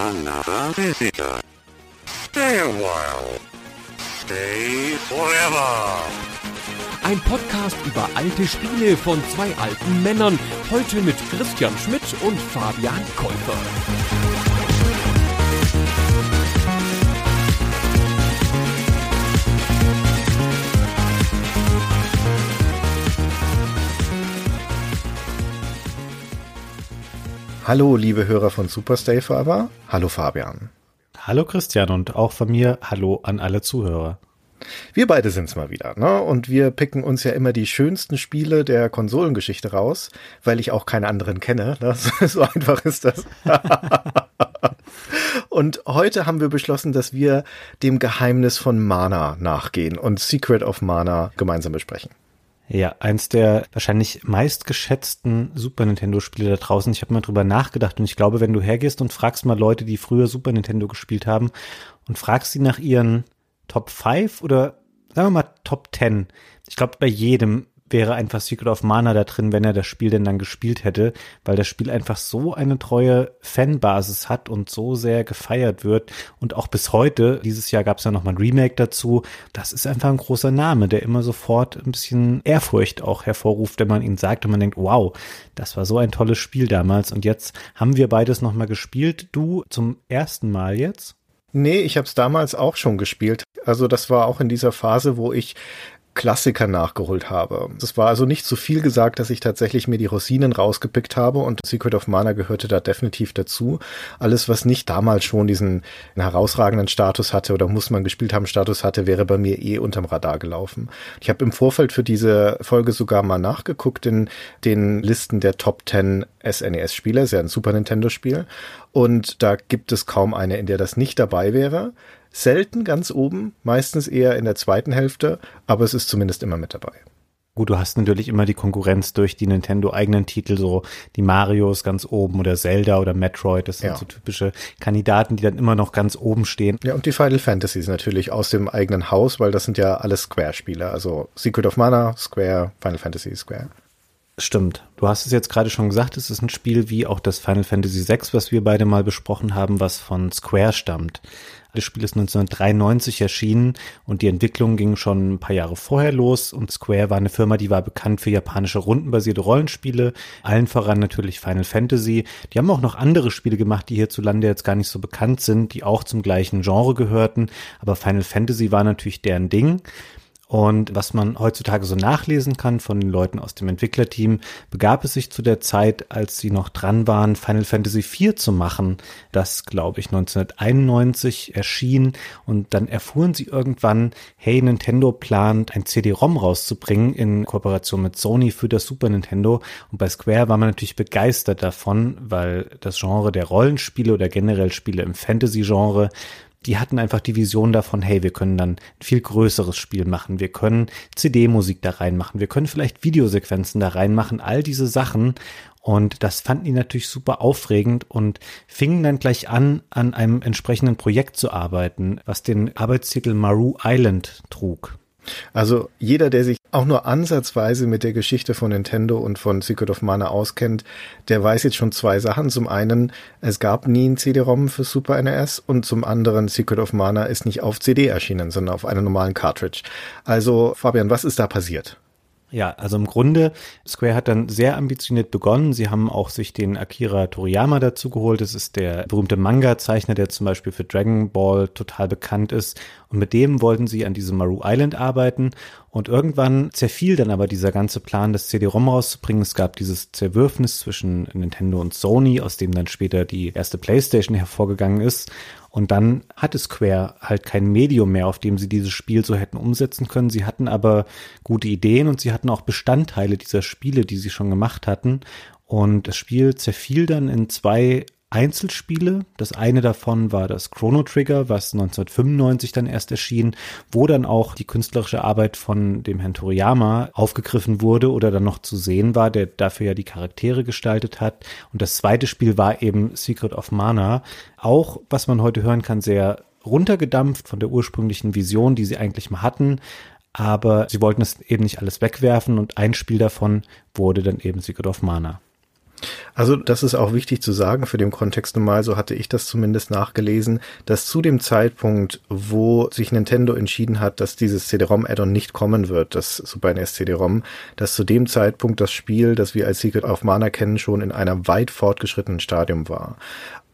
Another visitor. Stay a while. Stay forever. Ein Podcast über alte Spiele von zwei alten Männern. Heute mit Christian Schmidt und Fabian Käufer. Hallo, liebe Hörer von Superstay Forever. Hallo, Fabian. Hallo, Christian und auch von mir Hallo an alle Zuhörer. Wir beide sind's mal wieder, ne? Und wir picken uns ja immer die schönsten Spiele der Konsolengeschichte raus, weil ich auch keine anderen kenne. Ne? So einfach ist das. und heute haben wir beschlossen, dass wir dem Geheimnis von Mana nachgehen und Secret of Mana gemeinsam besprechen. Ja, eins der wahrscheinlich meistgeschätzten Super Nintendo-Spiele da draußen. Ich habe mal drüber nachgedacht und ich glaube, wenn du hergehst und fragst mal Leute, die früher Super Nintendo gespielt haben und fragst sie nach ihren Top 5 oder sagen wir mal Top 10. Ich glaube, bei jedem wäre einfach Secret of Mana da drin, wenn er das Spiel denn dann gespielt hätte, weil das Spiel einfach so eine treue Fanbasis hat und so sehr gefeiert wird und auch bis heute, dieses Jahr gab es ja noch mal ein Remake dazu, das ist einfach ein großer Name, der immer sofort ein bisschen Ehrfurcht auch hervorruft, wenn man ihn sagt und man denkt, wow, das war so ein tolles Spiel damals und jetzt haben wir beides noch mal gespielt, du zum ersten Mal jetzt? Nee, ich habe es damals auch schon gespielt. Also das war auch in dieser Phase, wo ich Klassiker nachgeholt habe. Es war also nicht zu viel gesagt, dass ich tatsächlich mir die Rosinen rausgepickt habe und Secret of Mana gehörte da definitiv dazu. Alles, was nicht damals schon diesen herausragenden Status hatte oder muss man gespielt haben Status hatte, wäre bei mir eh unterm Radar gelaufen. Ich habe im Vorfeld für diese Folge sogar mal nachgeguckt in den Listen der Top 10 SNES-Spiele, ist ja ein Super Nintendo-Spiel. Und da gibt es kaum eine, in der das nicht dabei wäre. Selten ganz oben, meistens eher in der zweiten Hälfte, aber es ist zumindest immer mit dabei. Gut, du hast natürlich immer die Konkurrenz durch die Nintendo-eigenen Titel, so die Marios ganz oben oder Zelda oder Metroid. Das sind ja. so typische Kandidaten, die dann immer noch ganz oben stehen. Ja, und die Final Fantasies natürlich aus dem eigenen Haus, weil das sind ja alles Square-Spiele. Also Secret of Mana, Square, Final Fantasy, Square. Stimmt. Du hast es jetzt gerade schon gesagt, es ist ein Spiel wie auch das Final Fantasy VI, was wir beide mal besprochen haben, was von Square stammt. Das Spiel ist 1993 erschienen und die Entwicklung ging schon ein paar Jahre vorher los und Square war eine Firma, die war bekannt für japanische rundenbasierte Rollenspiele, allen voran natürlich Final Fantasy. Die haben auch noch andere Spiele gemacht, die hierzulande jetzt gar nicht so bekannt sind, die auch zum gleichen Genre gehörten, aber Final Fantasy war natürlich deren Ding. Und was man heutzutage so nachlesen kann von den Leuten aus dem Entwicklerteam, begab es sich zu der Zeit, als sie noch dran waren, Final Fantasy IV zu machen, das, glaube ich, 1991 erschien. Und dann erfuhren sie irgendwann, hey, Nintendo plant, ein CD-ROM rauszubringen in Kooperation mit Sony für das Super Nintendo. Und bei Square war man natürlich begeistert davon, weil das Genre der Rollenspiele oder generell Spiele im Fantasy-Genre die hatten einfach die Vision davon, hey, wir können dann ein viel größeres Spiel machen, wir können CD-Musik da reinmachen, wir können vielleicht Videosequenzen da reinmachen, all diese Sachen. Und das fanden die natürlich super aufregend und fingen dann gleich an, an einem entsprechenden Projekt zu arbeiten, was den Arbeitstitel Maru Island trug. Also jeder, der sich auch nur ansatzweise mit der Geschichte von Nintendo und von Secret of Mana auskennt, der weiß jetzt schon zwei Sachen. Zum einen, es gab nie ein CD-ROM für Super NES und zum anderen, Secret of Mana ist nicht auf CD erschienen, sondern auf einer normalen Cartridge. Also Fabian, was ist da passiert? Ja, also im Grunde, Square hat dann sehr ambitioniert begonnen. Sie haben auch sich den Akira Toriyama dazu geholt. Das ist der berühmte Manga-Zeichner, der zum Beispiel für Dragon Ball total bekannt ist. Und mit dem wollten sie an diesem Maru Island arbeiten. Und irgendwann zerfiel dann aber dieser ganze Plan, das CD-ROM rauszubringen. Es gab dieses Zerwürfnis zwischen Nintendo und Sony, aus dem dann später die erste PlayStation hervorgegangen ist. Und dann hatte Square halt kein Medium mehr, auf dem sie dieses Spiel so hätten umsetzen können. Sie hatten aber gute Ideen und sie hatten auch Bestandteile dieser Spiele, die sie schon gemacht hatten. Und das Spiel zerfiel dann in zwei Einzelspiele. Das eine davon war das Chrono Trigger, was 1995 dann erst erschien, wo dann auch die künstlerische Arbeit von dem Herrn Toriyama aufgegriffen wurde oder dann noch zu sehen war, der dafür ja die Charaktere gestaltet hat. Und das zweite Spiel war eben Secret of Mana. Auch, was man heute hören kann, sehr runtergedampft von der ursprünglichen Vision, die sie eigentlich mal hatten. Aber sie wollten es eben nicht alles wegwerfen und ein Spiel davon wurde dann eben Secret of Mana. Also das ist auch wichtig zu sagen für den Kontext normal, so hatte ich das zumindest nachgelesen, dass zu dem Zeitpunkt, wo sich Nintendo entschieden hat, dass dieses CD-ROM-Add-on nicht kommen wird, das Super NES CD-ROM, dass zu dem Zeitpunkt das Spiel, das wir als Secret of Mana kennen, schon in einem weit fortgeschrittenen Stadium war.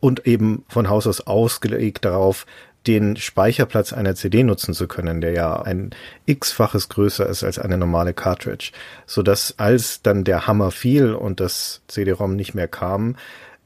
Und eben von Haus aus ausgelegt darauf, den Speicherplatz einer CD nutzen zu können, der ja ein x-faches größer ist als eine normale Cartridge, so dass als dann der Hammer fiel und das CD-ROM nicht mehr kam,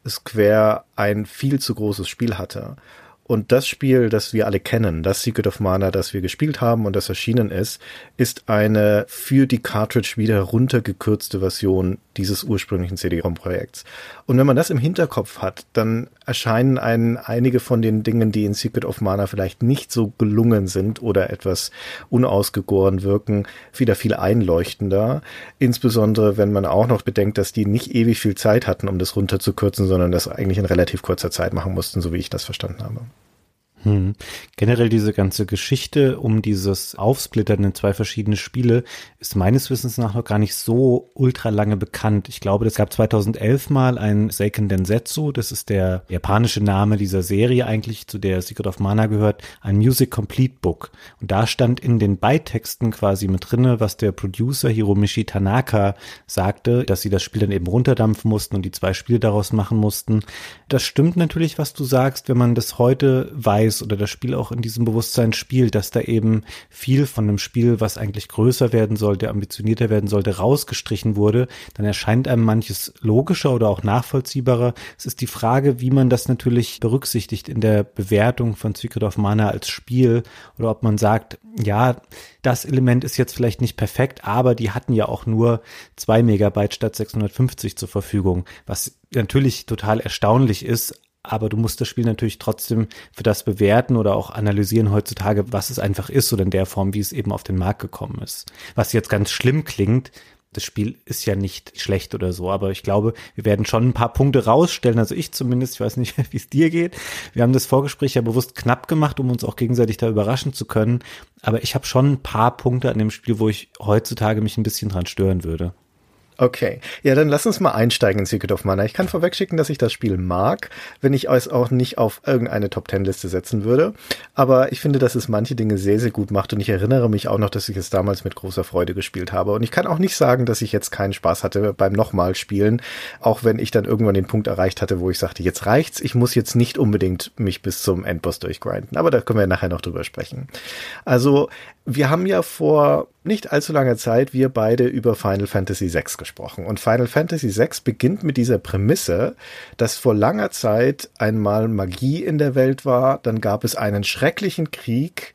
Square ein viel zu großes Spiel hatte. Und das Spiel, das wir alle kennen, das Secret of Mana, das wir gespielt haben und das erschienen ist, ist eine für die Cartridge wieder runtergekürzte Version dieses ursprünglichen CD-ROM-Projekts. Und wenn man das im Hinterkopf hat, dann erscheinen einen einige von den Dingen, die in Secret of Mana vielleicht nicht so gelungen sind oder etwas unausgegoren wirken, wieder viel einleuchtender. Insbesondere, wenn man auch noch bedenkt, dass die nicht ewig viel Zeit hatten, um das runterzukürzen, sondern das eigentlich in relativ kurzer Zeit machen mussten, so wie ich das verstanden habe. Hm. Generell diese ganze Geschichte um dieses Aufsplittern in zwei verschiedene Spiele ist meines Wissens nach noch gar nicht so ultra lange bekannt. Ich glaube, es gab 2011 mal ein Seiken Densetsu, das ist der japanische Name dieser Serie eigentlich, zu der Secret of Mana gehört, ein Music Complete Book. Und da stand in den Beitexten quasi mit drinne, was der Producer Hiromishi Tanaka sagte, dass sie das Spiel dann eben runterdampfen mussten und die zwei Spiele daraus machen mussten. Das stimmt natürlich, was du sagst, wenn man das heute weiß, weiß oder das Spiel auch in diesem Bewusstsein spielt, dass da eben viel von einem Spiel, was eigentlich größer werden sollte, ambitionierter werden sollte, rausgestrichen wurde, dann erscheint einem manches logischer oder auch nachvollziehbarer. Es ist die Frage, wie man das natürlich berücksichtigt in der Bewertung von Secret of Mana als Spiel oder ob man sagt, ja, das Element ist jetzt vielleicht nicht perfekt, aber die hatten ja auch nur zwei Megabyte statt 650 zur Verfügung, was natürlich total erstaunlich ist, aber du musst das Spiel natürlich trotzdem für das bewerten oder auch analysieren heutzutage, was es einfach ist oder in der Form, wie es eben auf den Markt gekommen ist. Was jetzt ganz schlimm klingt, das Spiel ist ja nicht schlecht oder so, aber ich glaube, wir werden schon ein paar Punkte rausstellen, also ich zumindest, ich weiß nicht, wie es dir geht. Wir haben das Vorgespräch ja bewusst knapp gemacht, um uns auch gegenseitig da überraschen zu können, aber ich habe schon ein paar Punkte an dem Spiel, wo ich heutzutage mich ein bisschen dran stören würde. Okay, ja, dann lass uns mal einsteigen in Secret of Mana. Ich kann vorwegschicken, dass ich das Spiel mag, wenn ich es auch nicht auf irgendeine Top Ten Liste setzen würde. Aber ich finde, dass es manche Dinge sehr, sehr gut macht und ich erinnere mich auch noch, dass ich es damals mit großer Freude gespielt habe. Und ich kann auch nicht sagen, dass ich jetzt keinen Spaß hatte beim nochmal spielen, auch wenn ich dann irgendwann den Punkt erreicht hatte, wo ich sagte, jetzt reicht's, ich muss jetzt nicht unbedingt mich bis zum Endboss durchgrinden. Aber da können wir nachher noch drüber sprechen. Also, wir haben ja vor nicht allzu langer Zeit wir beide über Final Fantasy VI gesprochen. Und Final Fantasy VI beginnt mit dieser Prämisse, dass vor langer Zeit einmal Magie in der Welt war, dann gab es einen schrecklichen Krieg,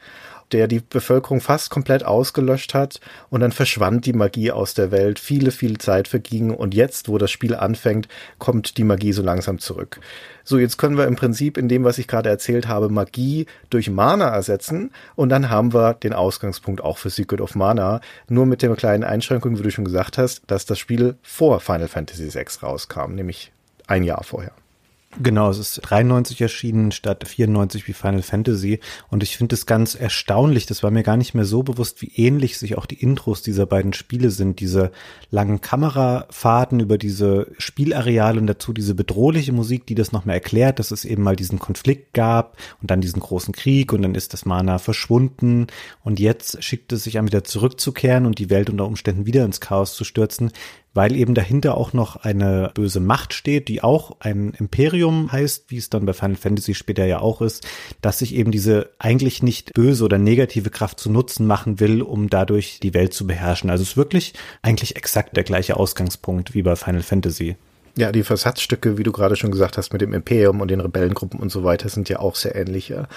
der die Bevölkerung fast komplett ausgelöscht hat und dann verschwand die Magie aus der Welt, viele, viele Zeit verging und jetzt, wo das Spiel anfängt, kommt die Magie so langsam zurück. So, jetzt können wir im Prinzip in dem, was ich gerade erzählt habe, Magie durch Mana ersetzen und dann haben wir den Ausgangspunkt auch für Secret of Mana, nur mit der kleinen Einschränkung, wie du schon gesagt hast, dass das Spiel vor Final Fantasy VI rauskam, nämlich ein Jahr vorher. Genau, es ist 93 erschienen statt 94 wie Final Fantasy. Und ich finde es ganz erstaunlich, das war mir gar nicht mehr so bewusst, wie ähnlich sich auch die Intros dieser beiden Spiele sind, diese langen Kamerafahrten über diese Spielareale und dazu diese bedrohliche Musik, die das noch mal erklärt, dass es eben mal diesen Konflikt gab und dann diesen großen Krieg und dann ist das Mana verschwunden. Und jetzt schickt es sich an wieder zurückzukehren und die Welt unter Umständen wieder ins Chaos zu stürzen weil eben dahinter auch noch eine böse Macht steht, die auch ein Imperium heißt, wie es dann bei Final Fantasy später ja auch ist, dass sich eben diese eigentlich nicht böse oder negative Kraft zu Nutzen machen will, um dadurch die Welt zu beherrschen. Also es ist wirklich eigentlich exakt der gleiche Ausgangspunkt wie bei Final Fantasy. Ja, die Versatzstücke, wie du gerade schon gesagt hast, mit dem Imperium und den Rebellengruppen und so weiter, sind ja auch sehr ähnliche.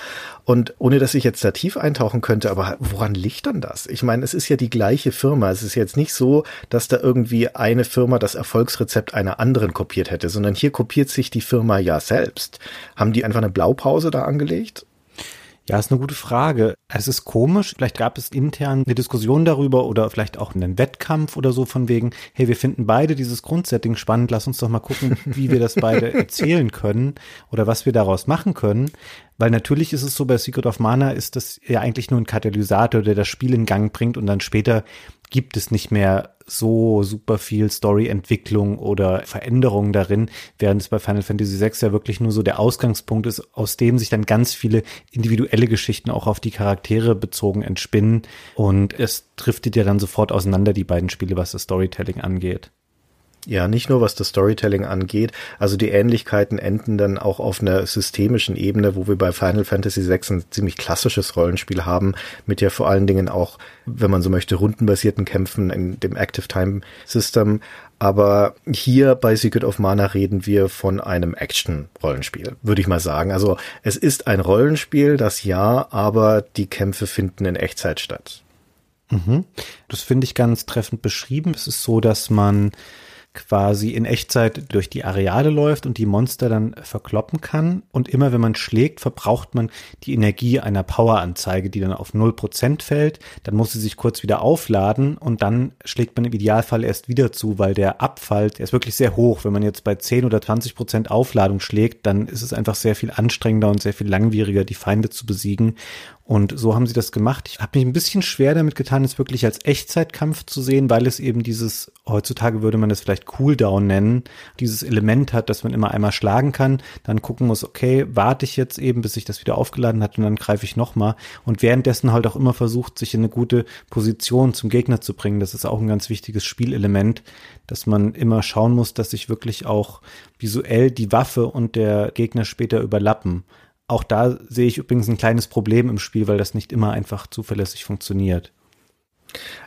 Und ohne dass ich jetzt da tief eintauchen könnte, aber woran liegt dann das? Ich meine, es ist ja die gleiche Firma. Es ist jetzt nicht so, dass da irgendwie eine Firma das Erfolgsrezept einer anderen kopiert hätte, sondern hier kopiert sich die Firma ja selbst. Haben die einfach eine Blaupause da angelegt? Ja, ist eine gute Frage. Es ist komisch. Vielleicht gab es intern eine Diskussion darüber oder vielleicht auch einen Wettkampf oder so von wegen, hey, wir finden beide dieses Grundsetting spannend. Lass uns doch mal gucken, wie wir das beide erzählen können oder was wir daraus machen können. Weil natürlich ist es so, bei Secret of Mana ist das ja eigentlich nur ein Katalysator, der das Spiel in Gang bringt und dann später gibt es nicht mehr so super viel Storyentwicklung oder Veränderung darin, während es bei Final Fantasy VI ja wirklich nur so der Ausgangspunkt ist, aus dem sich dann ganz viele individuelle Geschichten auch auf die Charaktere bezogen entspinnen und es driftet ja dann sofort auseinander, die beiden Spiele, was das Storytelling angeht. Ja, nicht nur was das Storytelling angeht, also die Ähnlichkeiten enden dann auch auf einer systemischen Ebene, wo wir bei Final Fantasy VI ein ziemlich klassisches Rollenspiel haben, mit ja vor allen Dingen auch, wenn man so möchte, rundenbasierten Kämpfen in dem Active Time System. Aber hier bei Secret of Mana reden wir von einem Action-Rollenspiel, würde ich mal sagen. Also es ist ein Rollenspiel, das ja, aber die Kämpfe finden in Echtzeit statt. Mhm. Das finde ich ganz treffend beschrieben. Es ist so, dass man quasi in Echtzeit durch die Areale läuft und die Monster dann verkloppen kann. Und immer wenn man schlägt, verbraucht man die Energie einer Poweranzeige, die dann auf 0% fällt. Dann muss sie sich kurz wieder aufladen und dann schlägt man im Idealfall erst wieder zu, weil der Abfall, der ist wirklich sehr hoch. Wenn man jetzt bei 10 oder 20% Aufladung schlägt, dann ist es einfach sehr viel anstrengender und sehr viel langwieriger, die Feinde zu besiegen. Und so haben sie das gemacht. Ich habe mich ein bisschen schwer damit getan, es wirklich als Echtzeitkampf zu sehen, weil es eben dieses, heutzutage würde man das vielleicht Cooldown nennen, dieses Element hat, dass man immer einmal schlagen kann, dann gucken muss, okay, warte ich jetzt eben, bis sich das wieder aufgeladen hat und dann greife ich nochmal. Und währenddessen halt auch immer versucht, sich in eine gute Position zum Gegner zu bringen. Das ist auch ein ganz wichtiges Spielelement, dass man immer schauen muss, dass sich wirklich auch visuell die Waffe und der Gegner später überlappen. Auch da sehe ich übrigens ein kleines Problem im Spiel, weil das nicht immer einfach zuverlässig funktioniert.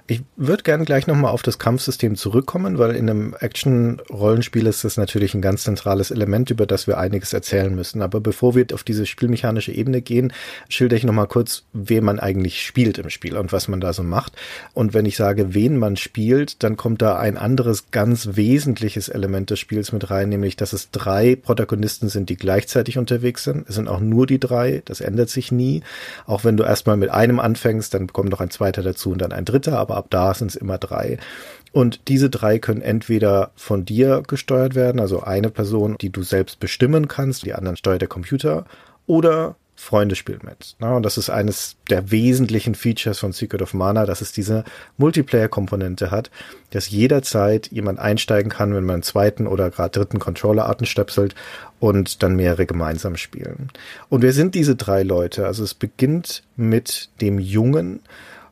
Ich würde gerne gleich nochmal auf das Kampfsystem zurückkommen, weil in einem Action-Rollenspiel ist das natürlich ein ganz zentrales Element, über das wir einiges erzählen müssen. Aber bevor wir auf diese spielmechanische Ebene gehen, schilder ich nochmal kurz, wen man eigentlich spielt im Spiel und was man da so macht. Und wenn ich sage, wen man spielt, dann kommt da ein anderes ganz wesentliches Element des Spiels mit rein, nämlich, dass es drei Protagonisten sind, die gleichzeitig unterwegs sind. Es sind auch nur die drei, das ändert sich nie. Auch wenn du erstmal mit einem anfängst, dann kommt noch ein zweiter dazu und dann ein dritter, aber ab da sind es immer drei. Und diese drei können entweder von dir gesteuert werden, also eine Person, die du selbst bestimmen kannst, die anderen steuert der Computer, oder Freunde spielen mit. Und das ist eines der wesentlichen Features von Secret of Mana, dass es diese Multiplayer-Komponente hat, dass jederzeit jemand einsteigen kann, wenn man einen zweiten oder gerade dritten Controller-Arten stöpselt und dann mehrere gemeinsam spielen. Und wer sind diese drei Leute? Also es beginnt mit dem Jungen,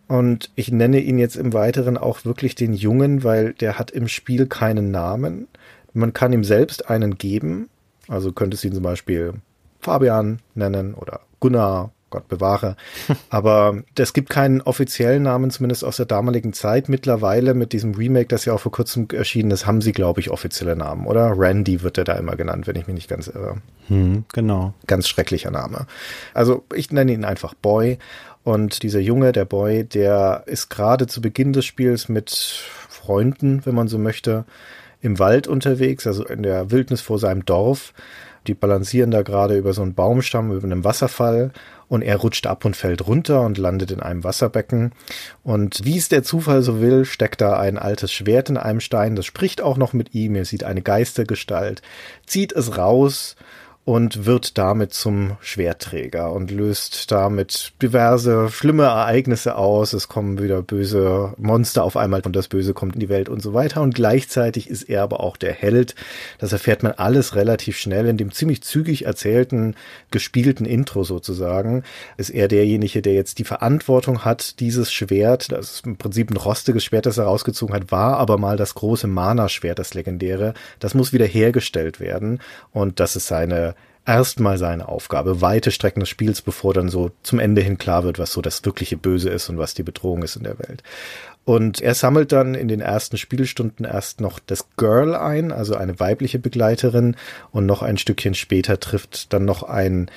und ich nenne ihn jetzt im Weiteren auch wirklich den Jungen, weil der hat im Spiel keinen Namen. Man kann ihm selbst einen geben. Also könntest du ihn zum Beispiel Fabian nennen oder Gunnar, Gott bewahre. Aber es gibt keinen offiziellen Namen, zumindest aus der damaligen Zeit. Mittlerweile mit diesem Remake, das ja auch vor kurzem erschienen ist, haben sie, glaube ich, offizielle Namen, oder? Randy wird er da immer genannt, wenn ich mich nicht ganz irre. Hm, genau. Ganz schrecklicher Name. Also ich nenne ihn einfach Boy. Und dieser Junge, der Boy, der ist gerade zu Beginn des Spiels mit Freunden, wenn man so möchte, im Wald unterwegs, also in der Wildnis vor seinem Dorf. Die balancieren da gerade über so einen Baumstamm, über einem Wasserfall und er rutscht ab und fällt runter und landet in einem Wasserbecken. Und wie es der Zufall so will, steckt da ein altes Schwert in einem Stein, das spricht auch noch mit ihm, er sieht eine Geistergestalt, zieht es raus und wird damit zum Schwerträger und löst damit diverse schlimme Ereignisse aus. Es kommen wieder böse Monster auf einmal und das Böse kommt in die Welt und so weiter. Und gleichzeitig ist er aber auch der Held. Das erfährt man alles relativ schnell in dem ziemlich zügig erzählten, gespielten Intro sozusagen. Ist er derjenige, der jetzt die Verantwortung hat, dieses Schwert, das ist im Prinzip ein rostiges Schwert, das er rausgezogen hat, war aber mal das große Mana-Schwert, das legendäre. Das muss wieder hergestellt werden und das ist seine erstmal seine Aufgabe, weite Strecken des Spiels, bevor dann so zum Ende hin klar wird, was so das wirkliche Böse ist und was die Bedrohung ist in der Welt. Und er sammelt dann in den ersten Spielstunden erst noch das Girl ein, also eine weibliche Begleiterin, und noch ein Stückchen später trifft dann noch ein,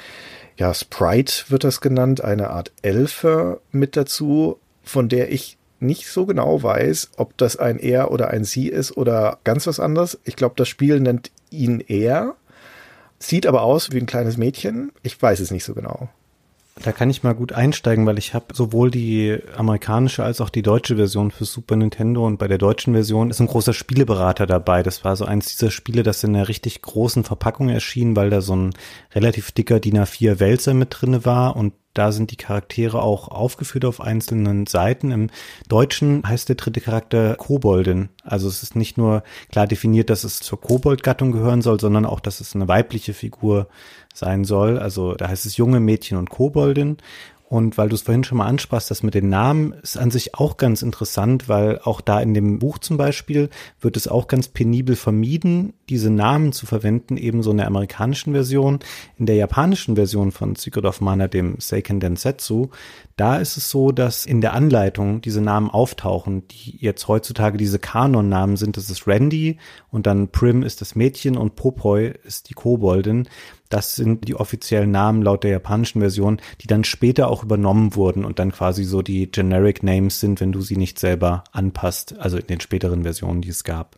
ja, Sprite wird das genannt, eine Art Elfe mit dazu, von der ich nicht so genau weiß, ob das ein er oder ein sie ist oder ganz was anderes. Ich glaube, das Spiel nennt ihn er Sieht aber aus wie ein kleines Mädchen. Ich weiß es nicht so genau. Da kann ich mal gut einsteigen, weil ich habe sowohl die amerikanische als auch die deutsche Version für Super Nintendo und bei der deutschen Version ist ein großer Spieleberater dabei. Das war so eins dieser Spiele, das in einer richtig großen Verpackung erschien, weil da so ein relativ dicker DIN A4 Wälzer mit drinne war und da sind die Charaktere auch aufgeführt auf einzelnen Seiten. Im Deutschen heißt der dritte Charakter Koboldin. Also es ist nicht nur klar definiert, dass es zur Kobold-Gattung gehören soll, sondern auch, dass es eine weibliche Figur sein soll. Also da heißt es junge Mädchen und Koboldin. Und weil du es vorhin schon mal ansprachst, das mit den Namen ist an sich auch ganz interessant, weil auch da in dem Buch zum Beispiel wird es auch ganz penibel vermieden, diese Namen zu verwenden, ebenso in der amerikanischen Version. In der japanischen Version von Secret of Mana, dem Seiken Densetsu, da ist es so, dass in der Anleitung diese Namen auftauchen, die jetzt heutzutage diese Kanon-Namen sind. Das ist Randy und dann Prim ist das Mädchen und Popoi ist die Koboldin. Das sind die offiziellen Namen laut der japanischen Version, die dann später auch übernommen wurden und dann quasi so die Generic Names sind, wenn du sie nicht selber anpasst, also in den späteren Versionen, die es gab.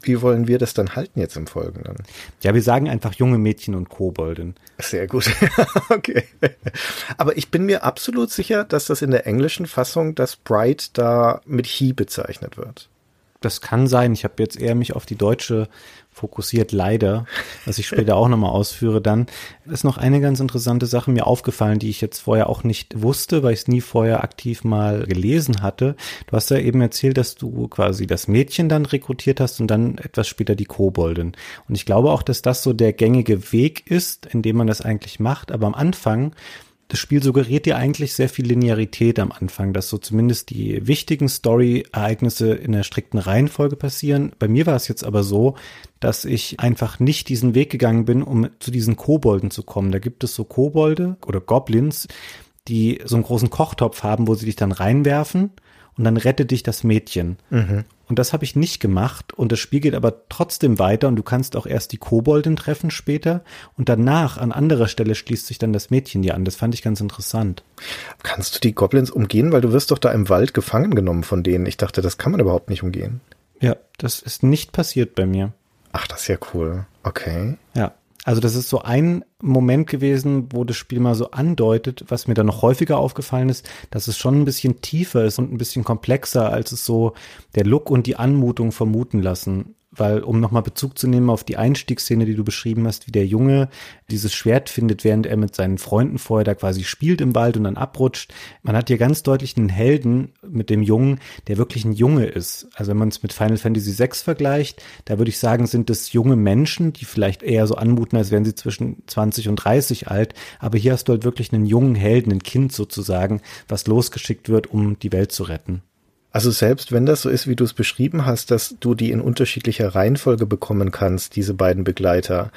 Wie wollen wir das dann halten jetzt im Folgenden? Ja, wir sagen einfach junge Mädchen und Kobolden. Sehr gut. okay. Aber ich bin mir absolut sicher, dass das in der englischen Fassung das Bright da mit He bezeichnet wird. Das kann sein. Ich habe jetzt eher mich auf die deutsche fokussiert, leider, was ich später auch nochmal ausführe dann, ist noch eine ganz interessante Sache mir aufgefallen, die ich jetzt vorher auch nicht wusste, weil ich es nie vorher aktiv mal gelesen hatte. Du hast ja eben erzählt, dass du quasi das Mädchen dann rekrutiert hast und dann etwas später die Koboldin. Und ich glaube auch, dass das so der gängige Weg ist, in dem man das eigentlich macht, aber am Anfang das Spiel suggeriert dir eigentlich sehr viel Linearität am Anfang, dass so zumindest die wichtigen Story-Ereignisse in der strikten Reihenfolge passieren. Bei mir war es jetzt aber so, dass ich einfach nicht diesen Weg gegangen bin, um zu diesen Kobolden zu kommen. Da gibt es so Kobolde oder Goblins, die so einen großen Kochtopf haben, wo sie dich dann reinwerfen und dann rettet dich das Mädchen. Mhm. Und das habe ich nicht gemacht und das Spiel geht aber trotzdem weiter und du kannst auch erst die Koboldin treffen später und danach an anderer Stelle schließt sich dann das Mädchen dir an. Das fand ich ganz interessant. Kannst du die Goblins umgehen, weil du wirst doch da im Wald gefangen genommen von denen. Ich dachte, das kann man überhaupt nicht umgehen. Ja, das ist nicht passiert bei mir. Ach, das ist ja cool. Okay. Ja. Also das ist so ein Moment gewesen, wo das Spiel mal so andeutet, was mir dann noch häufiger aufgefallen ist, dass es schon ein bisschen tiefer ist und ein bisschen komplexer, als es so der Look und die Anmutung vermuten lassen weil um nochmal Bezug zu nehmen auf die Einstiegsszene, die du beschrieben hast, wie der Junge dieses Schwert findet, während er mit seinen Freunden vorher da quasi spielt im Wald und dann abrutscht. Man hat hier ganz deutlich einen Helden mit dem Jungen, der wirklich ein Junge ist. Also wenn man es mit Final Fantasy VI vergleicht, da würde ich sagen, sind es junge Menschen, die vielleicht eher so anmuten, als wären sie zwischen 20 und 30 alt. Aber hier hast du halt wirklich einen jungen Helden, ein Kind sozusagen, was losgeschickt wird, um die Welt zu retten. Also selbst wenn das so ist, wie du es beschrieben hast, dass du die in unterschiedlicher Reihenfolge bekommen kannst, diese beiden Begleiter,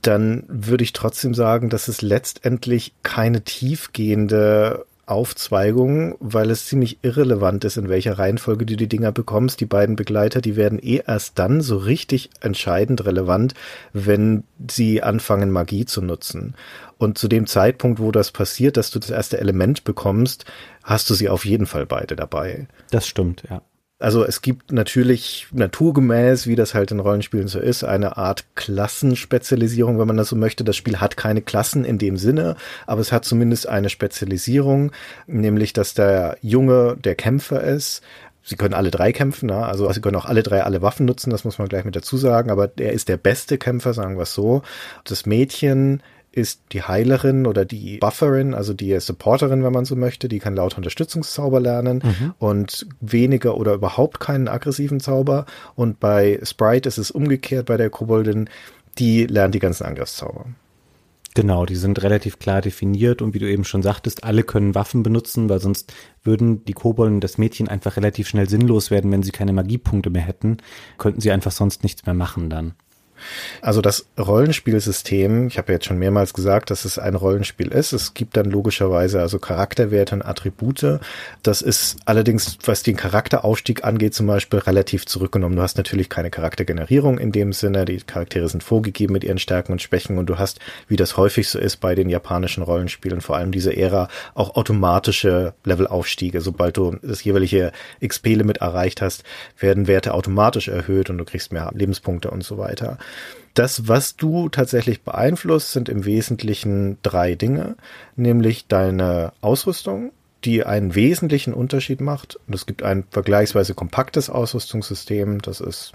dann würde ich trotzdem sagen, dass es letztendlich keine tiefgehende Aufzweigung, weil es ziemlich irrelevant ist, in welcher Reihenfolge du die Dinger bekommst. Die beiden Begleiter, die werden eh erst dann so richtig entscheidend relevant, wenn sie anfangen, Magie zu nutzen. Und zu dem Zeitpunkt, wo das passiert, dass du das erste Element bekommst, hast du sie auf jeden Fall beide dabei. Das stimmt, ja. Also es gibt natürlich naturgemäß, wie das halt in Rollenspielen so ist, eine Art Klassenspezialisierung, wenn man das so möchte. Das Spiel hat keine Klassen in dem Sinne, aber es hat zumindest eine Spezialisierung, nämlich dass der Junge der Kämpfer ist. Sie können alle drei kämpfen, ne? also sie können auch alle drei alle Waffen nutzen, das muss man gleich mit dazu sagen, aber er ist der beste Kämpfer, sagen wir es so. Das Mädchen ist die Heilerin oder die Bufferin, also die Supporterin, wenn man so möchte. Die kann lauter Unterstützungszauber lernen mhm. und weniger oder überhaupt keinen aggressiven Zauber. Und bei Sprite ist es umgekehrt bei der Koboldin. Die lernt die ganzen Angriffszauber. Genau, die sind relativ klar definiert und wie du eben schon sagtest, alle können Waffen benutzen, weil sonst würden die Kobolden das Mädchen einfach relativ schnell sinnlos werden, wenn sie keine Magiepunkte mehr hätten, könnten sie einfach sonst nichts mehr machen dann. Also das Rollenspielsystem, ich habe jetzt schon mehrmals gesagt, dass es ein Rollenspiel ist. Es gibt dann logischerweise also Charakterwerte und Attribute. Das ist allerdings, was den Charakteraufstieg angeht, zum Beispiel relativ zurückgenommen. Du hast natürlich keine Charaktergenerierung in dem Sinne. Die Charaktere sind vorgegeben mit ihren Stärken und Schwächen und du hast, wie das häufig so ist bei den japanischen Rollenspielen, vor allem diese Ära, auch automatische Levelaufstiege. Sobald du das jeweilige XP-Limit erreicht hast, werden Werte automatisch erhöht und du kriegst mehr Lebenspunkte und so weiter. Das, was du tatsächlich beeinflusst, sind im Wesentlichen drei Dinge, nämlich deine Ausrüstung, die einen wesentlichen Unterschied macht. Und es gibt ein vergleichsweise kompaktes Ausrüstungssystem. Das ist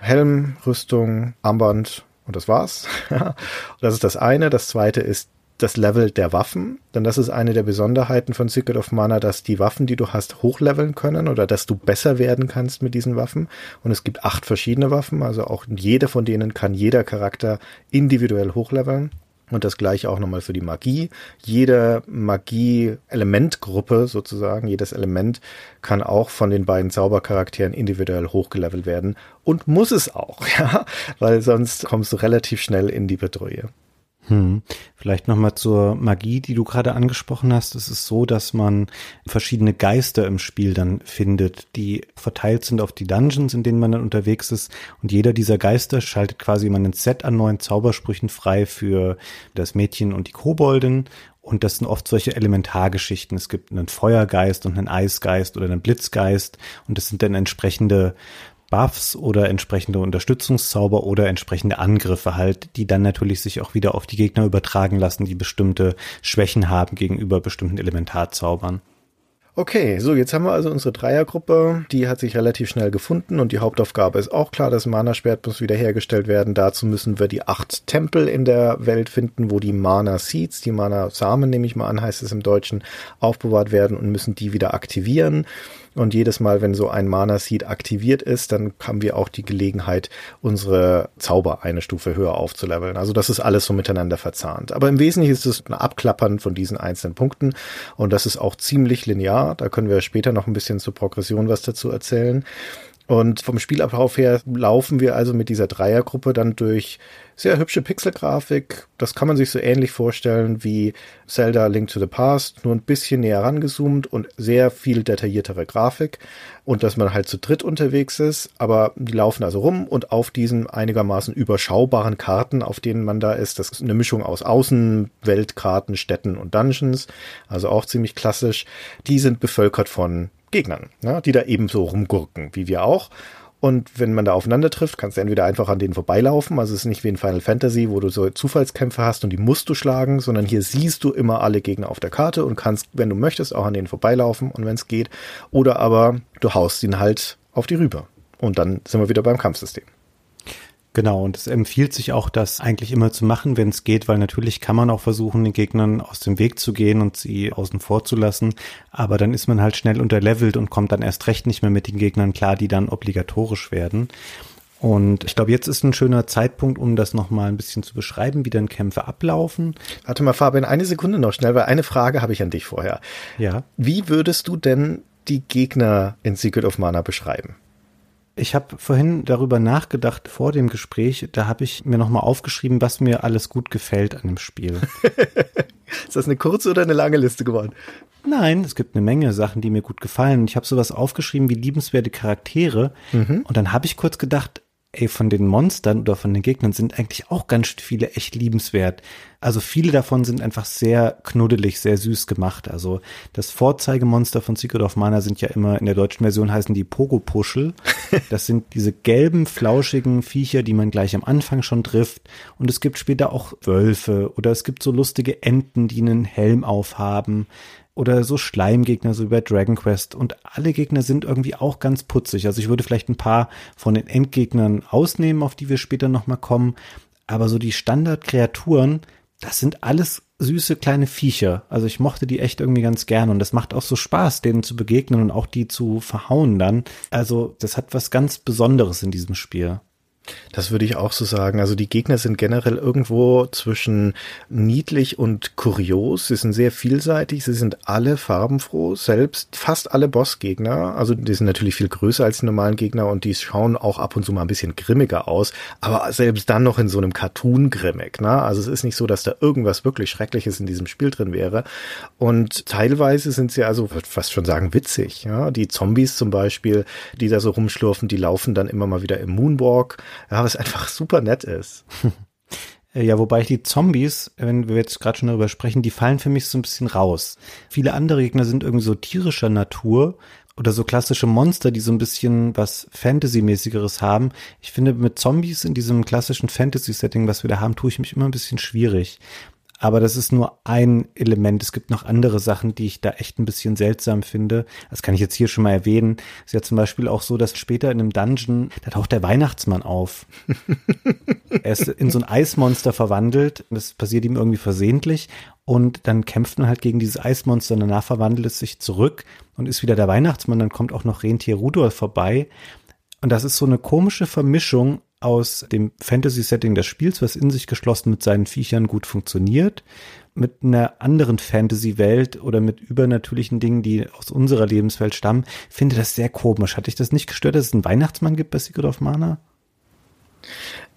Helm, Rüstung, Armband und das war's. das ist das eine. Das zweite ist das Level der Waffen, denn das ist eine der Besonderheiten von Secret of Mana, dass die Waffen, die du hast, hochleveln können oder dass du besser werden kannst mit diesen Waffen. Und es gibt acht verschiedene Waffen, also auch jede von denen kann jeder Charakter individuell hochleveln. Und das gleiche auch nochmal für die Magie. Jede Magie-Elementgruppe sozusagen, jedes Element kann auch von den beiden Zaubercharakteren individuell hochgelevelt werden. Und muss es auch, ja, weil sonst kommst du relativ schnell in die Bedrohung. Hm. Vielleicht nochmal zur Magie, die du gerade angesprochen hast. Es ist so, dass man verschiedene Geister im Spiel dann findet, die verteilt sind auf die Dungeons, in denen man dann unterwegs ist. Und jeder dieser Geister schaltet quasi immer ein Set an neuen Zaubersprüchen frei für das Mädchen und die Kobolden. Und das sind oft solche Elementargeschichten. Es gibt einen Feuergeist und einen Eisgeist oder einen Blitzgeist. Und das sind dann entsprechende Buffs oder entsprechende Unterstützungszauber oder entsprechende Angriffe halt, die dann natürlich sich auch wieder auf die Gegner übertragen lassen, die bestimmte Schwächen haben gegenüber bestimmten Elementarzaubern. Okay, so jetzt haben wir also unsere Dreiergruppe, die hat sich relativ schnell gefunden und die Hauptaufgabe ist auch klar, das Mana-Schwert muss wiederhergestellt werden. Dazu müssen wir die acht Tempel in der Welt finden, wo die Mana-Seeds, die Mana-Samen nehme ich mal an, heißt es im Deutschen, aufbewahrt werden und müssen die wieder aktivieren. Und jedes Mal, wenn so ein Mana Seed aktiviert ist, dann haben wir auch die Gelegenheit, unsere Zauber eine Stufe höher aufzuleveln. Also das ist alles so miteinander verzahnt. Aber im Wesentlichen ist es ein Abklappern von diesen einzelnen Punkten. Und das ist auch ziemlich linear. Da können wir später noch ein bisschen zur Progression was dazu erzählen. Und vom Spielablauf her laufen wir also mit dieser Dreiergruppe dann durch sehr hübsche Pixelgrafik. Das kann man sich so ähnlich vorstellen wie Zelda Link to the Past, nur ein bisschen näher rangezoomt und sehr viel detailliertere Grafik. Und dass man halt zu dritt unterwegs ist, aber die laufen also rum und auf diesen einigermaßen überschaubaren Karten, auf denen man da ist, das ist eine Mischung aus Außenweltkarten, Städten und Dungeons, also auch ziemlich klassisch, die sind bevölkert von Gegnern, ja, die da ebenso rumgurken, wie wir auch. Und wenn man da aufeinander trifft, kannst du entweder einfach an denen vorbeilaufen. Also es ist nicht wie in Final Fantasy, wo du so Zufallskämpfe hast und die musst du schlagen, sondern hier siehst du immer alle Gegner auf der Karte und kannst, wenn du möchtest, auch an denen vorbeilaufen und wenn es geht. Oder aber du haust ihn halt auf die rüber. Und dann sind wir wieder beim Kampfsystem. Genau, und es empfiehlt sich auch, das eigentlich immer zu machen, wenn es geht, weil natürlich kann man auch versuchen, den Gegnern aus dem Weg zu gehen und sie außen vor zu lassen, aber dann ist man halt schnell unterlevelt und kommt dann erst recht nicht mehr mit den Gegnern klar, die dann obligatorisch werden. Und ich glaube, jetzt ist ein schöner Zeitpunkt, um das nochmal ein bisschen zu beschreiben, wie dann Kämpfe ablaufen. Warte mal, Fabian, eine Sekunde noch schnell, weil eine Frage habe ich an dich vorher. Ja. Wie würdest du denn die Gegner in Secret of Mana beschreiben? Ich habe vorhin darüber nachgedacht vor dem Gespräch. Da habe ich mir nochmal aufgeschrieben, was mir alles gut gefällt an dem Spiel. Ist das eine kurze oder eine lange Liste geworden? Nein, es gibt eine Menge Sachen, die mir gut gefallen. Ich habe sowas aufgeschrieben wie liebenswerte Charaktere. Mhm. Und dann habe ich kurz gedacht, ey, von den Monstern oder von den Gegnern sind eigentlich auch ganz viele echt liebenswert. Also viele davon sind einfach sehr knuddelig, sehr süß gemacht. Also das Vorzeigemonster von Secret of Mana sind ja immer, in der deutschen Version heißen die Pogo-Puschel. Das sind diese gelben, flauschigen Viecher, die man gleich am Anfang schon trifft. Und es gibt später auch Wölfe oder es gibt so lustige Enten, die einen Helm aufhaben oder so Schleimgegner, so wie bei Dragon Quest. Und alle Gegner sind irgendwie auch ganz putzig. Also ich würde vielleicht ein paar von den Endgegnern ausnehmen, auf die wir später nochmal kommen. Aber so die Standardkreaturen, das sind alles süße kleine Viecher. Also ich mochte die echt irgendwie ganz gern und das macht auch so Spaß, denen zu begegnen und auch die zu verhauen dann. Also das hat was ganz Besonderes in diesem Spiel. Das würde ich auch so sagen. Also die Gegner sind generell irgendwo zwischen niedlich und kurios. Sie sind sehr vielseitig. Sie sind alle farbenfroh. Selbst fast alle Bossgegner. Also die sind natürlich viel größer als die normalen Gegner und die schauen auch ab und zu mal ein bisschen grimmiger aus. Aber selbst dann noch in so einem Cartoon grimmig. Ne? Also es ist nicht so, dass da irgendwas wirklich Schreckliches in diesem Spiel drin wäre. Und teilweise sind sie also, fast schon sagen, witzig. Ja? Die Zombies zum Beispiel, die da so rumschlurfen, die laufen dann immer mal wieder im Moonwalk. Ja, was einfach super nett ist. Ja, wobei die Zombies, wenn wir jetzt gerade schon darüber sprechen, die fallen für mich so ein bisschen raus. Viele andere Gegner sind irgendwie so tierischer Natur oder so klassische Monster, die so ein bisschen was Fantasy-mäßigeres haben. Ich finde, mit Zombies in diesem klassischen Fantasy-Setting, was wir da haben, tue ich mich immer ein bisschen schwierig. Aber das ist nur ein Element. Es gibt noch andere Sachen, die ich da echt ein bisschen seltsam finde. Das kann ich jetzt hier schon mal erwähnen. Es ist ja zum Beispiel auch so, dass später in einem Dungeon, da taucht der Weihnachtsmann auf. er ist in so ein Eismonster verwandelt. Das passiert ihm irgendwie versehentlich. Und dann kämpft man halt gegen dieses Eismonster und danach verwandelt es sich zurück und ist wieder der Weihnachtsmann. Dann kommt auch noch Rentier Rudolf vorbei. Und das ist so eine komische Vermischung aus dem Fantasy-Setting des Spiels, was in sich geschlossen mit seinen Viechern gut funktioniert, mit einer anderen Fantasy-Welt oder mit übernatürlichen Dingen, die aus unserer Lebenswelt stammen, finde das sehr komisch. Hatte ich das nicht gestört, dass es einen Weihnachtsmann gibt bei Secret of Mana?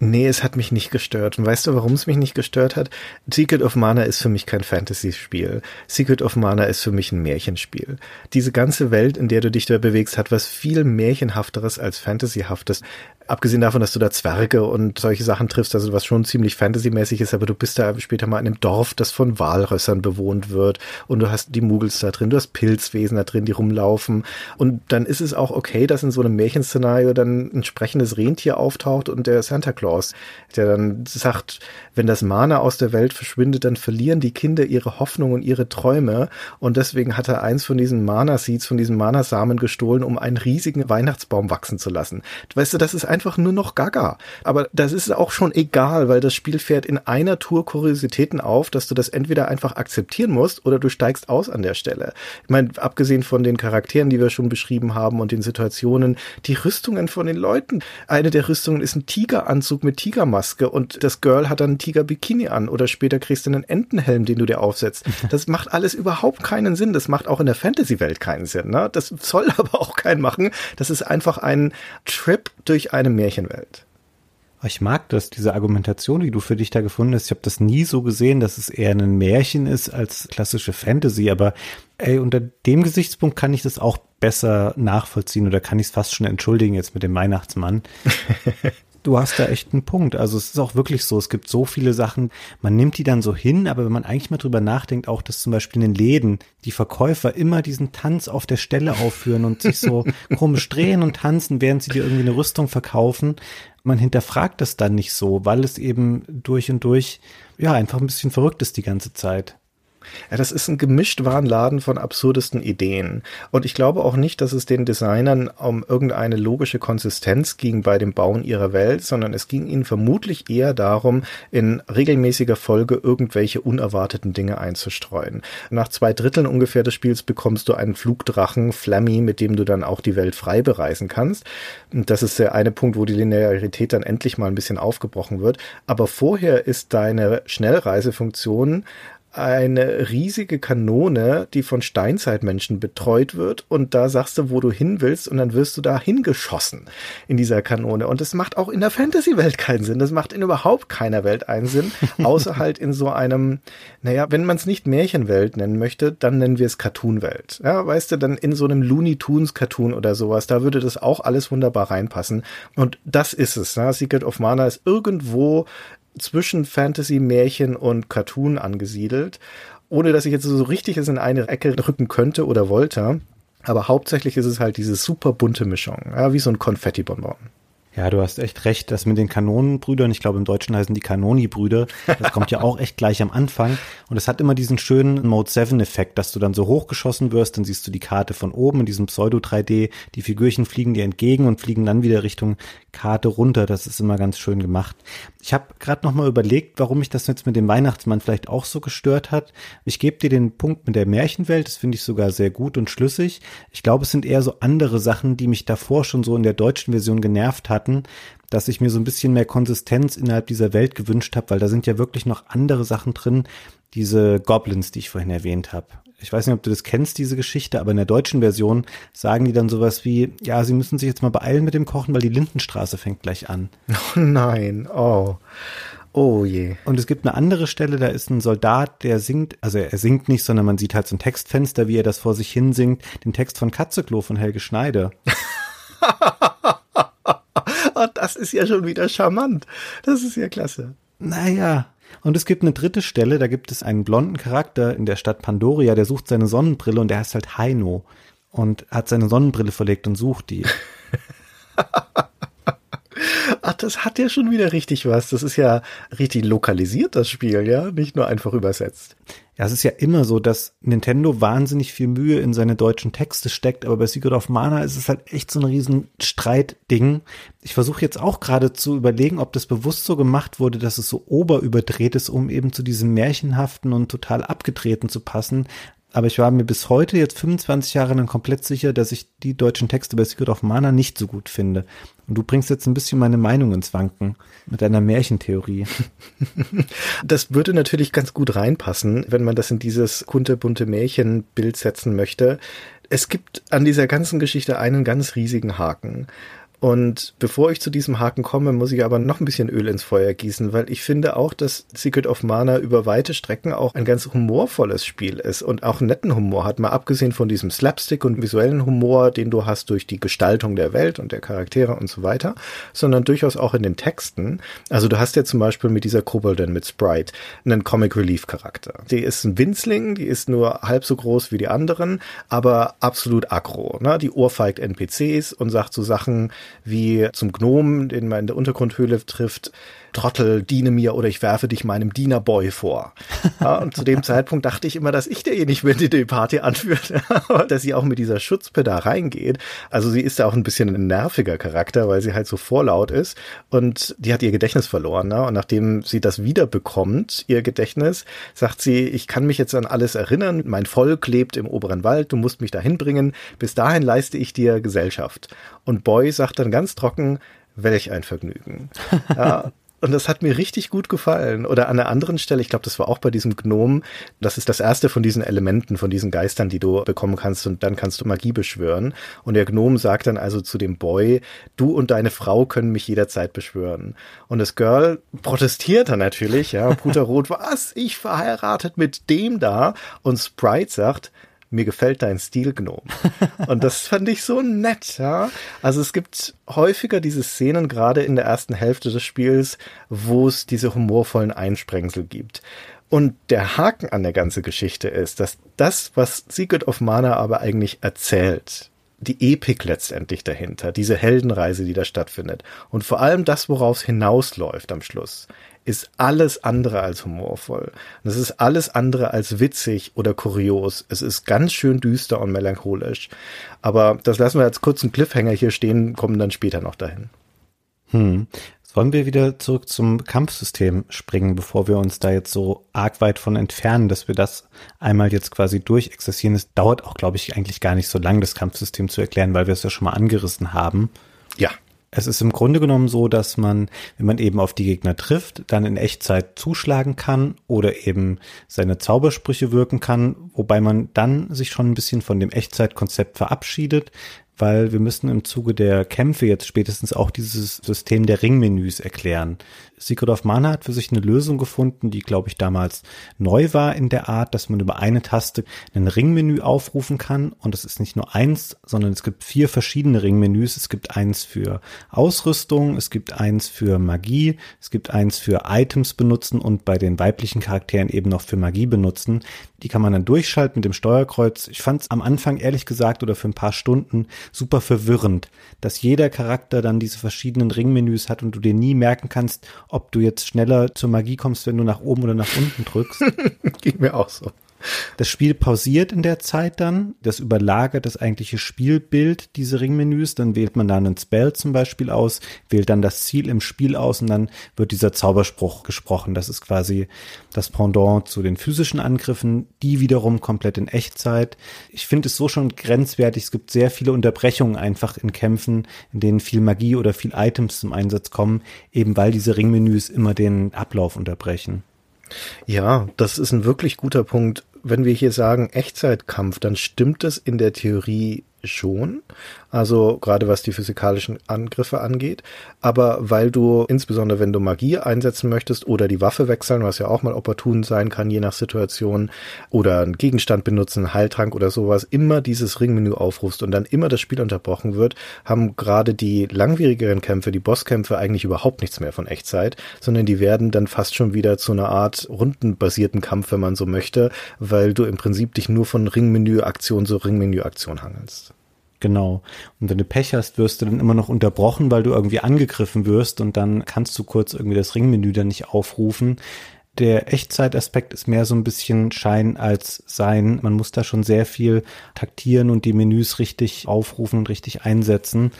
Nee, es hat mich nicht gestört. Und weißt du, warum es mich nicht gestört hat? Secret of Mana ist für mich kein Fantasy-Spiel. Secret of Mana ist für mich ein Märchenspiel. Diese ganze Welt, in der du dich da bewegst, hat was viel Märchenhafteres als Fantasyhaftes. Abgesehen davon, dass du da Zwerge und solche Sachen triffst, also was schon ziemlich fantasymäßig ist, aber du bist da später mal in einem Dorf, das von Walrössern bewohnt wird und du hast die Muggels da drin, du hast Pilzwesen da drin, die rumlaufen und dann ist es auch okay, dass in so einem Märchenszenario dann ein sprechendes Rentier auftaucht und der Santa Claus, der dann sagt, wenn das Mana aus der Welt verschwindet, dann verlieren die Kinder ihre Hoffnung und ihre Träume und deswegen hat er eins von diesen Mana-Seeds, von diesen Mana-Samen gestohlen, um einen riesigen Weihnachtsbaum wachsen zu lassen. Weißt du, das ist einfach nur noch Gaga. Aber das ist auch schon egal, weil das Spiel fährt in einer Tour Kuriositäten auf, dass du das entweder einfach akzeptieren musst oder du steigst aus an der Stelle. Ich meine, abgesehen von den Charakteren, die wir schon beschrieben haben und den Situationen, die Rüstungen von den Leuten. Eine der Rüstungen ist ein Tigeranzug mit Tigermaske und das Girl hat dann ein Tigerbikini an oder später kriegst du einen Entenhelm, den du dir aufsetzt. Das macht alles überhaupt keinen Sinn. Das macht auch in der Fantasy-Welt keinen Sinn. Ne? Das soll aber auch keinen machen. Das ist einfach ein Trip durch eine Märchenwelt. Ich mag das, diese Argumentation, die du für dich da gefunden hast. Ich habe das nie so gesehen, dass es eher ein Märchen ist als klassische Fantasy. Aber ey, unter dem Gesichtspunkt kann ich das auch besser nachvollziehen oder kann ich es fast schon entschuldigen jetzt mit dem Weihnachtsmann. du hast da echt einen Punkt. Also es ist auch wirklich so, es gibt so viele Sachen, man nimmt die dann so hin, aber wenn man eigentlich mal drüber nachdenkt, auch dass zum Beispiel in den Läden die Verkäufer immer diesen Tanz auf der Stelle aufführen und sich so komisch drehen und tanzen, während sie dir irgendwie eine Rüstung verkaufen. Man hinterfragt das dann nicht so, weil es eben durch und durch, ja, einfach ein bisschen verrückt ist die ganze Zeit. Ja, das ist ein gemischt Warenladen von absurdesten Ideen. Und ich glaube auch nicht, dass es den Designern um irgendeine logische Konsistenz ging bei dem Bauen ihrer Welt, sondern es ging ihnen vermutlich eher darum, in regelmäßiger Folge irgendwelche unerwarteten Dinge einzustreuen. Nach zwei Dritteln ungefähr des Spiels bekommst du einen Flugdrachen, Flammy, mit dem du dann auch die Welt frei bereisen kannst. Das ist der eine Punkt, wo die Linearität dann endlich mal ein bisschen aufgebrochen wird. Aber vorher ist deine Schnellreisefunktion eine riesige Kanone, die von Steinzeitmenschen betreut wird und da sagst du, wo du hin willst und dann wirst du da hingeschossen in dieser Kanone und das macht auch in der Fantasy-Welt keinen Sinn, das macht in überhaupt keiner Welt einen Sinn, außer halt in so einem, naja, wenn man es nicht Märchenwelt nennen möchte, dann nennen wir es Cartoonwelt. Ja, weißt du, dann in so einem Looney Tunes Cartoon oder sowas, da würde das auch alles wunderbar reinpassen und das ist es. Ne? Secret of Mana ist irgendwo zwischen Fantasy, Märchen und Cartoon angesiedelt, ohne dass ich jetzt so richtig es in eine Ecke drücken könnte oder wollte. Aber hauptsächlich ist es halt diese super bunte Mischung, ja, wie so ein Konfetti-Bonbon. Ja, du hast echt recht. Das mit den Kanonenbrüdern, ich glaube im Deutschen heißen die Kanoni-Brüder, das kommt ja auch echt gleich am Anfang. Und es hat immer diesen schönen Mode 7-Effekt, dass du dann so hochgeschossen wirst, dann siehst du die Karte von oben in diesem Pseudo-3D, die Figürchen fliegen dir entgegen und fliegen dann wieder Richtung Karte runter. Das ist immer ganz schön gemacht. Ich habe gerade noch mal überlegt, warum mich das jetzt mit dem Weihnachtsmann vielleicht auch so gestört hat. Ich gebe dir den Punkt mit der Märchenwelt, das finde ich sogar sehr gut und schlüssig. Ich glaube, es sind eher so andere Sachen, die mich davor schon so in der deutschen Version genervt hatten, dass ich mir so ein bisschen mehr Konsistenz innerhalb dieser Welt gewünscht habe, weil da sind ja wirklich noch andere Sachen drin, diese Goblins, die ich vorhin erwähnt habe ich weiß nicht, ob du das kennst, diese Geschichte, aber in der deutschen Version sagen die dann sowas wie, ja, sie müssen sich jetzt mal beeilen mit dem Kochen, weil die Lindenstraße fängt gleich an. Oh nein, oh. Oh je. Und es gibt eine andere Stelle, da ist ein Soldat, der singt, also er singt nicht, sondern man sieht halt so ein Textfenster, wie er das vor sich hin singt, den Text von Katzeklo von Helge Schneider. oh, das ist ja schon wieder charmant. Das ist ja klasse. Naja, und es gibt eine dritte Stelle, da gibt es einen blonden Charakter in der Stadt Pandoria, der sucht seine Sonnenbrille und der heißt halt Heino und hat seine Sonnenbrille verlegt und sucht die. Ach, das hat ja schon wieder richtig was. Das ist ja richtig lokalisiert, das Spiel, ja, nicht nur einfach übersetzt. Ja, es ist ja immer so, dass Nintendo wahnsinnig viel Mühe in seine deutschen Texte steckt, aber bei Secret of Mana ist es halt echt so ein riesen Streitding. Ich versuche jetzt auch gerade zu überlegen, ob das bewusst so gemacht wurde, dass es so oberüberdreht ist, um eben zu diesem märchenhaften und total abgedrehten zu passen. Aber ich war mir bis heute, jetzt 25 Jahre lang, komplett sicher, dass ich die deutschen Texte bei Secret of Mana nicht so gut finde. Und du bringst jetzt ein bisschen meine Meinung ins Wanken mit deiner Märchentheorie. Das würde natürlich ganz gut reinpassen, wenn man das in dieses kunterbunte Märchenbild setzen möchte. Es gibt an dieser ganzen Geschichte einen ganz riesigen Haken. Und bevor ich zu diesem Haken komme, muss ich aber noch ein bisschen Öl ins Feuer gießen, weil ich finde auch, dass Secret of Mana über weite Strecken auch ein ganz humorvolles Spiel ist und auch einen netten Humor hat, mal abgesehen von diesem Slapstick und visuellen Humor, den du hast durch die Gestaltung der Welt und der Charaktere und so weiter, sondern durchaus auch in den Texten. Also du hast ja zum Beispiel mit dieser Koboldin mit Sprite einen Comic Relief Charakter. Die ist ein Winzling, die ist nur halb so groß wie die anderen, aber absolut aggro. Ne? Die ohrfeigt NPCs und sagt so Sachen, wie zum Gnomen, den man in der Untergrundhöhle trifft, Trottel, diene mir oder ich werfe dich meinem Dienerboy vor. Ja, und zu dem Zeitpunkt dachte ich immer, dass ich derjenige bin, der die Party anführt, dass sie auch mit dieser Schutzpe da reingeht. Also sie ist ja auch ein bisschen ein nerviger Charakter, weil sie halt so vorlaut ist und die hat ihr Gedächtnis verloren. Ne? Und nachdem sie das wieder bekommt, ihr Gedächtnis, sagt sie, ich kann mich jetzt an alles erinnern, mein Volk lebt im oberen Wald, du musst mich dahin bringen, bis dahin leiste ich dir Gesellschaft. Und Boy sagt dann ganz trocken, welch ein Vergnügen. Ja, und das hat mir richtig gut gefallen. Oder an einer anderen Stelle, ich glaube, das war auch bei diesem Gnom, das ist das erste von diesen Elementen, von diesen Geistern, die du bekommen kannst und dann kannst du Magie beschwören. Und der Gnom sagt dann also zu dem Boy, du und deine Frau können mich jederzeit beschwören. Und das Girl protestiert dann natürlich, ja, Puterrot, was? Ich verheiratet mit dem da? Und Sprite sagt, mir gefällt dein Stil, Gnome. Und das fand ich so nett, ja. Also es gibt häufiger diese Szenen, gerade in der ersten Hälfte des Spiels, wo es diese humorvollen Einsprengsel gibt. Und der Haken an der ganzen Geschichte ist, dass das, was Secret of Mana aber eigentlich erzählt, die Epik letztendlich dahinter, diese Heldenreise, die da stattfindet und vor allem das, worauf es hinausläuft am Schluss, ist alles andere als humorvoll. Das ist alles andere als witzig oder kurios. Es ist ganz schön düster und melancholisch. Aber das lassen wir als kurzen Cliffhanger hier stehen, kommen dann später noch dahin. Hm. Wollen wir wieder zurück zum Kampfsystem springen, bevor wir uns da jetzt so arg weit von entfernen, dass wir das einmal jetzt quasi durchexerzieren? Es dauert auch, glaube ich, eigentlich gar nicht so lang, das Kampfsystem zu erklären, weil wir es ja schon mal angerissen haben. Ja. Es ist im Grunde genommen so, dass man, wenn man eben auf die Gegner trifft, dann in Echtzeit zuschlagen kann oder eben seine Zaubersprüche wirken kann, wobei man dann sich schon ein bisschen von dem Echtzeitkonzept verabschiedet, weil wir müssen im Zuge der Kämpfe jetzt spätestens auch dieses System der Ringmenüs erklären. Secret of Mana hat für sich eine Lösung gefunden, die, glaube ich, damals neu war in der Art, dass man über eine Taste ein Ringmenü aufrufen kann. Und es ist nicht nur eins, sondern es gibt vier verschiedene Ringmenüs. Es gibt eins für Ausrüstung, es gibt eins für Magie, es gibt eins für Items benutzen und bei den weiblichen Charakteren eben noch für Magie benutzen. Die kann man dann durchschalten mit dem Steuerkreuz. Ich fand es am Anfang ehrlich gesagt oder für ein paar Stunden super verwirrend, dass jeder Charakter dann diese verschiedenen Ringmenüs hat und du dir nie merken kannst, ob du jetzt schneller zur Magie kommst, wenn du nach oben oder nach unten drückst. Ging mir auch so. Das Spiel pausiert in der Zeit dann. Das überlagert das eigentliche Spielbild, diese Ringmenüs. Dann wählt man da einen Spell zum Beispiel aus, wählt dann das Ziel im Spiel aus und dann wird dieser Zauberspruch gesprochen. Das ist quasi das Pendant zu den physischen Angriffen, die wiederum komplett in Echtzeit. Ich finde es so schon grenzwertig. Es gibt sehr viele Unterbrechungen einfach in Kämpfen, in denen viel Magie oder viel Items zum Einsatz kommen, eben weil diese Ringmenüs immer den Ablauf unterbrechen. Ja, das ist ein wirklich guter Punkt. Wenn wir hier sagen Echtzeitkampf, dann stimmt es in der Theorie schon, also gerade was die physikalischen Angriffe angeht, aber weil du insbesondere wenn du Magie einsetzen möchtest oder die Waffe wechseln, was ja auch mal opportun sein kann, je nach Situation, oder einen Gegenstand benutzen, einen Heiltrank oder sowas, immer dieses Ringmenü aufrufst und dann immer das Spiel unterbrochen wird, haben gerade die langwierigeren Kämpfe, die Bosskämpfe eigentlich überhaupt nichts mehr von Echtzeit, sondern die werden dann fast schon wieder zu einer Art rundenbasierten Kampf, wenn man so möchte, weil du im Prinzip dich nur von Ringmenü-Aktion zu Ringmenü-Aktion hangelst. Genau. Und wenn du Pech hast, wirst du dann immer noch unterbrochen, weil du irgendwie angegriffen wirst und dann kannst du kurz irgendwie das Ringmenü dann nicht aufrufen. Der Echtzeitaspekt ist mehr so ein bisschen Schein als Sein. Man muss da schon sehr viel taktieren und die Menüs richtig aufrufen und richtig einsetzen.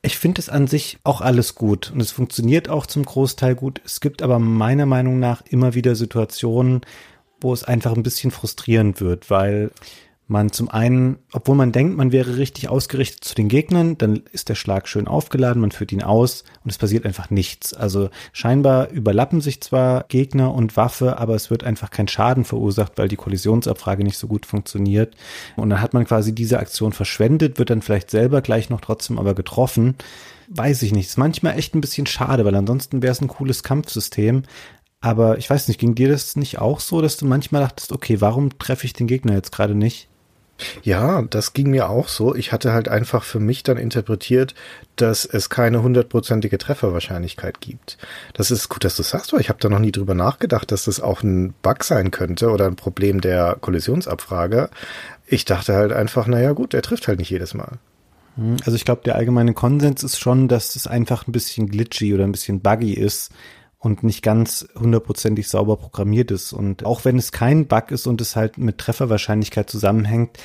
Ich finde es an sich auch alles gut und es funktioniert auch zum Großteil gut. Es gibt aber meiner Meinung nach immer wieder Situationen, wo es einfach ein bisschen frustrierend wird, weil man zum einen, obwohl man denkt, man wäre richtig ausgerichtet zu den Gegnern, dann ist der Schlag schön aufgeladen, man führt ihn aus und es passiert einfach nichts. Also scheinbar überlappen sich zwar Gegner und Waffe, aber es wird einfach kein Schaden verursacht, weil die Kollisionsabfrage nicht so gut funktioniert. Und dann hat man quasi diese Aktion verschwendet, wird dann vielleicht selber gleich noch trotzdem aber getroffen. Weiß ich nicht. Ist manchmal echt ein bisschen schade, weil ansonsten wäre es ein cooles Kampfsystem. Aber ich weiß nicht, ging dir das nicht auch so, dass du manchmal dachtest, okay, warum treffe ich den Gegner jetzt gerade nicht? Ja, das ging mir auch so. Ich hatte halt einfach für mich dann interpretiert, dass es keine hundertprozentige Trefferwahrscheinlichkeit gibt. Das ist gut, dass du sagst, weil ich habe da noch nie drüber nachgedacht, dass das auch ein Bug sein könnte oder ein Problem der Kollisionsabfrage. Ich dachte halt einfach, naja gut, er trifft halt nicht jedes Mal. Hm, also ich glaube, der allgemeine Konsens ist schon, dass es einfach ein bisschen glitchy oder ein bisschen buggy ist, und nicht ganz hundertprozentig sauber programmiert ist. Und auch wenn es kein Bug ist und es halt mit Trefferwahrscheinlichkeit zusammenhängt,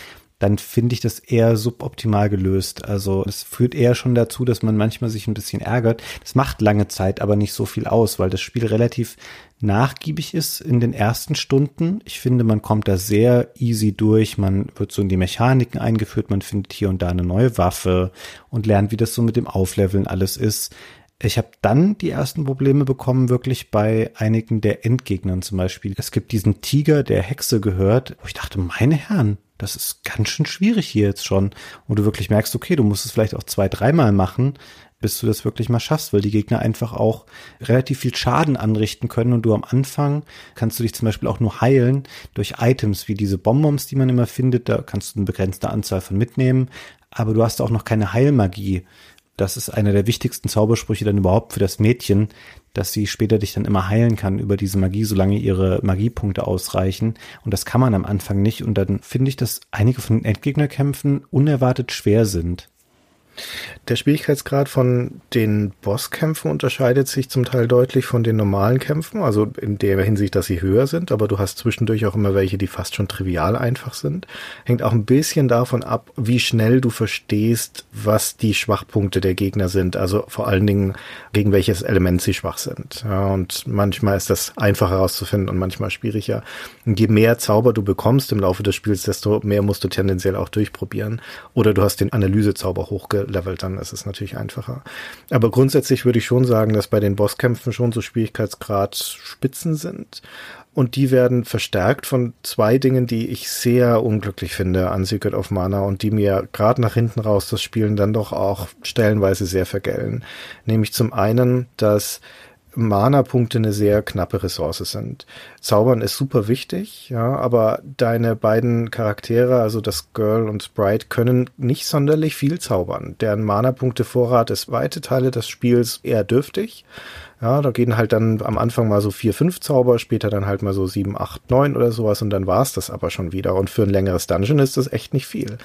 dann finde ich das eher suboptimal gelöst. Also es führt eher schon dazu, dass man manchmal sich ein bisschen ärgert. Das macht lange Zeit aber nicht so viel aus, weil das Spiel relativ nachgiebig ist in den ersten Stunden. Ich finde, man kommt da sehr easy durch. Man wird so in die Mechaniken eingeführt. Man findet hier und da eine neue Waffe und lernt, wie das so mit dem Aufleveln alles ist. Ich habe dann die ersten Probleme bekommen, wirklich bei einigen der Endgegnern zum Beispiel. Es gibt diesen Tiger, der Hexe gehört, wo ich dachte, meine Herren, das ist ganz schön schwierig hier jetzt schon. Und du wirklich merkst, okay, du musst es vielleicht auch zwei, dreimal machen, bis du das wirklich mal schaffst, weil die Gegner einfach auch relativ viel Schaden anrichten können und du am Anfang kannst du dich zum Beispiel auch nur heilen durch Items wie diese Bonbons, die man immer findet, da kannst du eine begrenzte Anzahl von mitnehmen, aber du hast auch noch keine Heilmagie. Das ist einer der wichtigsten Zaubersprüche dann überhaupt für das Mädchen, dass sie später dich dann immer heilen kann über diese Magie, solange ihre Magiepunkte ausreichen. Und das kann man am Anfang nicht. Und dann finde ich, dass einige von den Endgegnerkämpfen unerwartet schwer sind. Der Schwierigkeitsgrad von den Bosskämpfen unterscheidet sich zum Teil deutlich von den normalen Kämpfen, also in der Hinsicht, dass sie höher sind, aber du hast zwischendurch auch immer welche, die fast schon trivial einfach sind. Hängt auch ein bisschen davon ab, wie schnell du verstehst, was die Schwachpunkte der Gegner sind, also vor allen Dingen, gegen welches Element sie schwach sind. Ja, und manchmal ist das einfacher herauszufinden und manchmal schwieriger. Und je mehr Zauber du bekommst im Laufe des Spiels, desto mehr musst du tendenziell auch durchprobieren. Oder du hast den Analysezauber hochge gelevelt, dann ist es natürlich einfacher. Aber grundsätzlich würde ich schon sagen, dass bei den Bosskämpfen schon so Schwierigkeitsgrad Spitzen sind. Und die werden verstärkt von zwei Dingen, die ich sehr unglücklich finde an Secret of Mana und die mir gerade nach hinten raus das Spielen dann doch auch stellenweise sehr vergällen. Nämlich zum einen, dass Mana-Punkte eine sehr knappe Ressource sind. Zaubern ist super wichtig, ja, aber deine beiden Charaktere, also das Girl und Sprite, können nicht sonderlich viel zaubern. Deren Mana-Punkte-Vorrat ist weite Teile des Spiels eher dürftig. Ja, da gehen halt dann am Anfang mal so vier, fünf Zauber, später dann halt mal so sieben, acht, neun oder sowas und dann war's das aber schon wieder. Und für ein längeres Dungeon ist das echt nicht viel.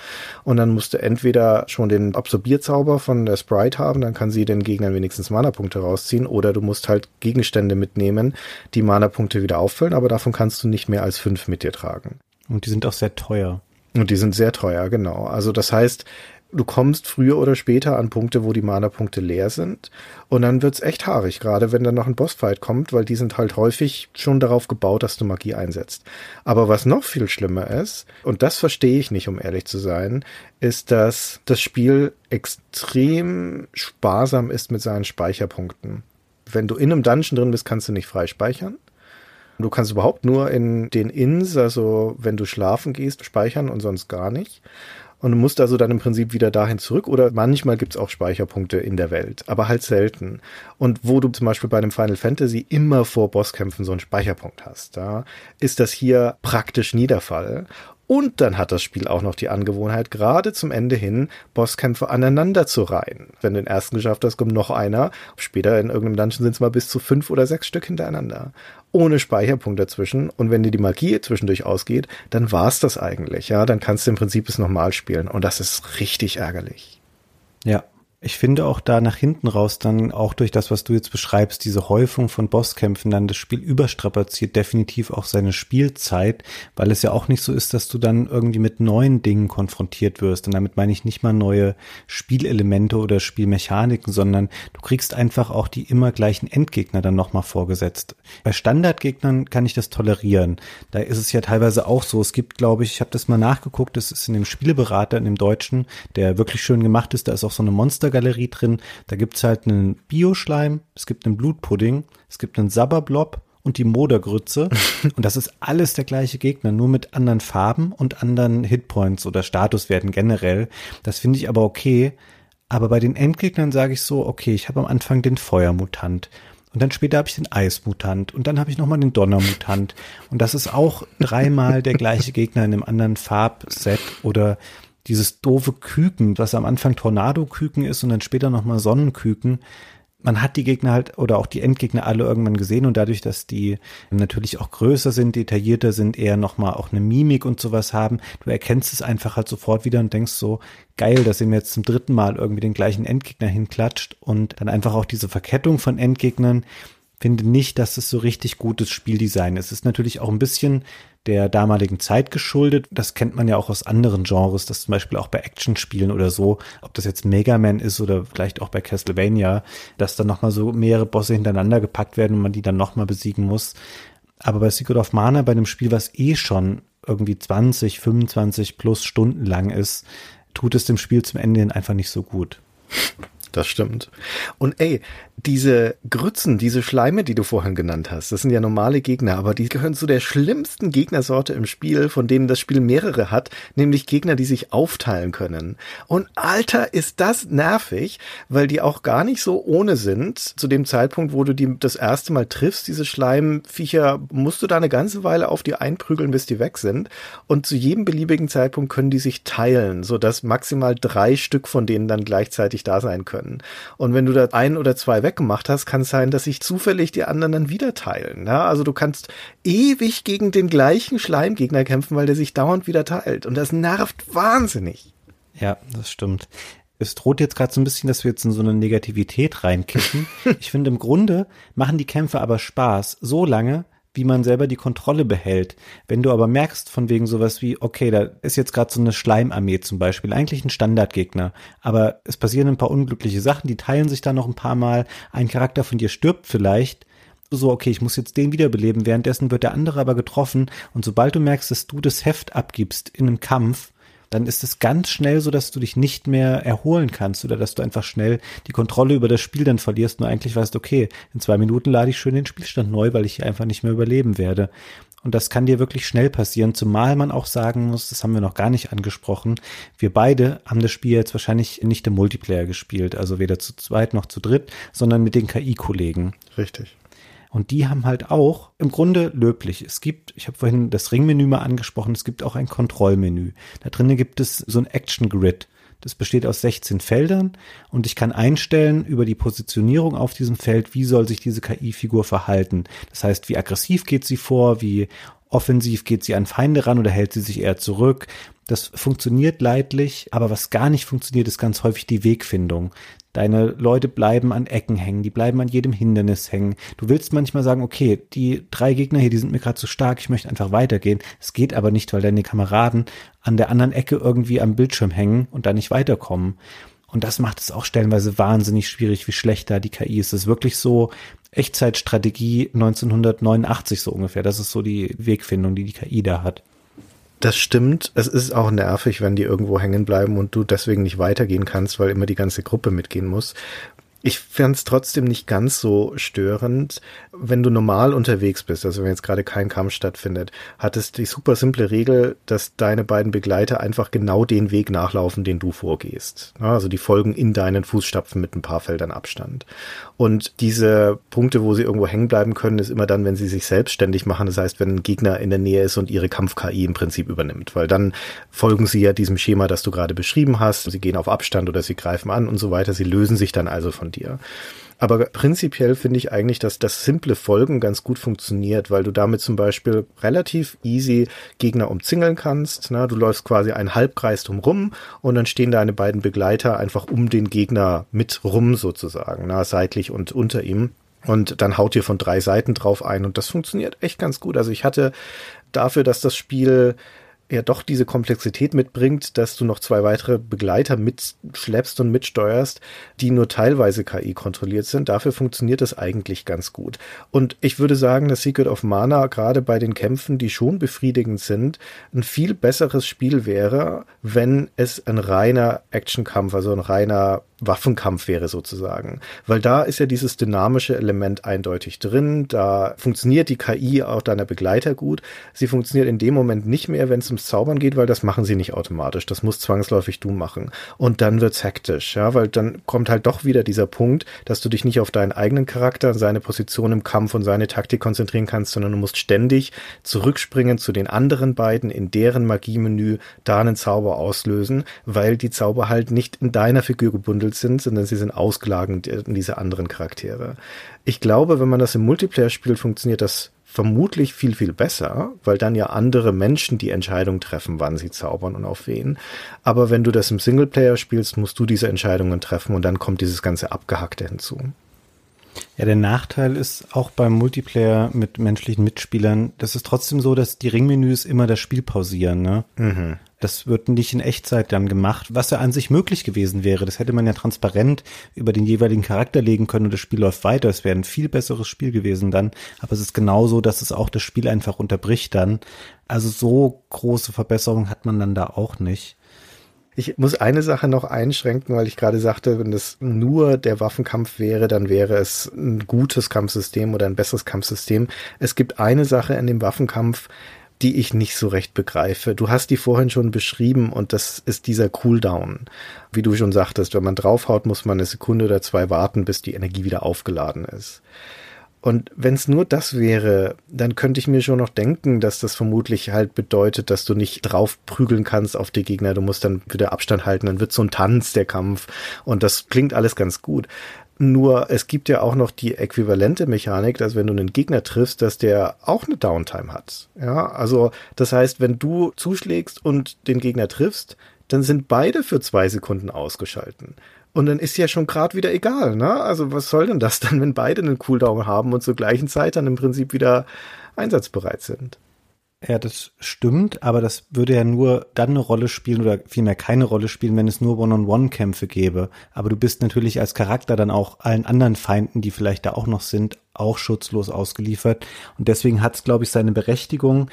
Und dann musst du entweder schon den Absorbierzauber von der Sprite haben, dann kann sie den Gegnern wenigstens Mana-Punkte rausziehen, oder du musst halt Gegenstände mitnehmen, die Mana-Punkte wieder auffüllen, aber davon kannst du nicht mehr als fünf mit dir tragen. Und die sind auch sehr teuer. Und die sind sehr teuer, genau. Also das heißt, du kommst früher oder später an Punkte, wo die Mana-Punkte leer sind. Und dann wird's echt haarig, gerade wenn dann noch ein Bossfight kommt, weil die sind halt häufig schon darauf gebaut, dass du Magie einsetzt. Aber was noch viel schlimmer ist, und das verstehe ich nicht, um ehrlich zu sein, ist, dass das Spiel extrem sparsam ist mit seinen Speicherpunkten. Wenn du in einem Dungeon drin bist, kannst du nicht frei speichern. Du kannst überhaupt nur in den Inns, also wenn du schlafen gehst, speichern und sonst gar nicht. Und du musst also dann im Prinzip wieder dahin zurück oder manchmal gibt's auch Speicherpunkte in der Welt, aber halt selten. Und wo du zum Beispiel bei einem Final Fantasy immer vor Bosskämpfen so einen Speicherpunkt hast, da ist das hier praktisch nie der Fall. Und dann hat das Spiel auch noch die Angewohnheit, gerade zum Ende hin Bosskämpfe aneinander zu reihen. Wenn du den ersten geschafft hast, kommt noch einer. Später in irgendeinem Dungeon sind es mal bis zu fünf oder sechs Stück hintereinander. Ohne Speicherpunkt dazwischen. Und wenn dir die Magie zwischendurch ausgeht, dann war's das eigentlich. Ja, dann kannst du im Prinzip es nochmal spielen. Und das ist richtig ärgerlich. Ja, ich finde auch da nach hinten raus dann auch durch das, was du jetzt beschreibst, diese Häufung von Bosskämpfen dann das Spiel überstrapaziert definitiv auch seine Spielzeit, weil es ja auch nicht so ist, dass du dann irgendwie mit neuen Dingen konfrontiert wirst. Und damit meine ich nicht mal neue Spielelemente oder Spielmechaniken, sondern du kriegst einfach auch die immer gleichen Endgegner dann nochmal vorgesetzt. Bei Standardgegnern kann ich das tolerieren. Da ist es ja teilweise auch so. Es gibt, glaube ich, ich habe das mal nachgeguckt, das ist in dem Spieleberater, in dem Deutschen, der wirklich schön gemacht ist, da ist auch so eine Monster Monstergalerie drin. Da gibt's halt einen Bioschleim, es gibt einen Blutpudding, es gibt einen Sabberblob und die Modergrütze. und das ist alles der gleiche Gegner, nur mit anderen Farben und anderen Hitpoints oder Statuswerten generell. Das finde ich aber okay. Aber bei den Endgegnern sage ich so, okay, ich habe am Anfang den Feuermutant. Und dann später habe ich den Eismutant und dann habe ich nochmal den Donnermutant. Und das ist auch dreimal der gleiche Gegner in einem anderen Farbset oder dieses doofe Küken, was am Anfang Tornado-Küken ist und dann später nochmal Sonnenküken. Man hat die Gegner halt oder auch die Endgegner alle irgendwann gesehen und dadurch, dass die natürlich auch größer sind, detaillierter sind, eher nochmal auch eine Mimik und sowas haben, du erkennst es einfach halt sofort wieder und denkst so, geil, dass ihr mir jetzt zum dritten Mal irgendwie den gleichen Endgegner hinklatscht und dann einfach auch diese Verkettung von Endgegnern, finde nicht, dass es so richtig gutes Spieldesign ist. Es ist natürlich auch ein bisschen der damaligen Zeit geschuldet. Das kennt man ja auch aus anderen Genres, das zum Beispiel auch bei Actionspielen oder so, ob das jetzt Mega Man ist oder vielleicht auch bei Castlevania, dass dann nochmal so mehrere Bosse hintereinander gepackt werden und man die dann nochmal besiegen muss. Aber bei Secret of Mana, bei einem Spiel, was eh schon irgendwie 20, 25 plus Stunden lang ist, tut es dem Spiel zum Ende hin einfach nicht so gut. Das stimmt. Und ey, diese Grützen, diese Schleime, die du vorhin genannt hast, das sind ja normale Gegner, aber die gehören zu der schlimmsten Gegnersorte im Spiel, von denen das Spiel mehrere hat, nämlich Gegner, die sich aufteilen können. Und alter, ist das nervig, weil die auch gar nicht so ohne sind. Zu dem Zeitpunkt, wo du die das erste Mal triffst, diese Schleimviecher, musst du da eine ganze Weile auf die einprügeln, bis die weg sind. Und zu jedem beliebigen Zeitpunkt können die sich teilen, sodass maximal drei Stück von denen dann gleichzeitig da sein können. Und wenn du da ein oder zwei weggemacht hast, kann es sein, dass sich zufällig die anderen dann wieder teilen. Ja? Also du kannst ewig gegen den gleichen Schleimgegner kämpfen, weil der sich dauernd wieder teilt. Und das nervt wahnsinnig. Ja, das stimmt. Es droht jetzt gerade so ein bisschen, dass wir jetzt in so eine Negativität reinkippen. ich finde, im Grunde machen die Kämpfe aber Spaß, so lange, wie man selber die Kontrolle behält. Wenn du aber merkst, von wegen sowas wie, okay, da ist jetzt gerade so eine Schleimarmee zum Beispiel, eigentlich ein Standardgegner, aber es passieren ein paar unglückliche Sachen, die teilen sich da noch ein paar Mal, ein Charakter von dir stirbt vielleicht, so, okay, ich muss jetzt den wiederbeleben, währenddessen wird der andere aber getroffen und sobald du merkst, dass du das Heft abgibst in einem Kampf, dann ist es ganz schnell so, dass du dich nicht mehr erholen kannst oder dass du einfach schnell die Kontrolle über das Spiel dann verlierst und eigentlich weißt, okay, in zwei Minuten lade ich schön den Spielstand neu, weil ich einfach nicht mehr überleben werde. Und das kann dir wirklich schnell passieren, zumal man auch sagen muss, das haben wir noch gar nicht angesprochen, wir beide haben das Spiel jetzt wahrscheinlich nicht im Multiplayer gespielt, also weder zu zweit noch zu dritt, sondern mit den KI-Kollegen. Richtig. Und die haben halt auch im Grunde löblich. Es gibt, ich habe vorhin das Ringmenü mal angesprochen, es gibt auch ein Kontrollmenü. Da drinnen gibt es so ein Action Grid. Das besteht aus 16 Feldern und ich kann einstellen über die Positionierung auf diesem Feld, wie soll sich diese KI-Figur verhalten. Das heißt, wie aggressiv geht sie vor, wie offensiv geht sie an Feinde ran oder hält sie sich eher zurück. Das funktioniert leidlich, aber was gar nicht funktioniert, ist ganz häufig die Wegfindung. Deine Leute bleiben an Ecken hängen, die bleiben an jedem Hindernis hängen. Du willst manchmal sagen, okay, die drei Gegner hier, die sind mir gerade zu stark, ich möchte einfach weitergehen. Es geht aber nicht, weil deine Kameraden an der anderen Ecke irgendwie am Bildschirm hängen und da nicht weiterkommen. Und das macht es auch stellenweise wahnsinnig schwierig, wie schlecht da die KI ist. Es ist wirklich so Echtzeitstrategie 1989 so ungefähr. Das ist so die Wegfindung, die die KI da hat. Das stimmt. Es ist auch nervig, wenn die irgendwo hängen bleiben und du deswegen nicht weitergehen kannst, weil immer die ganze Gruppe mitgehen muss. Ich fand es trotzdem nicht ganz so störend, wenn du normal unterwegs bist, also wenn jetzt gerade kein Kampf stattfindet, hat es die super simple Regel, dass deine beiden Begleiter einfach genau den Weg nachlaufen, den du vorgehst. Also die folgen in deinen Fußstapfen mit ein paar Feldern Abstand. Und diese Punkte, wo sie irgendwo hängen bleiben können, ist immer dann, wenn sie sich selbstständig machen. Das heißt, wenn ein Gegner in der Nähe ist und ihre Kampf-KI im Prinzip übernimmt, weil dann folgen sie ja diesem Schema, das du gerade beschrieben hast. Sie gehen auf Abstand oder sie greifen an und so weiter. Sie lösen sich dann also von dir. Aber prinzipiell finde ich eigentlich, dass das simple Folgen ganz gut funktioniert, weil du damit zum Beispiel relativ easy Gegner umzingeln kannst. Na, du läufst quasi einen Halbkreis drumrum und dann stehen deine beiden Begleiter einfach um den Gegner mit rum sozusagen, na, seitlich und unter ihm. Und dann haut ihr von drei Seiten drauf ein und das funktioniert echt ganz gut. Also ich hatte dafür, dass das Spiel ja doch diese Komplexität mitbringt, dass du noch zwei weitere Begleiter mitschleppst und mitsteuerst, die nur teilweise KI kontrolliert sind. Dafür funktioniert das eigentlich ganz gut. Und ich würde sagen, dass Secret of Mana gerade bei den Kämpfen, die schon befriedigend sind, ein viel besseres Spiel wäre, wenn es ein reiner Actionkampf, also ein reiner Waffenkampf wäre sozusagen. Weil da ist ja dieses dynamische Element eindeutig drin. Da funktioniert die KI auch deiner Begleiter gut. Sie funktioniert in dem Moment nicht mehr, wenn es ums Zaubern geht, weil das machen sie nicht automatisch. Das muss zwangsläufig du machen. Und dann wird's hektisch, ja, weil dann kommt halt doch wieder dieser Punkt, dass du dich nicht auf deinen eigenen Charakter, seine Position im Kampf und seine Taktik konzentrieren kannst, sondern du musst ständig zurückspringen zu den anderen beiden in deren Magiemenü, da einen Zauber auslösen, weil die Zauber halt nicht in deiner Figur gebundelt gebündelt sind, sondern sie sind ausgelagert in diese anderen Charaktere. Ich glaube, wenn man das im Multiplayer spielt, funktioniert das vermutlich viel, viel besser, weil dann ja andere Menschen die Entscheidung treffen, wann sie zaubern und auf wen. Aber wenn du das im Singleplayer spielst, musst du diese Entscheidungen treffen und dann kommt dieses ganze Abgehackte hinzu. Ja, der Nachteil ist auch beim Multiplayer mit menschlichen Mitspielern, das ist trotzdem so, dass die Ringmenüs immer das Spiel pausieren, ne? Mhm. Das wird nicht in Echtzeit dann gemacht, was ja an sich möglich gewesen wäre. Das hätte man ja transparent über den jeweiligen Charakter legen können und das Spiel läuft weiter. Es wäre ein viel besseres Spiel gewesen dann. Aber es ist genauso, dass es auch das Spiel einfach unterbricht dann. Also so große Verbesserungen hat man dann da auch nicht. Ich muss eine Sache noch einschränken, weil ich gerade sagte, wenn das nur der Waffenkampf wäre, dann wäre es ein gutes Kampfsystem oder ein besseres Kampfsystem. Es gibt eine Sache in dem Waffenkampf, die ich nicht so recht begreife. Du hast die vorhin schon beschrieben und das ist dieser Cooldown. Wie du schon sagtest, wenn man draufhaut, muss man eine Sekunde oder zwei warten, bis die Energie wieder aufgeladen ist. Und wenn es nur das wäre, dann könnte ich mir schon noch denken, dass das vermutlich halt bedeutet, dass du nicht drauf prügeln kannst auf die Gegner. Du musst dann wieder Abstand halten, dann wird so ein Tanz der Kampf. Und das klingt alles ganz gut. Nur es gibt ja auch noch die äquivalente Mechanik, dass wenn du einen Gegner triffst, dass der auch eine Downtime hat. Ja, also das heißt, wenn du zuschlägst und den Gegner triffst, dann sind beide für zwei Sekunden ausgeschalten. Und dann ist ja schon gerade wieder egal, ne? Also was soll denn das dann, wenn beide einen Cooldown haben und zur gleichen Zeit dann im Prinzip wieder einsatzbereit sind? Ja, das stimmt, aber das würde ja nur dann eine Rolle spielen oder vielmehr keine Rolle spielen, wenn es nur One-on-One-Kämpfe gäbe. Aber du bist natürlich als Charakter dann auch allen anderen Feinden, die vielleicht da auch noch sind, auch schutzlos ausgeliefert. Und deswegen hat es, glaube ich, seine Berechtigung.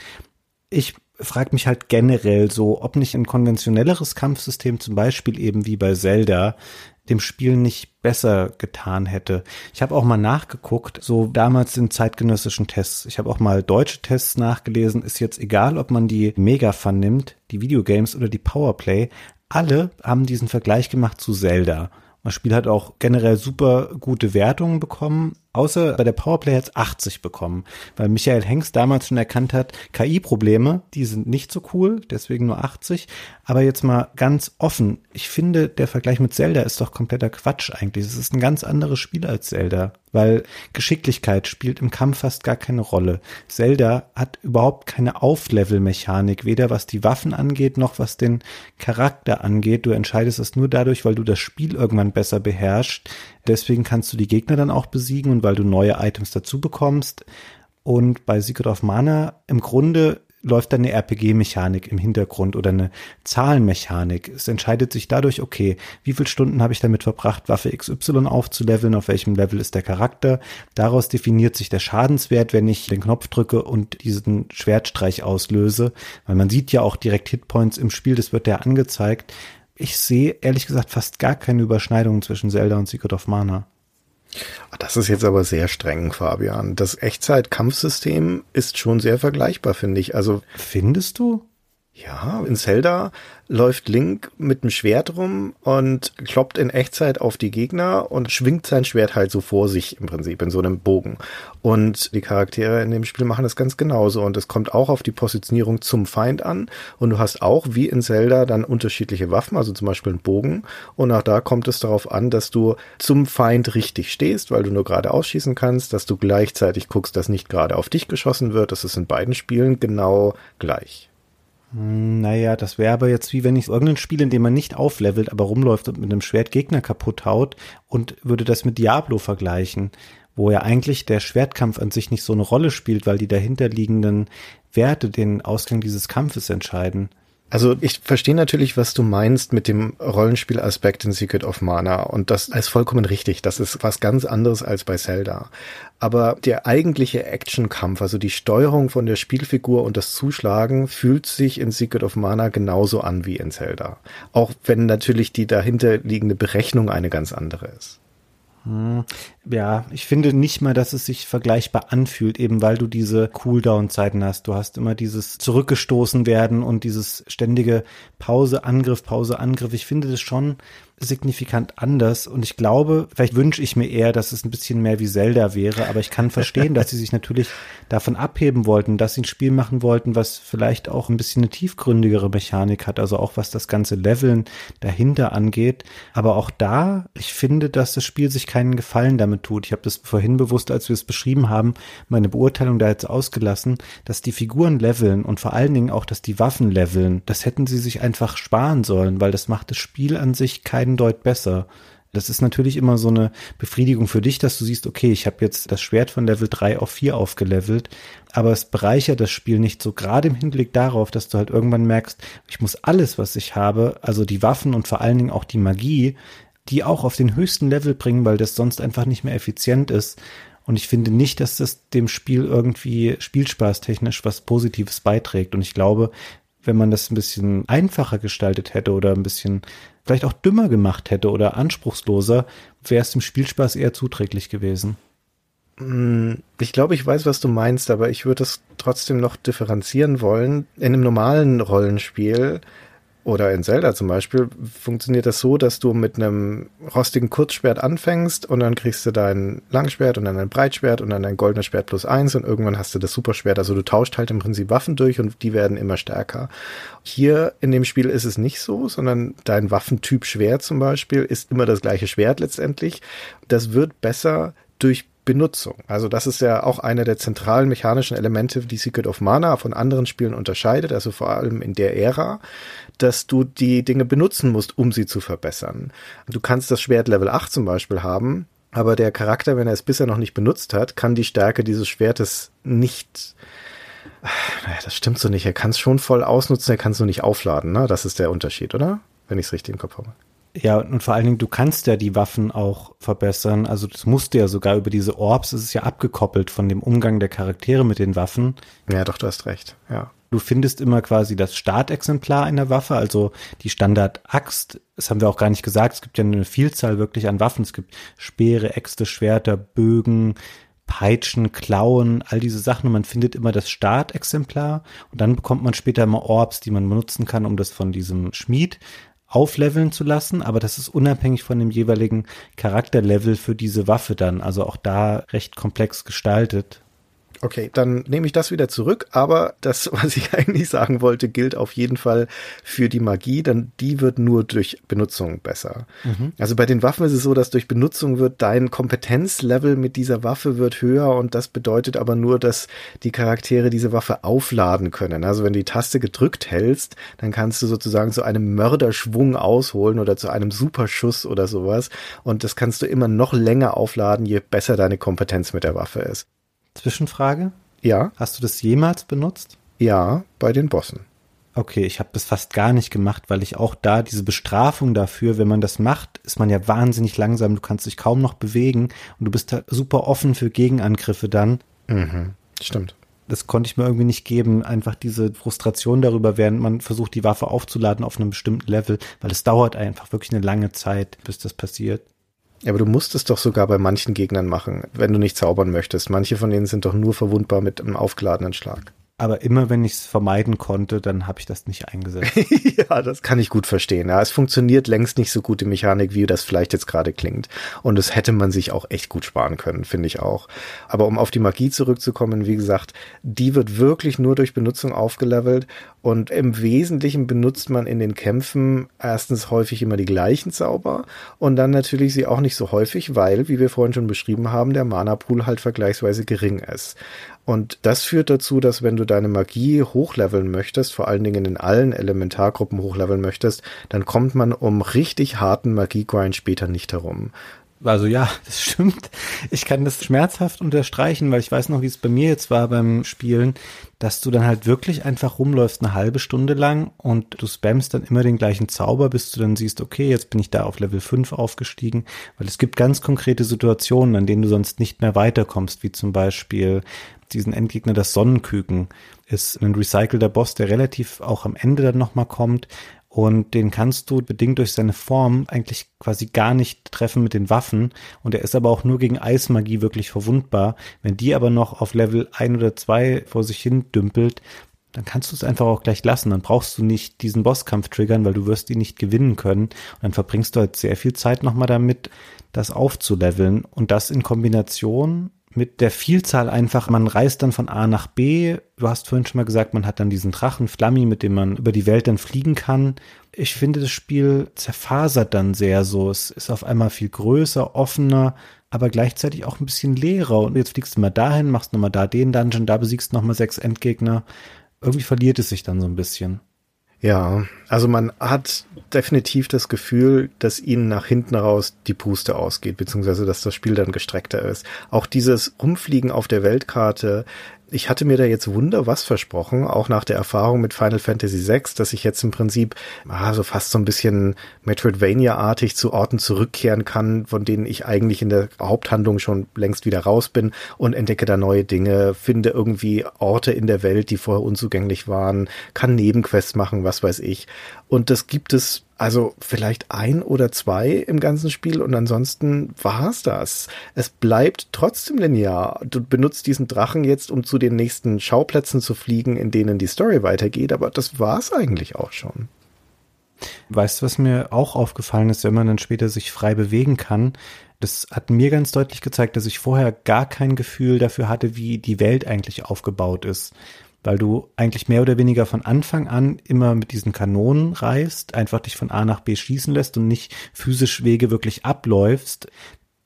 Ich frage mich halt generell so, ob nicht ein konventionelleres Kampfsystem, zum Beispiel eben wie bei Zelda, dem Spiel nicht besser getan hätte. Ich habe auch mal nachgeguckt, so damals in zeitgenössischen Tests. Ich habe auch mal deutsche Tests nachgelesen. Ist jetzt egal, ob man die Mega vernimmt, die Videogames oder die Powerplay. Alle haben diesen Vergleich gemacht zu Zelda. Das Spiel hat auch generell super gute Wertungen bekommen, außer bei der Powerplay hat es 80 bekommen, weil Michael Hengst damals schon erkannt hat, KI-Probleme, die sind nicht so cool, deswegen nur 80. Aber jetzt mal ganz offen, ich finde, der Vergleich mit Zelda ist doch kompletter Quatsch eigentlich. Es ist ein ganz anderes Spiel als Zelda, weil Geschicklichkeit spielt im Kampf fast gar keine Rolle. Zelda hat überhaupt keine Auflevel-Mechanik, weder was die Waffen angeht, noch was den Charakter angeht. Du entscheidest es nur dadurch, weil du das Spiel irgendwann besser beherrschst. Deswegen kannst du die Gegner dann auch besiegen und weil du neue Items dazu bekommst. Und bei Secret of Mana im Grunde läuft dann eine RPG-Mechanik im Hintergrund oder eine Zahlenmechanik. Es entscheidet sich dadurch, okay, wie viele Stunden habe ich damit verbracht, Waffe XY aufzuleveln, auf welchem Level ist der Charakter. Daraus definiert sich der Schadenswert, wenn ich den Knopf drücke und diesen Schwertstreich auslöse. Weil man sieht ja auch direkt Hitpoints im Spiel, das wird ja angezeigt. Ich sehe ehrlich gesagt fast gar keine Überschneidungen zwischen Zelda und Secret of Mana. Das ist jetzt aber sehr streng, Fabian. Das Echtzeit-Kampfsystem ist schon sehr vergleichbar, finde ich. Also findest du? Ja, in Zelda läuft Link mit dem Schwert rum und kloppt in Echtzeit auf die Gegner und schwingt sein Schwert halt so vor sich im Prinzip in so einem Bogen. Und die Charaktere in dem Spiel machen das ganz genauso und es kommt auch auf die Positionierung zum Feind an und du hast auch wie in Zelda dann unterschiedliche Waffen, also zum Beispiel einen Bogen und auch da kommt es darauf an, dass du zum Feind richtig stehst, weil du nur gerade ausschießen kannst, dass du gleichzeitig guckst, dass nicht gerade auf dich geschossen wird. Das ist in beiden Spielen genau gleich. Naja, das wäre aber jetzt wie wenn ich irgendein Spiel, in dem man nicht auflevelt, aber rumläuft und mit einem Schwert Gegner kaputt haut und würde das mit Diablo vergleichen, wo ja eigentlich der Schwertkampf an sich nicht so eine Rolle spielt, weil die dahinterliegenden Werte den Ausgang dieses Kampfes entscheiden. Also ich verstehe natürlich, was du meinst mit dem Rollenspielaspekt in Secret of Mana und das ist vollkommen richtig. Das ist was ganz anderes als bei Zelda. Aber der eigentliche Actionkampf, also die Steuerung von der Spielfigur und das Zuschlagen fühlt sich in Secret of Mana genauso an wie in Zelda. Auch wenn natürlich die dahinterliegende Berechnung eine ganz andere ist. Hm. Ja, ich finde nicht mal, dass es sich vergleichbar anfühlt, eben weil du diese Cooldown-Zeiten hast. Du hast immer dieses zurückgestoßen werden und dieses ständige Pause, Angriff, Pause, Angriff. Ich finde das schon signifikant anders und ich glaube, vielleicht wünsche ich mir eher, dass es ein bisschen mehr wie Zelda wäre, aber ich kann verstehen, dass sie sich natürlich davon abheben wollten, dass sie ein Spiel machen wollten, was vielleicht auch ein bisschen eine tiefgründigere Mechanik hat, also auch was das ganze Leveln dahinter angeht, aber auch da, ich finde, dass das Spiel sich keinen Gefallen damit tut. Ich habe das vorhin bewusst, als wir es beschrieben haben, meine Beurteilung da jetzt ausgelassen, dass die Figuren leveln und vor allen Dingen auch, dass die Waffen leveln, das hätten sie sich einfach sparen sollen, weil das macht das Spiel an sich keinen beiden Deut besser. Das ist natürlich immer so eine Befriedigung für dich, dass du siehst, okay, ich habe jetzt das Schwert von Level 3 auf 4 aufgelevelt, aber es bereichert das Spiel nicht so, gerade im Hinblick darauf, dass du halt irgendwann merkst, ich muss alles, was ich habe, also die Waffen und vor allen Dingen auch die Magie, die auch auf den höchsten Level bringen, weil das sonst einfach nicht mehr effizient ist. Und ich finde nicht, dass das dem Spiel irgendwie spielspaßtechnisch was Positives beiträgt. Und ich glaube, wenn man das ein bisschen einfacher gestaltet hätte oder ein bisschen vielleicht auch dümmer gemacht hätte oder anspruchsloser, wäre es dem Spielspaß eher zuträglich gewesen. Hm, ich glaube, ich weiß, was du meinst, aber ich würde es trotzdem noch differenzieren wollen. In einem normalen Rollenspiel oder in Zelda zum Beispiel funktioniert das so, dass du mit einem rostigen Kurzschwert anfängst und dann kriegst du dein Langschwert und dann ein Breitschwert und dann dein goldenes Schwert plus eins und irgendwann hast du das Superschwert. Also du tauscht halt im Prinzip Waffen durch und die werden immer stärker. Hier in dem Spiel ist es nicht so, sondern dein Waffentyp Schwert zum Beispiel ist immer das gleiche Schwert letztendlich. Das wird besser durch Benutzung. Also das ist ja auch einer der zentralen mechanischen Elemente, die Secret of Mana von anderen Spielen unterscheidet, also vor allem in der Ära, dass du die Dinge benutzen musst, um sie zu verbessern. Du kannst das Schwert Level 8 zum Beispiel haben, aber der Charakter, wenn er es bisher noch nicht benutzt hat, kann die Stärke dieses Schwertes nicht naja, das stimmt so nicht. Er kann es schon voll ausnutzen, er kann es nur nicht aufladen. Ne? Das ist der Unterschied, oder? Wenn ich es richtig im Kopf habe. Ja, und vor allen Dingen, du kannst ja die Waffen auch verbessern. Also das musst du ja sogar über diese Orbs, es ist ja abgekoppelt von dem Umgang der Charaktere mit den Waffen. Ja, doch, du hast recht, ja. Du findest immer quasi das Startexemplar einer Waffe, also die Standard-Axt. Das haben wir auch gar nicht gesagt. Es gibt ja eine Vielzahl wirklich an Waffen. Es gibt Speere, Äxte, Schwerter, Bögen, Peitschen, Klauen, all diese Sachen. Und man findet immer das Startexemplar. Und dann bekommt man später immer Orbs, die man benutzen kann, um das von diesem Schmied aufleveln zu lassen, aber das ist unabhängig von dem jeweiligen Charakterlevel für diese Waffe dann, also auch da recht komplex gestaltet. Okay, dann nehme ich das wieder zurück, aber das, was ich eigentlich sagen wollte, gilt auf jeden Fall für die Magie, denn die wird nur durch Benutzung besser. Mhm. Also bei den Waffen ist es so, dass durch Benutzung wird dein Kompetenzlevel mit dieser Waffe wird höher und das bedeutet aber nur, dass die Charaktere diese Waffe aufladen können. Also wenn du die Taste gedrückt hältst, dann kannst du sozusagen zu einem Mörderschwung ausholen oder zu einem Superschuss oder sowas und das kannst du immer noch länger aufladen, je besser deine Kompetenz mit der Waffe ist. Zwischenfrage? Ja. Hast du das jemals benutzt? Ja, bei den Bossen. Okay, ich habe das fast gar nicht gemacht, weil ich auch da diese Bestrafung dafür, wenn man das macht, ist man ja wahnsinnig langsam, du kannst dich kaum noch bewegen und du bist da super offen für Gegenangriffe dann. Mhm, stimmt. Das konnte ich mir irgendwie nicht geben, einfach diese Frustration darüber, während man versucht, die Waffe aufzuladen auf einem bestimmten Level, weil es dauert einfach wirklich eine lange Zeit, bis das passiert. Ja, aber du musst es doch sogar bei manchen Gegnern machen, wenn du nicht zaubern möchtest. Manche von denen sind doch nur verwundbar mit einem aufgeladenen Schlag. Aber immer wenn ich es vermeiden konnte, dann habe ich das nicht eingesetzt. ja, das kann ich gut verstehen. Ja, es funktioniert längst nicht so gut die Mechanik, wie das vielleicht jetzt gerade klingt. Und das hätte man sich auch echt gut sparen können, finde ich auch. Aber um auf die Magie zurückzukommen, wie gesagt, die wird wirklich nur durch Benutzung aufgelevelt. Und im Wesentlichen benutzt man in den Kämpfen erstens häufig immer die gleichen Zauber und dann natürlich sie auch nicht so häufig, weil, wie wir vorhin schon beschrieben haben, der Mana-Pool halt vergleichsweise gering ist. Und das führt dazu, dass wenn du deine Magie hochleveln möchtest, vor allen Dingen in allen Elementargruppen hochleveln möchtest, dann kommt man um richtig harten Magiegrind später nicht herum. Also ja, das stimmt. Ich kann das schmerzhaft unterstreichen, weil ich weiß noch, wie es bei mir jetzt war beim Spielen, dass du dann halt wirklich einfach rumläufst eine halbe Stunde lang und du spammst dann immer den gleichen Zauber, bis du dann siehst, okay, jetzt bin ich da auf Level 5 aufgestiegen, weil es gibt ganz konkrete Situationen, an denen du sonst nicht mehr weiterkommst, wie zum Beispiel diesen Endgegner, das Sonnenküken, ist ein recycelter Boss, der relativ auch am Ende dann nochmal kommt. Und den kannst du bedingt durch seine Form eigentlich quasi gar nicht treffen mit den Waffen. Und er ist aber auch nur gegen Eismagie wirklich verwundbar. Wenn die aber noch auf Level ein oder zwei vor sich hin dümpelt, dann kannst du es einfach auch gleich lassen. Dann brauchst du nicht diesen Bosskampf triggern, weil du wirst ihn nicht gewinnen können. Und dann verbringst du halt sehr viel Zeit nochmal damit, das aufzuleveln. Und das in Kombination mit der Vielzahl einfach, man reist dann von A nach B. Du hast vorhin schon mal gesagt, man hat dann diesen Drachen Flammi, mit dem man über die Welt dann fliegen kann. Ich finde, das Spiel zerfasert dann sehr so. Es ist auf einmal viel größer, offener, aber gleichzeitig auch ein bisschen leerer. Und jetzt fliegst du mal dahin, machst nochmal da den Dungeon, da besiegst nochmal sechs Endgegner. Irgendwie verliert es sich dann so ein bisschen. Ja, also man hat definitiv das Gefühl, dass ihnen nach hinten raus die Puste ausgeht, beziehungsweise dass das Spiel dann gestreckter ist. Auch dieses Rumfliegen auf der Weltkarte ich hatte mir da jetzt wunder was versprochen, auch nach der Erfahrung mit Final Fantasy VI, dass ich jetzt im Prinzip ah, so fast so ein bisschen Metroidvania-artig zu Orten zurückkehren kann, von denen ich eigentlich in der Haupthandlung schon längst wieder raus bin und entdecke da neue Dinge, finde irgendwie Orte in der Welt, die vorher unzugänglich waren, kann Nebenquests machen, was weiß ich. Und das gibt es also vielleicht ein oder zwei im ganzen Spiel und ansonsten war's das. Es bleibt trotzdem linear. Du benutzt diesen Drachen jetzt, um zu den nächsten Schauplätzen zu fliegen, in denen die Story weitergeht, aber das war's eigentlich auch schon. Weißt du, was mir auch aufgefallen ist, wenn man dann später sich frei bewegen kann? Das hat mir ganz deutlich gezeigt, dass ich vorher gar kein Gefühl dafür hatte, wie die Welt eigentlich aufgebaut ist weil du eigentlich mehr oder weniger von Anfang an immer mit diesen Kanonen reist, einfach dich von A nach B schießen lässt und nicht physisch Wege wirklich abläufst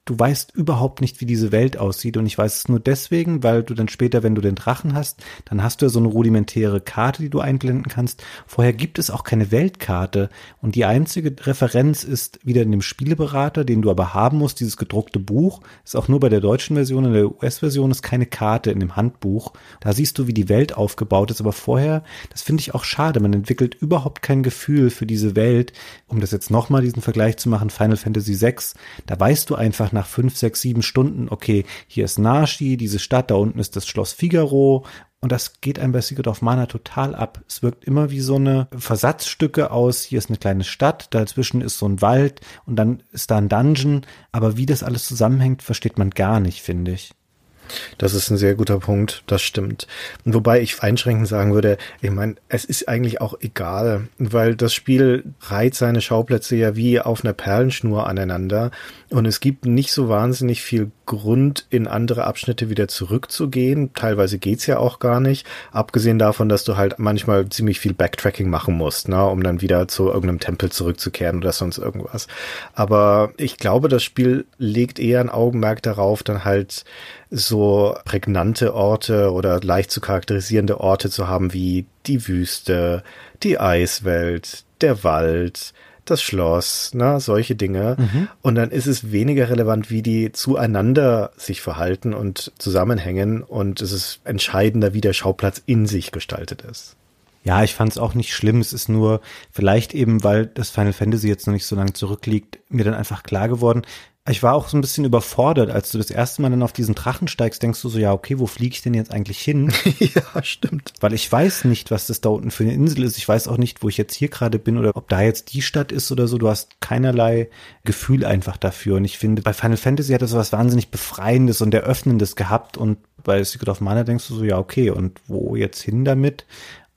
du weißt überhaupt nicht, wie diese Welt aussieht. Und ich weiß es nur deswegen, weil du dann später, wenn du den Drachen hast, dann hast du ja so eine rudimentäre Karte, die du einblenden kannst. Vorher gibt es auch keine Weltkarte. Und die einzige Referenz ist wieder in dem Spieleberater, den du aber haben musst, dieses gedruckte Buch. Ist auch nur bei der deutschen Version, in der US-Version ist keine Karte in dem Handbuch. Da siehst du, wie die Welt aufgebaut ist. Aber vorher, das finde ich auch schade. Man entwickelt überhaupt kein Gefühl für diese Welt. Um das jetzt nochmal diesen Vergleich zu machen, Final Fantasy VI, da weißt du einfach nach fünf, sechs, sieben Stunden, okay, hier ist Nashi, diese Stadt, da unten ist das Schloss Figaro und das geht einem bei Secret of Mana total ab. Es wirkt immer wie so eine Versatzstücke aus, hier ist eine kleine Stadt, dazwischen ist so ein Wald und dann ist da ein Dungeon, aber wie das alles zusammenhängt, versteht man gar nicht, finde ich. Das ist ein sehr guter Punkt, das stimmt. Wobei ich einschränkend sagen würde, ich meine, es ist eigentlich auch egal, weil das Spiel reiht seine Schauplätze ja wie auf einer Perlenschnur aneinander und es gibt nicht so wahnsinnig viel Grund, in andere Abschnitte wieder zurückzugehen. Teilweise geht's ja auch gar nicht, abgesehen davon, dass du halt manchmal ziemlich viel Backtracking machen musst, ne, um dann wieder zu irgendeinem Tempel zurückzukehren oder sonst irgendwas. Aber ich glaube, das Spiel legt eher ein Augenmerk darauf, dann halt so prägnante Orte oder leicht zu charakterisierende Orte zu haben wie die Wüste, die Eiswelt, der Wald, das Schloss, na, solche Dinge. Mhm. Und dann ist es weniger relevant, wie die zueinander sich verhalten und zusammenhängen. Und es ist entscheidender, wie der Schauplatz in sich gestaltet ist. Ja, ich fand es auch nicht schlimm. Es ist nur vielleicht eben, weil das Final Fantasy jetzt noch nicht so lange zurückliegt, mir dann einfach klar geworden, Ich war auch so ein bisschen überfordert, als du das erste Mal dann auf diesen Drachen steigst, denkst du so, ja, okay, wo fliege ich denn jetzt eigentlich hin? ja, stimmt. Weil ich weiß nicht, was das da unten für eine Insel ist. Ich weiß auch nicht, wo ich jetzt hier gerade bin oder ob da jetzt die Stadt ist oder so. Du hast keinerlei Gefühl einfach dafür. Und ich finde, bei Final Fantasy hat das was wahnsinnig Befreiendes und Eröffnendes gehabt. Und bei Secret of Mana denkst du so, ja, okay, und wo jetzt hin damit?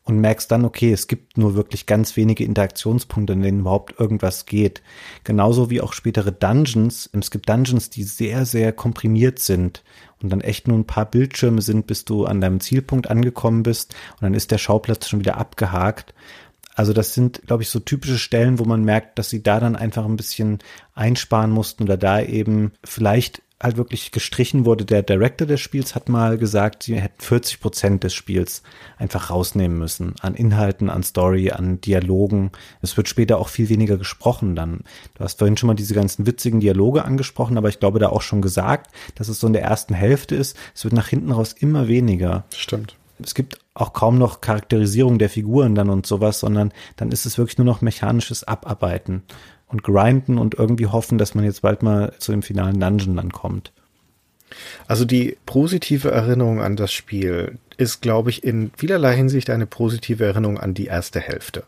Und merkst dann, okay, es gibt nur wirklich ganz wenige Interaktionspunkte, in denen überhaupt irgendwas geht. Genauso wie auch spätere Dungeons. Es gibt Dungeons, die sehr, sehr komprimiert sind und dann echt nur ein paar Bildschirme sind, bis du an deinem Zielpunkt angekommen bist und dann ist der Schauplatz schon wieder abgehakt. Also das sind, glaube ich, so typische Stellen, wo man merkt, dass sie da dann einfach ein bisschen einsparen mussten oder da eben vielleicht halt wirklich gestrichen wurde. Der Director des Spiels hat mal gesagt, sie hätten 40 Prozent des Spiels einfach rausnehmen müssen. An Inhalten, an Story, an Dialogen. Es wird später auch viel weniger gesprochen dann. Du hast vorhin schon mal diese ganzen witzigen Dialoge angesprochen, aber ich glaube da auch schon gesagt, dass es so in der ersten Hälfte ist. Es wird nach hinten raus immer weniger. Stimmt. Es gibt auch kaum noch Charakterisierung der Figuren dann und sowas, sondern dann ist es wirklich nur noch mechanisches Abarbeiten und grinden und irgendwie hoffen, dass man jetzt bald mal zu dem finalen Dungeon dann kommt. Also die positive Erinnerung an das Spiel, ist, glaube ich, in vielerlei Hinsicht eine positive Erinnerung an die erste Hälfte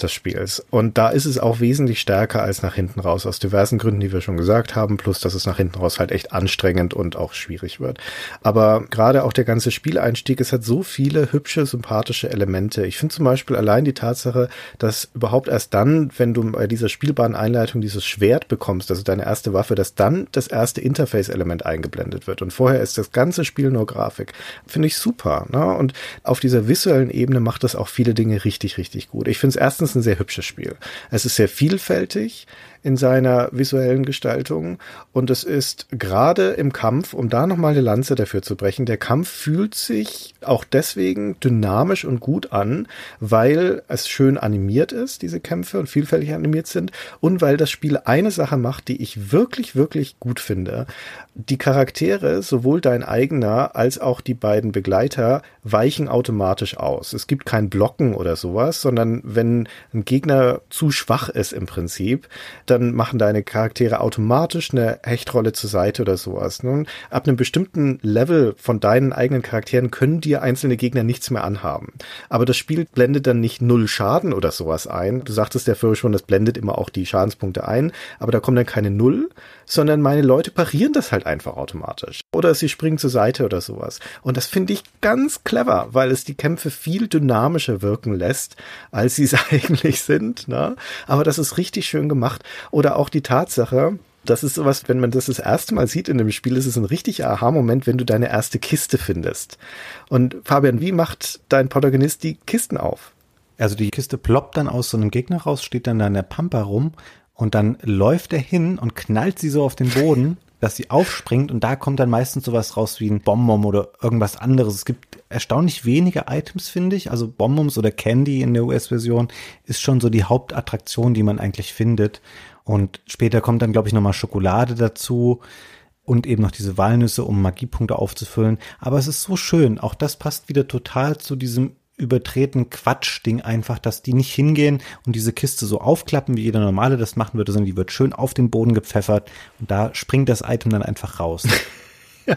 des Spiels. Und da ist es auch wesentlich stärker als nach hinten raus, aus diversen Gründen, die wir schon gesagt haben, plus dass es nach hinten raus halt echt anstrengend und auch schwierig wird. Aber gerade auch der ganze Spieleinstieg, es hat so viele hübsche, sympathische Elemente. Ich finde zum Beispiel allein die Tatsache, dass überhaupt erst dann, wenn du bei dieser Spielbahneinleitung dieses Schwert bekommst, also deine erste Waffe, dass dann das erste Interface-Element eingeblendet wird. Und vorher ist das ganze Spiel nur Grafik. Finde ich super. Ne? Und auf dieser visuellen Ebene macht das auch viele Dinge richtig, richtig gut. Ich finde es erstens ein sehr hübsches Spiel. Es ist sehr vielfältig in seiner visuellen Gestaltung. Und es ist gerade im Kampf, um da nochmal eine Lanze dafür zu brechen, der Kampf fühlt sich auch deswegen dynamisch und gut an, weil es schön animiert ist, diese Kämpfe und vielfältig animiert sind und weil das Spiel eine Sache macht, die ich wirklich, wirklich gut finde. Die Charaktere, sowohl dein eigener als auch die beiden Begleiter, weichen automatisch aus. Es gibt kein Blocken oder sowas, sondern wenn ein Gegner zu schwach ist im Prinzip, dann machen deine Charaktere automatisch eine Hechtrolle zur Seite oder sowas. Nun, ab einem bestimmten Level von deinen eigenen Charakteren können dir einzelne Gegner nichts mehr anhaben. Aber das Spiel blendet dann nicht null Schaden oder sowas ein. Du sagtest ja vorher schon, das blendet immer auch die Schadenspunkte ein, aber da kommen dann keine Null, sondern meine Leute parieren das halt einfach automatisch. Oder sie springen zur Seite oder sowas. Und das finde ich ganz clever, weil es die Kämpfe viel dynamischer wirken lässt, als sie es eigentlich sind. Ne? Aber das ist richtig schön gemacht. Oder auch die Tatsache, das ist sowas, wenn man das das erste Mal sieht in dem Spiel, ist es ein richtiger Aha-Moment, wenn du deine erste Kiste findest. Und Fabian, wie macht dein Protagonist die Kisten auf? Also die Kiste ploppt dann aus so einem Gegner raus, steht dann da in der Pampa rum und dann läuft er hin und knallt sie so auf den Boden, dass sie aufspringt und da kommt dann meistens sowas raus wie ein Bonbon oder irgendwas anderes. Es gibt erstaunlich wenige Items, finde ich. Also Bonbons oder Candy in der US-Version ist schon so die Hauptattraktion, die man eigentlich findet. Und später kommt dann, glaube ich, nochmal Schokolade dazu und eben noch diese Walnüsse, um Magiepunkte aufzufüllen. Aber es ist so schön. Auch das passt wieder total zu diesem übertreten Quatsch-Ding einfach, dass die nicht hingehen und diese Kiste so aufklappen, wie jeder normale das machen würde, sondern die wird schön auf den Boden gepfeffert und da springt das Item dann einfach raus. ja.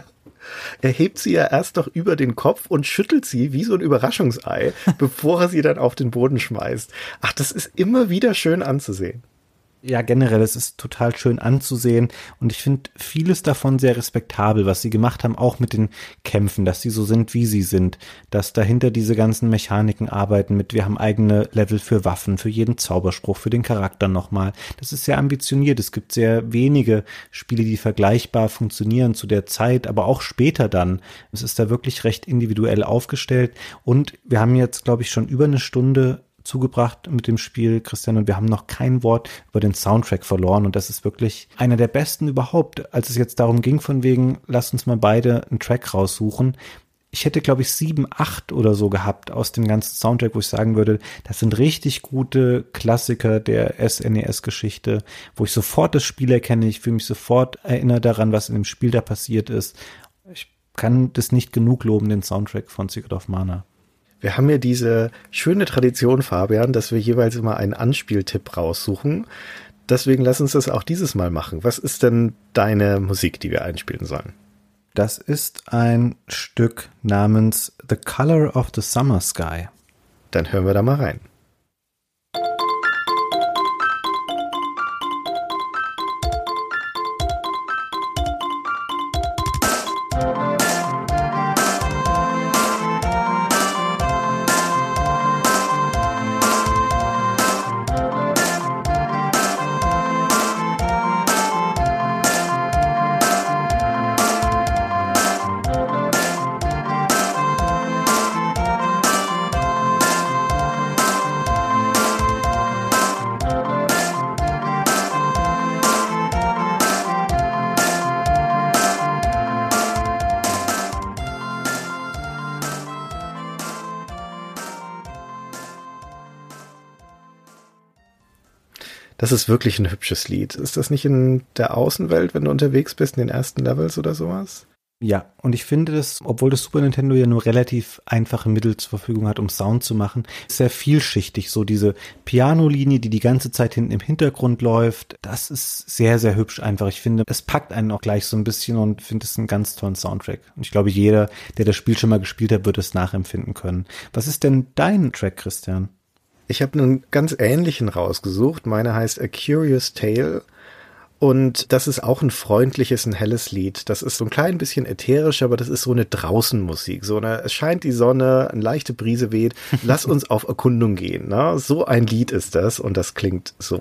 Er hebt sie ja erst doch über den Kopf und schüttelt sie wie so ein Überraschungsei, bevor er sie dann auf den Boden schmeißt. Ach, das ist immer wieder schön anzusehen ja, generell, es ist total schön anzusehen und ich finde vieles davon sehr respektabel, was sie gemacht haben, auch mit den Kämpfen, dass sie so sind, wie sie sind, dass dahinter diese ganzen Mechaniken arbeiten mit, wir haben eigene Level für Waffen, für jeden Zauberspruch, für den Charakter nochmal. Das ist sehr ambitioniert. Es gibt sehr wenige Spiele, die vergleichbar funktionieren zu der Zeit, aber auch später dann. Es ist da wirklich recht individuell aufgestellt und wir haben jetzt, glaube ich, schon über eine Stunde zugebracht mit dem Spiel, Christian, und wir haben noch kein Wort über den Soundtrack verloren. Und das ist wirklich einer der besten überhaupt. Als es jetzt darum ging, von wegen, lass uns mal beide einen Track raussuchen. Ich hätte, glaube ich, sieben, acht oder so gehabt aus dem ganzen Soundtrack, wo ich sagen würde, das sind richtig gute Klassiker der SNES-Geschichte, wo ich sofort das Spiel erkenne, ich fühle mich sofort erinnert daran, was in dem Spiel da passiert ist. Ich kann das nicht genug loben, den Soundtrack von Secret of Mana. Wir haben ja diese schöne Tradition, Fabian, dass wir jeweils immer einen Anspieltipp raussuchen. deswegen lass uns das auch dieses Mal machen. Was ist denn deine Musik, die wir einspielen sollen? Das ist ein Stück namens The Color of the Summer Sky. Dann hören wir da mal rein. Das ist wirklich ein hübsches Lied. Ist das nicht in der Außenwelt, wenn du unterwegs bist, in den ersten Levels oder sowas? Ja, und ich finde das, obwohl das Super Nintendo ja nur relativ einfache Mittel zur Verfügung hat, um Sound zu machen, sehr vielschichtig. So diese Pianolinie, die die ganze Zeit hinten im Hintergrund läuft, das ist sehr, sehr hübsch einfach. Ich finde, es packt einen auch gleich so ein bisschen und finde es einen ganz tollen Soundtrack. Und ich glaube, jeder, der das Spiel schon mal gespielt hat, wird es nachempfinden können. Was ist denn dein Track, Christian? Ich habe einen ganz ähnlichen rausgesucht. Meine heißt A Curious Tale. Und das ist auch ein freundliches, ein helles Lied. Das ist so ein klein bisschen ätherisch, aber das ist so eine Draußenmusik. So eine, es scheint die Sonne, eine leichte Brise weht. Lass uns auf Erkundung gehen. Ne? So ein Lied ist das und das klingt so.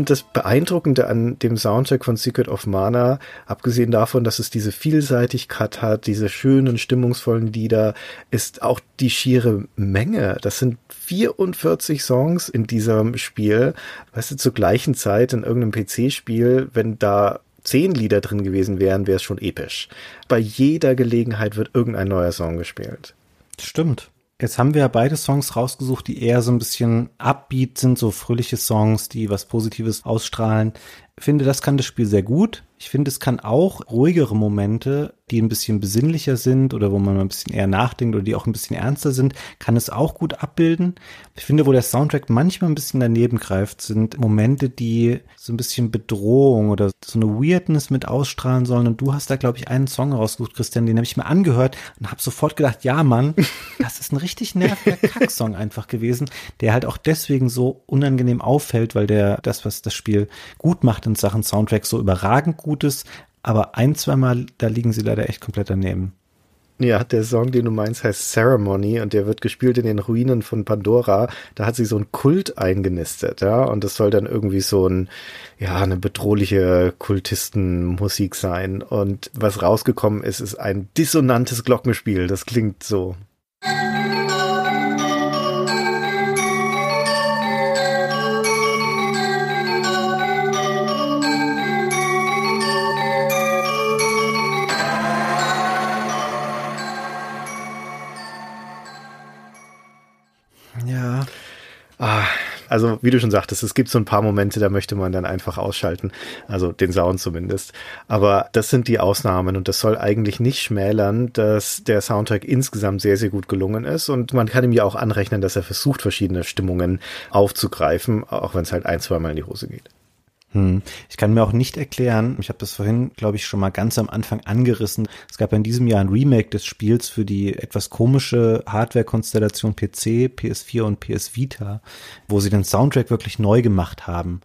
Finde das Beeindruckende an dem Soundtrack von Secret of Mana, abgesehen davon, dass es diese Vielseitigkeit hat, diese schönen, stimmungsvollen Lieder, ist auch die schiere Menge. Das sind 44 Songs in diesem Spiel. Weißt du, zur gleichen Zeit in irgendeinem PC-Spiel, wenn da zehn Lieder drin gewesen wären, wäre es schon episch. Bei jeder Gelegenheit wird irgendein neuer Song gespielt. Stimmt. Jetzt haben wir ja beide Songs rausgesucht, die eher so ein bisschen upbeat sind, so fröhliche Songs, die was Positives ausstrahlen. Ich finde, das kann das Spiel sehr gut. Ich finde, es kann auch ruhigere Momente, die ein bisschen besinnlicher sind oder wo man ein bisschen eher nachdenkt oder die auch ein bisschen ernster sind, kann es auch gut abbilden. Ich finde, wo der Soundtrack manchmal ein bisschen daneben greift, sind Momente, die so ein bisschen Bedrohung oder so eine Weirdness mit ausstrahlen sollen. Und du hast da, glaube ich, einen Song rausgesucht, Christian, den habe ich mir angehört und habe sofort gedacht, ja, Mann, das ist ein richtig nerviger Kacksong einfach gewesen, der halt auch deswegen so unangenehm auffällt, weil der das, was das Spiel gut macht in Sachen Soundtrack, so überragend gut Gutes, aber ein, zweimal, da liegen sie leider echt komplett daneben. Ja, der Song, den du meinst, heißt Ceremony und der wird gespielt in den Ruinen von Pandora. Da hat sich so ein Kult eingenistet, ja, und das soll dann irgendwie so ein, ja, eine bedrohliche Kultistenmusik sein. Und was rausgekommen ist, ist ein dissonantes Glockenspiel. Das klingt so. Also wie du schon sagtest, es gibt so ein paar Momente, da möchte man dann einfach ausschalten, also den Sound zumindest. Aber das sind die Ausnahmen und das soll eigentlich nicht schmälern, dass der Soundtrack insgesamt sehr, sehr gut gelungen ist und man kann ihm ja auch anrechnen, dass er versucht, verschiedene Stimmungen aufzugreifen, auch wenn es halt ein, zweimal in die Hose geht. Hm. Ich kann mir auch nicht erklären, ich habe das vorhin, glaube ich, schon mal ganz am Anfang angerissen. Es gab in diesem Jahr ein Remake des Spiels für die etwas komische Hardware-Konstellation PC, PS4 und PS Vita, wo sie den Soundtrack wirklich neu gemacht haben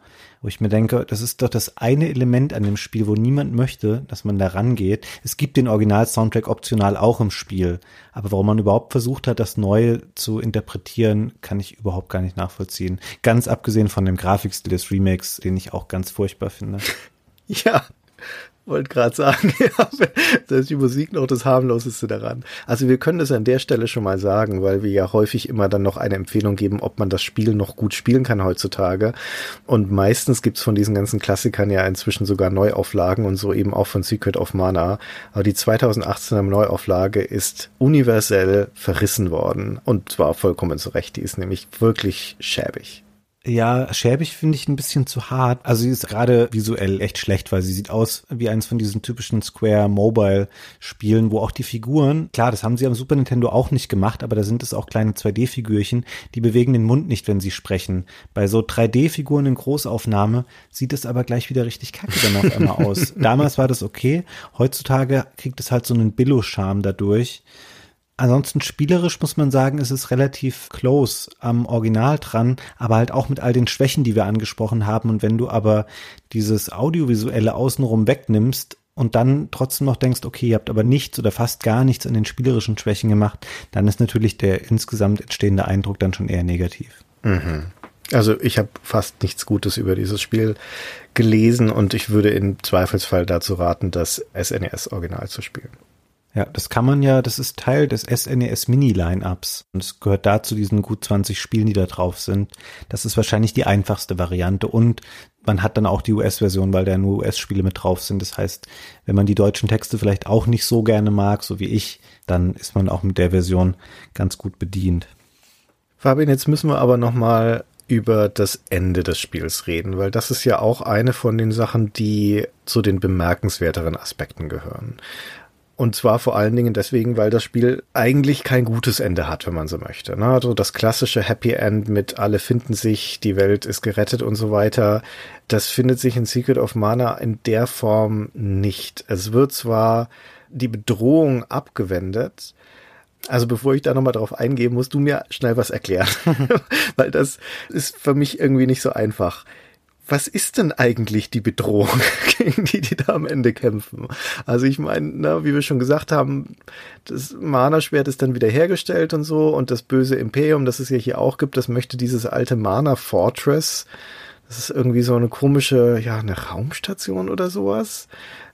wo ich mir denke, das ist doch das eine Element an dem Spiel, wo niemand möchte, dass man da rangeht. Es gibt den Original-Soundtrack optional auch im Spiel, aber warum man überhaupt versucht hat, das neu zu interpretieren, kann ich überhaupt gar nicht nachvollziehen. Ganz abgesehen von dem Grafikstil des Remakes, den ich auch ganz furchtbar finde. Ja, wollte gerade sagen, ja, das ist die Musik noch das harmloseste daran. Also wir können das an der Stelle schon mal sagen, weil wir ja häufig immer dann noch eine Empfehlung geben, ob man das Spiel noch gut spielen kann heutzutage. Und meistens gibt's von diesen ganzen Klassikern ja inzwischen sogar Neuauflagen und so eben auch von Secret of Mana. Aber die 2018er Neuauflage ist universell verrissen worden und zwar vollkommen zu Recht. Die ist nämlich wirklich schäbig. Ja, schäbig finde ich ein bisschen zu hart. Also sie ist gerade visuell echt schlecht, weil sie sieht aus wie eins von diesen typischen Square Mobile Spielen, wo auch die Figuren, klar, das haben sie am Super Nintendo auch nicht gemacht, aber da sind es auch kleine 2D-Figürchen, die bewegen den Mund nicht, wenn sie sprechen. Bei so 3D-Figuren in Großaufnahme sieht es aber gleich wieder richtig kacke dann auf einmal aus. Damals war das okay, heutzutage kriegt es halt so einen Billo-Charme dadurch. Ansonsten spielerisch muss man sagen, ist es relativ close am Original dran, aber halt auch mit all den Schwächen, die wir angesprochen haben. Und wenn du aber dieses Audiovisuelle außenrum wegnimmst und dann trotzdem noch denkst, okay, ihr habt aber nichts oder fast gar nichts an den spielerischen Schwächen gemacht, dann ist natürlich der insgesamt entstehende Eindruck dann schon eher negativ. Mhm. Also ich habe fast nichts Gutes über dieses Spiel gelesen und ich würde im Zweifelsfall dazu raten, das SNES-Original zu spielen. Ja, das kann man ja, das ist Teil des SNES Mini Lineups und es gehört dazu diesen gut 20 Spielen, die da drauf sind. Das ist wahrscheinlich die einfachste Variante und man hat dann auch die US-Version, weil da nur US-Spiele mit drauf sind. Das heißt, wenn man die deutschen Texte vielleicht auch nicht so gerne mag, so wie ich, dann ist man auch mit der Version ganz gut bedient. Fabian, jetzt müssen wir aber noch mal über das Ende des Spiels reden, weil das ist ja auch eine von den Sachen, die zu den bemerkenswerteren Aspekten gehören. Und zwar vor allen Dingen deswegen, weil das Spiel eigentlich kein gutes Ende hat, wenn man so möchte. Ne? Also das klassische Happy End mit alle finden sich, die Welt ist gerettet und so weiter, das findet sich in Secret of Mana in der Form nicht. Es wird zwar die Bedrohung abgewendet, also bevor ich da nochmal drauf eingehe, musst du mir schnell was erklären, weil das ist für mich irgendwie nicht so einfach was ist denn eigentlich die Bedrohung, gegen die die da am Ende kämpfen? Also ich meine, wie wir schon gesagt haben, das Mana-Schwert ist dann wieder hergestellt und so und das böse Imperium, das es ja hier auch gibt, das möchte dieses alte Mana-Fortress, das ist irgendwie so eine komische, ja, eine Raumstation oder sowas,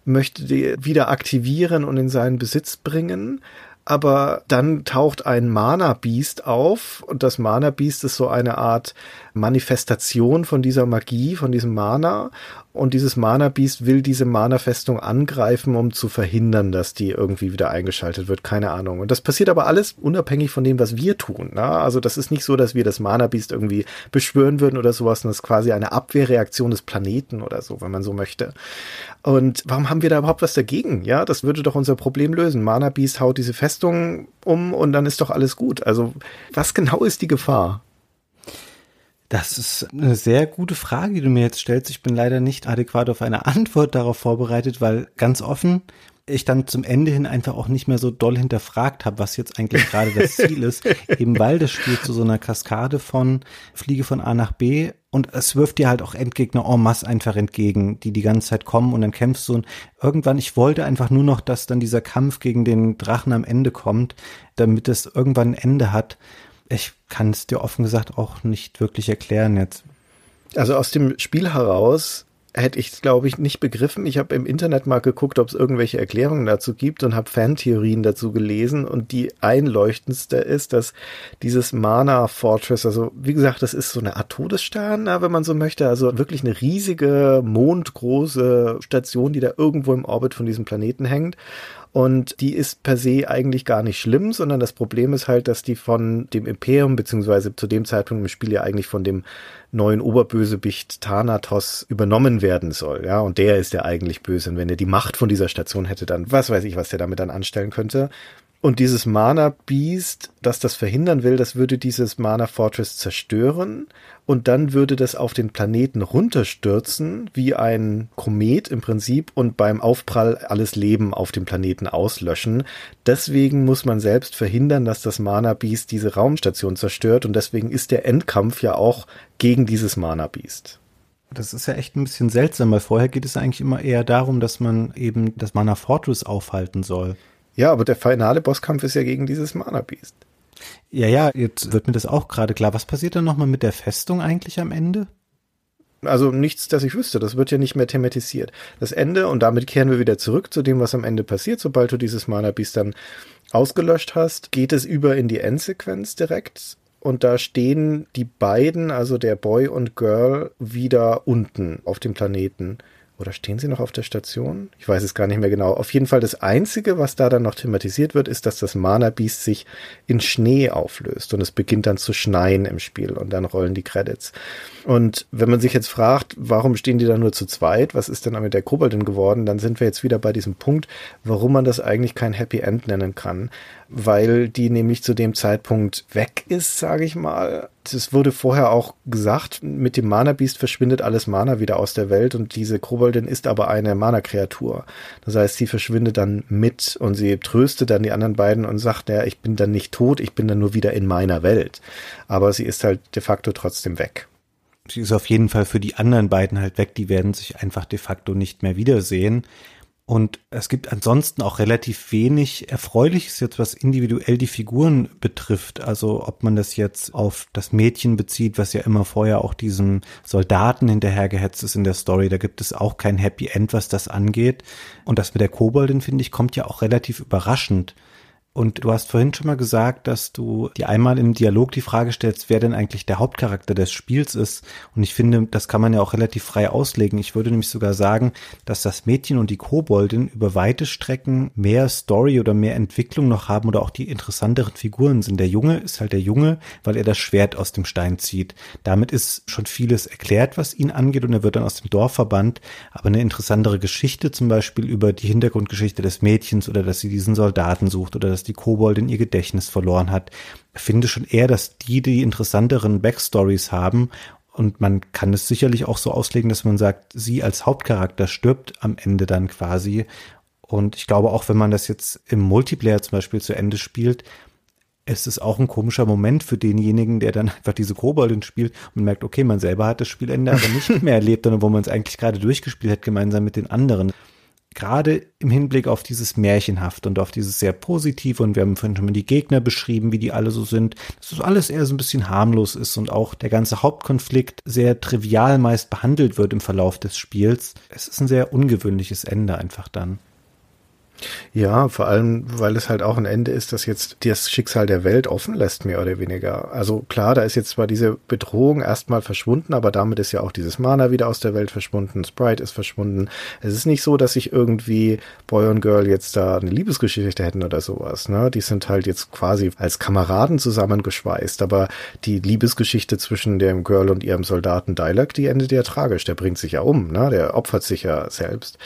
möchte die wieder aktivieren und in seinen Besitz bringen aber dann taucht ein Mana Beast auf und das Mana Beast ist so eine Art Manifestation von dieser Magie, von diesem Mana und dieses Mana Beast will diese Mana Festung angreifen, um zu verhindern, dass die irgendwie wieder eingeschaltet wird, keine Ahnung. Und das passiert aber alles unabhängig von dem, was wir tun. Ne? Also das ist nicht so, dass wir das Mana Beast irgendwie beschwören würden oder sowas, das ist quasi eine Abwehrreaktion des Planeten oder so, wenn man so möchte. Und warum haben wir da überhaupt was dagegen? Ja, das würde doch unser Problem lösen. Mana Beast haut diese Festung um und dann ist doch alles gut. Also was genau ist die Gefahr? Das ist eine sehr gute Frage, die du mir jetzt stellst. Ich bin leider nicht adäquat auf eine Antwort darauf vorbereitet, weil ganz offen ich dann zum Ende hin einfach auch nicht mehr so doll hinterfragt habe, was jetzt eigentlich gerade das Ziel ist, eben weil das Spiel zu so einer Kaskade von Fliege von A nach B und es wirft dir halt auch Endgegner en masse einfach entgegen, die die ganze Zeit kommen und dann kämpfst du. Und irgendwann, ich wollte einfach nur noch, dass dann dieser Kampf gegen den Drachen am Ende kommt, damit es irgendwann ein Ende hat ich kann es dir offen gesagt auch nicht wirklich erklären jetzt. Also aus dem Spiel heraus hätte ich es, glaube ich, nicht begriffen. Ich habe im Internet mal geguckt, ob es irgendwelche Erklärungen dazu gibt und habe Fantheorien dazu gelesen. Und die einleuchtendste ist, dass dieses Mana Fortress, also wie gesagt, das ist so eine Art Todesstern, wenn man so möchte. Also wirklich eine riesige, mondgroße Station, die da irgendwo im Orbit von diesem Planeten hängt. Und die ist per se eigentlich gar nicht schlimm, sondern das Problem ist halt, dass die von dem Imperium, beziehungsweise zu dem Zeitpunkt im Spiel ja eigentlich von dem neuen Oberbösewicht Thanatos übernommen werden soll. Ja, und der ist ja eigentlich böse. Und wenn er die Macht von dieser Station hätte, dann was weiß ich, was der damit dann anstellen könnte. Und dieses Mana Beast, das das verhindern will, das würde dieses Mana Fortress zerstören und dann würde das auf den Planeten runterstürzen, wie ein Komet im Prinzip und beim Aufprall alles Leben auf dem Planeten auslöschen. Deswegen muss man selbst verhindern, dass das Mana Beast diese Raumstation zerstört und deswegen ist der Endkampf ja auch gegen dieses Mana Beast. Das ist ja echt ein bisschen seltsam, weil vorher geht es eigentlich immer eher darum, dass man eben das Mana Fortress aufhalten soll. Ja, aber der finale Bosskampf ist ja gegen dieses Mana Beast. Ja, ja, jetzt wird mir das auch gerade klar. Was passiert dann nochmal mit der Festung eigentlich am Ende? Also nichts, dass ich wüsste. Das wird ja nicht mehr thematisiert. Das Ende, und damit kehren wir wieder zurück zu dem, was am Ende passiert, sobald du dieses Mana Beast dann ausgelöscht hast, geht es über in die Endsequenz direkt. Und da stehen die beiden, also der Boy und Girl, wieder unten auf dem Planeten. Oder stehen sie noch auf der Station? Ich weiß es gar nicht mehr genau. Auf jeden Fall das Einzige, was da dann noch thematisiert wird, ist, dass das Mana Beast sich in Schnee auflöst und es beginnt dann zu schneien im Spiel und dann rollen die Credits. Und wenn man sich jetzt fragt, warum stehen die da nur zu zweit? Was ist denn mit der Koboldin geworden? Dann sind wir jetzt wieder bei diesem Punkt, warum man das eigentlich kein Happy End nennen kann weil die nämlich zu dem Zeitpunkt weg ist, sage ich mal. Es wurde vorher auch gesagt, mit dem Mana Beast verschwindet alles Mana wieder aus der Welt und diese Koboldin ist aber eine Mana Kreatur. Das heißt, sie verschwindet dann mit und sie tröstet dann die anderen beiden und sagt, ja, ich bin dann nicht tot, ich bin dann nur wieder in meiner Welt. Aber sie ist halt de facto trotzdem weg. Sie ist auf jeden Fall für die anderen beiden halt weg, die werden sich einfach de facto nicht mehr wiedersehen. Und es gibt ansonsten auch relativ wenig Erfreuliches jetzt, was individuell die Figuren betrifft. Also ob man das jetzt auf das Mädchen bezieht, was ja immer vorher auch diesem Soldaten hinterhergehetzt ist in der Story. Da gibt es auch kein Happy End, was das angeht. Und das mit der Koboldin, finde ich, kommt ja auch relativ überraschend. Und du hast vorhin schon mal gesagt, dass du dir einmal im Dialog die Frage stellst, wer denn eigentlich der Hauptcharakter des Spiels ist. Und ich finde, das kann man ja auch relativ frei auslegen. Ich würde nämlich sogar sagen, dass das Mädchen und die Koboldin über weite Strecken mehr Story oder mehr Entwicklung noch haben oder auch die interessanteren Figuren sind. Der Junge ist halt der Junge, weil er das Schwert aus dem Stein zieht. Damit ist schon vieles erklärt, was ihn angeht und er wird dann aus dem Dorf verbannt. Aber eine interessantere Geschichte zum Beispiel über die Hintergrundgeschichte des Mädchens oder dass sie diesen Soldaten sucht oder dass dass die Koboldin ihr Gedächtnis verloren hat. Ich finde schon eher, dass die die interessanteren Backstories haben und man kann es sicherlich auch so auslegen, dass man sagt, sie als Hauptcharakter stirbt am Ende dann quasi. Und ich glaube auch, wenn man das jetzt im Multiplayer zum Beispiel zu Ende spielt, ist es auch ein komischer Moment für denjenigen, der dann einfach diese Koboldin spielt und merkt, okay, man selber hat das Spielende aber nicht mehr erlebt, sondern wo man es eigentlich gerade durchgespielt hat, gemeinsam mit den anderen gerade im Hinblick auf dieses Märchenhaft und auf dieses sehr positive und wir haben vorhin schon mal die Gegner beschrieben, wie die alle so sind, dass das alles eher so ein bisschen harmlos ist und auch der ganze Hauptkonflikt sehr trivial meist behandelt wird im Verlauf des Spiels. Es ist ein sehr ungewöhnliches Ende einfach dann. Ja, vor allem, weil es halt auch ein Ende ist, das jetzt das Schicksal der Welt offen lässt, mehr oder weniger. Also klar, da ist jetzt zwar diese Bedrohung erstmal verschwunden, aber damit ist ja auch dieses Mana wieder aus der Welt verschwunden, Sprite ist verschwunden. Es ist nicht so, dass sich irgendwie Boy und Girl jetzt da eine Liebesgeschichte hätten oder sowas. Ne? Die sind halt jetzt quasi als Kameraden zusammengeschweißt, aber die Liebesgeschichte zwischen dem Girl und ihrem Soldaten Dialog, die endet ja tragisch. Der bringt sich ja um, ne? der opfert sich ja selbst.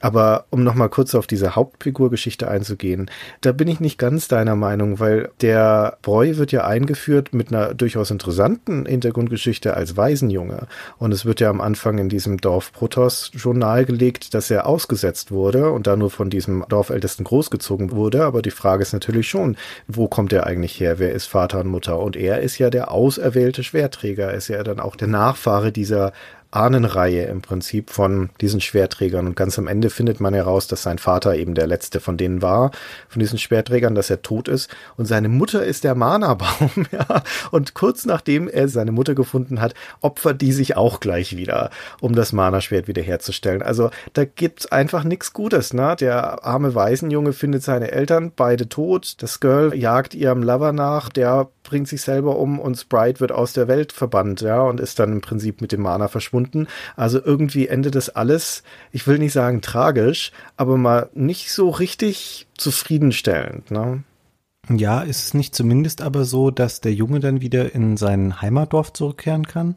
Aber um nochmal kurz auf diese Hauptfigurgeschichte einzugehen, da bin ich nicht ganz deiner Meinung, weil der Boy wird ja eingeführt mit einer durchaus interessanten Hintergrundgeschichte als Waisenjunge. Und es wird ja am Anfang in diesem Dorf Protos schon nahegelegt, dass er ausgesetzt wurde und da nur von diesem Dorfältesten großgezogen wurde. Aber die Frage ist natürlich schon, wo kommt er eigentlich her? Wer ist Vater und Mutter? Und er ist ja der auserwählte Schwerträger. Er ist ja dann auch der Nachfahre dieser Ahnenreihe im Prinzip von diesen Schwerträgern. Und ganz am Ende findet man heraus, dass sein Vater eben der letzte von denen war, von diesen Schwerträgern, dass er tot ist. Und seine Mutter ist der Mana-Baum. Ja. Und kurz nachdem er seine Mutter gefunden hat, opfert die sich auch gleich wieder, um das Mana-Schwert wiederherzustellen. Also da gibt's einfach nichts Gutes. Ne? Der arme Waisenjunge findet seine Eltern, beide tot. Das Girl jagt ihrem Lover nach, der bringt sich selber um und Sprite wird aus der Welt verbannt, ja, und ist dann im Prinzip mit dem Mana verschwunden. Also irgendwie endet das alles, ich will nicht sagen tragisch, aber mal nicht so richtig zufriedenstellend, ne? Ja, ist es nicht zumindest aber so, dass der Junge dann wieder in sein Heimatdorf zurückkehren kann?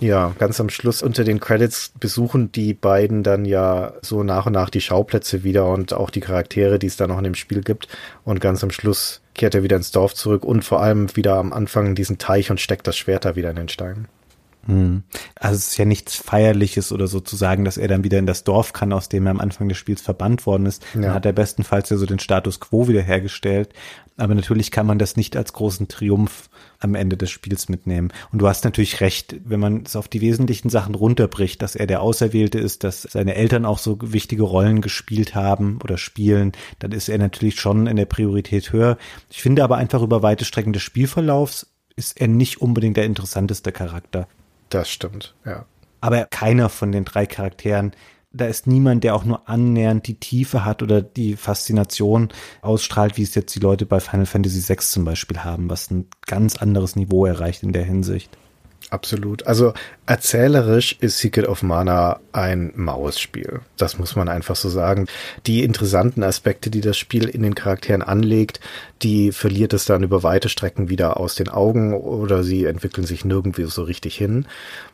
Ja, ganz am Schluss unter den Credits besuchen die beiden dann ja so nach und nach die Schauplätze wieder und auch die Charaktere, die es da noch in dem Spiel gibt. Und ganz am Schluss kehrt er wieder ins Dorf zurück und vor allem wieder am Anfang diesen Teich und steckt das Schwert da wieder in den Stein. Hm. Also es ist ja nichts Feierliches oder so zu sagen, dass er dann wieder in das Dorf kann, aus dem er am Anfang des Spiels verbannt worden ist. Ja. Dann hat er bestenfalls ja so den Status quo wiederhergestellt. Aber natürlich kann man das nicht als großen Triumph am Ende des Spiels mitnehmen. Und du hast natürlich recht, wenn man es auf die wesentlichen Sachen runterbricht, dass er der Auserwählte ist, dass seine Eltern auch so wichtige Rollen gespielt haben oder spielen, dann ist er natürlich schon in der Priorität höher. Ich finde aber einfach über weite Strecken des Spielverlaufs ist er nicht unbedingt der interessanteste Charakter. Das stimmt, ja. aber keiner von den drei Charakteren da ist niemand, der auch nur annähernd die Tiefe hat oder die Faszination ausstrahlt, wie es jetzt die Leute bei Final Fantasy VI zum Beispiel haben, was ein ganz anderes Niveau erreicht in der Hinsicht. Absolut. Also erzählerisch ist Secret of Mana ein Mausspiel. Das muss man einfach so sagen. Die interessanten Aspekte, die das Spiel in den Charakteren anlegt, die verliert es dann über weite Strecken wieder aus den Augen oder sie entwickeln sich nirgendwie so richtig hin.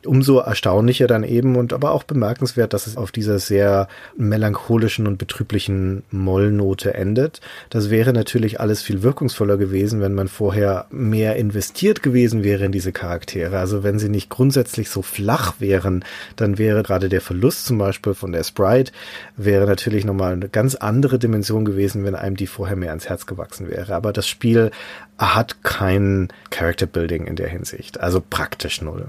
Umso erstaunlicher dann eben und aber auch bemerkenswert, dass es auf dieser sehr melancholischen und betrüblichen Mollnote endet. Das wäre natürlich alles viel wirkungsvoller gewesen, wenn man vorher mehr investiert gewesen wäre in diese Charaktere. Also wenn sie nicht grundsätzlich so flach wären, dann wäre gerade der Verlust zum Beispiel von der Sprite wäre natürlich nochmal eine ganz andere Dimension gewesen, wenn einem die vorher mehr ans Herz gewachsen wäre. Aber das Spiel hat kein Character Building in der Hinsicht. Also praktisch null.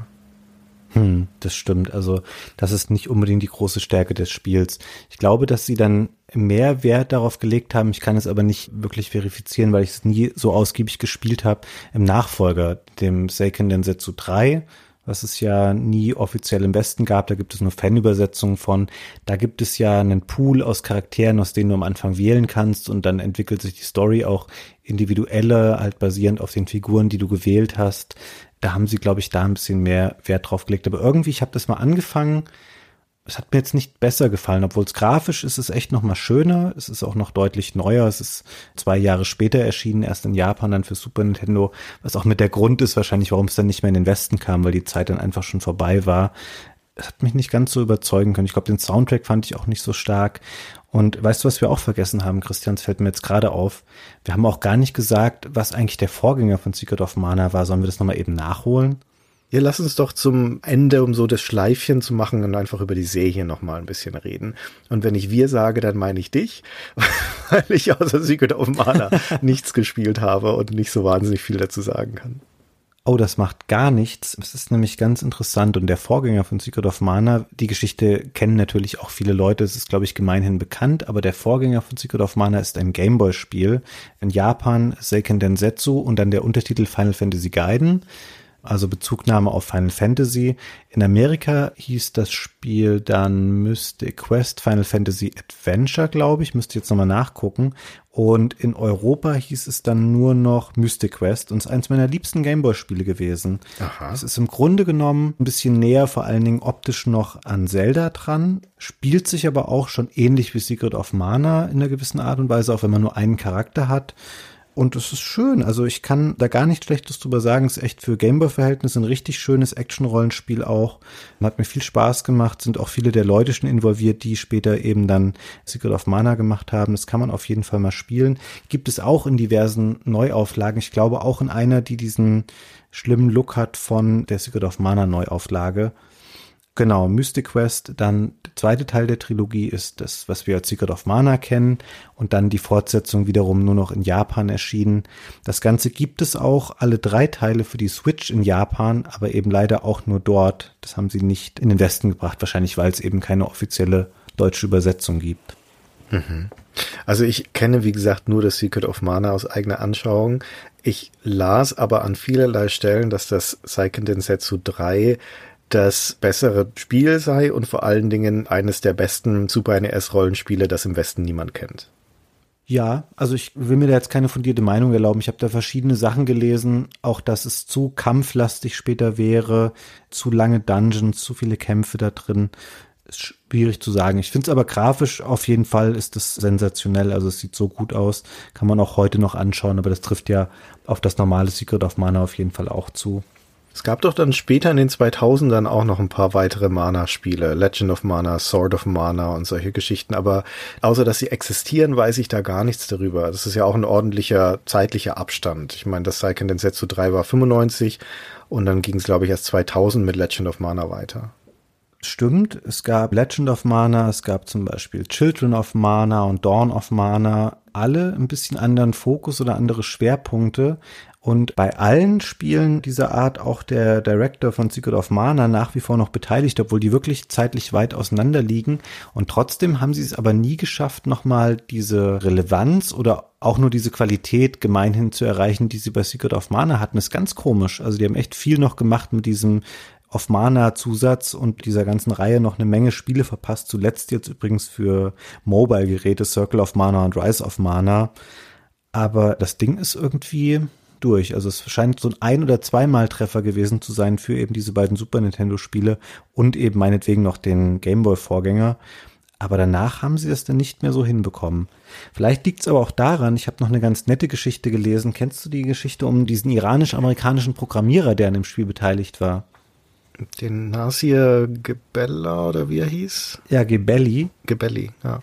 Hm, das stimmt. Also das ist nicht unbedingt die große Stärke des Spiels. Ich glaube, dass sie dann mehr Wert darauf gelegt haben. Ich kann es aber nicht wirklich verifizieren, weil ich es nie so ausgiebig gespielt habe. Im Nachfolger, dem Seiken Densetsu 3, was es ja nie offiziell im Westen gab. Da gibt es nur Fanübersetzungen von. Da gibt es ja einen Pool aus Charakteren, aus denen du am Anfang wählen kannst und dann entwickelt sich die Story auch individueller, halt basierend auf den Figuren, die du gewählt hast. Da haben sie, glaube ich, da ein bisschen mehr Wert drauf gelegt. Aber irgendwie, ich habe das mal angefangen, es hat mir jetzt nicht besser gefallen, obwohl es grafisch ist es echt noch mal schöner. Es ist auch noch deutlich neuer. Es ist zwei Jahre später erschienen, erst in Japan, dann für Super Nintendo, was auch mit der Grund ist wahrscheinlich, warum es dann nicht mehr in den Westen kam, weil die Zeit dann einfach schon vorbei war. Es hat mich nicht ganz so überzeugen können. Ich glaube, den Soundtrack fand ich auch nicht so stark. Und weißt du, was wir auch vergessen haben, Christian? Es fällt mir jetzt gerade auf. Wir haben auch gar nicht gesagt, was eigentlich der Vorgänger von Secret of Mana war. Sollen wir das nochmal eben nachholen? Ja, lass uns doch zum Ende, um so das Schleifchen zu machen und einfach über die Serie nochmal ein bisschen reden. Und wenn ich wir sage, dann meine ich dich, weil ich außer Secret of Mana nichts gespielt habe und nicht so wahnsinnig viel dazu sagen kann. Oh, das macht gar nichts. Es ist nämlich ganz interessant und der Vorgänger von Secret of Mana, die Geschichte kennen natürlich auch viele Leute, es ist glaube ich gemeinhin bekannt, aber der Vorgänger von Secret of Mana ist ein Gameboy-Spiel in Japan, Seiken Densetsu und dann der Untertitel Final Fantasy Gaiden also Bezugnahme auf Final Fantasy. In Amerika hieß das Spiel dann Mystic Quest Final Fantasy Adventure, glaube ich, müsste jetzt nochmal nachgucken. Und in Europa hieß es dann nur noch Mystic Quest und ist eins meiner liebsten Gameboy-Spiele gewesen. Aha. Es ist im Grunde genommen ein bisschen näher, vor allen Dingen optisch noch an Zelda dran, spielt sich aber auch schon ähnlich wie Secret of Mana in einer gewissen Art und Weise, auch wenn man nur einen Charakter hat. Und es ist schön. Also ich kann da gar nichts Schlechtes drüber sagen. Es ist echt für Gameboy-Verhältnisse ein richtig schönes Action-Rollenspiel auch. Hat mir viel Spaß gemacht. Sind auch viele der Leute schon involviert, die später eben dann Secret of Mana gemacht haben. Das kann man auf jeden Fall mal spielen. Gibt es auch in diversen Neuauflagen. Ich glaube auch in einer, die diesen schlimmen Look hat von der Secret of Mana Neuauflage. Genau, Mystic Quest, dann der zweite Teil der Trilogie ist das, was wir als Secret of Mana kennen und dann die Fortsetzung wiederum nur noch in Japan erschienen. Das Ganze gibt es auch, alle drei Teile für die Switch in Japan, aber eben leider auch nur dort. Das haben sie nicht in den Westen gebracht, wahrscheinlich weil es eben keine offizielle deutsche Übersetzung gibt. Mhm. Also ich kenne, wie gesagt, nur das Secret of Mana aus eigener Anschauung. Ich las aber an vielerlei Stellen, dass das Seiken Densetsu 3 das bessere Spiel sei und vor allen Dingen eines der besten Super NES-Rollenspiele, das im Westen niemand kennt. Ja, also ich will mir da jetzt keine fundierte Meinung erlauben. Ich habe da verschiedene Sachen gelesen, auch dass es zu kampflastig später wäre, zu lange Dungeons, zu viele Kämpfe da drin. Ist schwierig zu sagen. Ich finde es aber grafisch auf jeden Fall ist es sensationell. Also es sieht so gut aus, kann man auch heute noch anschauen, aber das trifft ja auf das normale Secret of Mana auf jeden Fall auch zu. Es gab doch dann später in den 2000ern auch noch ein paar weitere Mana-Spiele, Legend of Mana, Sword of Mana und solche Geschichten, aber außer dass sie existieren, weiß ich da gar nichts darüber. Das ist ja auch ein ordentlicher zeitlicher Abstand. Ich meine, das Seiken Densetsu 3 war 95 und dann ging es, glaube ich, erst 2000 mit Legend of Mana weiter. Stimmt, es gab Legend of Mana, es gab zum Beispiel Children of Mana und Dawn of Mana, alle ein bisschen anderen Fokus oder andere Schwerpunkte, und bei allen Spielen dieser Art auch der Director von Secret of Mana nach wie vor noch beteiligt, obwohl die wirklich zeitlich weit auseinander liegen. Und trotzdem haben sie es aber nie geschafft, nochmal diese Relevanz oder auch nur diese Qualität gemeinhin zu erreichen, die sie bei Secret of Mana hatten. Das ist ganz komisch. Also die haben echt viel noch gemacht mit diesem of Mana Zusatz und dieser ganzen Reihe noch eine Menge Spiele verpasst. Zuletzt jetzt übrigens für Mobile-Geräte Circle of Mana und Rise of Mana. Aber das Ding ist irgendwie durch. Also es scheint so ein ein- oder zweimal Treffer gewesen zu sein für eben diese beiden Super Nintendo Spiele und eben meinetwegen noch den Gameboy Vorgänger. Aber danach haben sie das dann nicht mehr so hinbekommen. Vielleicht liegt es aber auch daran, ich habe noch eine ganz nette Geschichte gelesen. Kennst du die Geschichte um diesen iranisch-amerikanischen Programmierer, der an dem Spiel beteiligt war? Den Nasir Gebella oder wie er hieß? Ja, Gebelli. Gebelli, ja.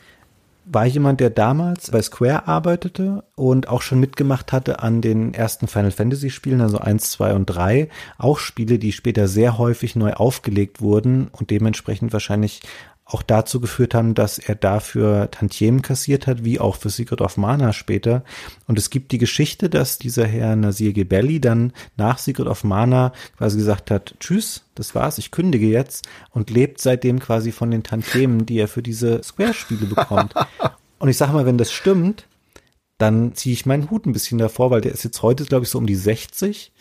War jemand, der damals bei Square arbeitete und auch schon mitgemacht hatte an den ersten Final Fantasy Spielen, also eins, zwei und drei. Auch Spiele, die später sehr häufig neu aufgelegt wurden und dementsprechend wahrscheinlich auch dazu geführt haben, dass er dafür Tantiemen kassiert hat, wie auch für Secret of Mana später. Und es gibt die Geschichte, dass dieser Herr Nasir Gebelli dann nach Secret of Mana quasi gesagt hat, tschüss, das war's, ich kündige jetzt und lebt seitdem quasi von den Tantiemen, die er für diese Square-Spiele bekommt. und ich sag mal, wenn das stimmt, dann ziehe ich meinen Hut ein bisschen davor, weil der ist jetzt heute, glaube ich, so um die 60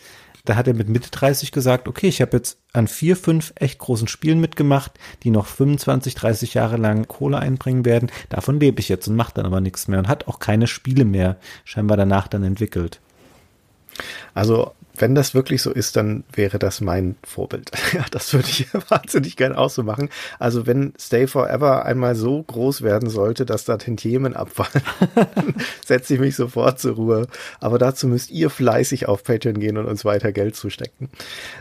da hat er mit Mitte 30 gesagt, okay, ich habe jetzt an vier, fünf echt großen Spielen mitgemacht, die noch 25, 30 Jahre lang Kohle einbringen werden. Davon lebe ich jetzt und mache dann aber nichts mehr und hat auch keine Spiele mehr scheinbar danach dann entwickelt. Also wenn das wirklich so ist, dann wäre das mein Vorbild. Ja, das würde ich wahnsinnig gerne auch so machen. Also wenn Stay Forever einmal so groß werden sollte, dass da Tantiemen abfallen, setze ich mich sofort zur Ruhe. Aber dazu müsst ihr fleißig auf Patreon gehen und uns weiter Geld zustecken.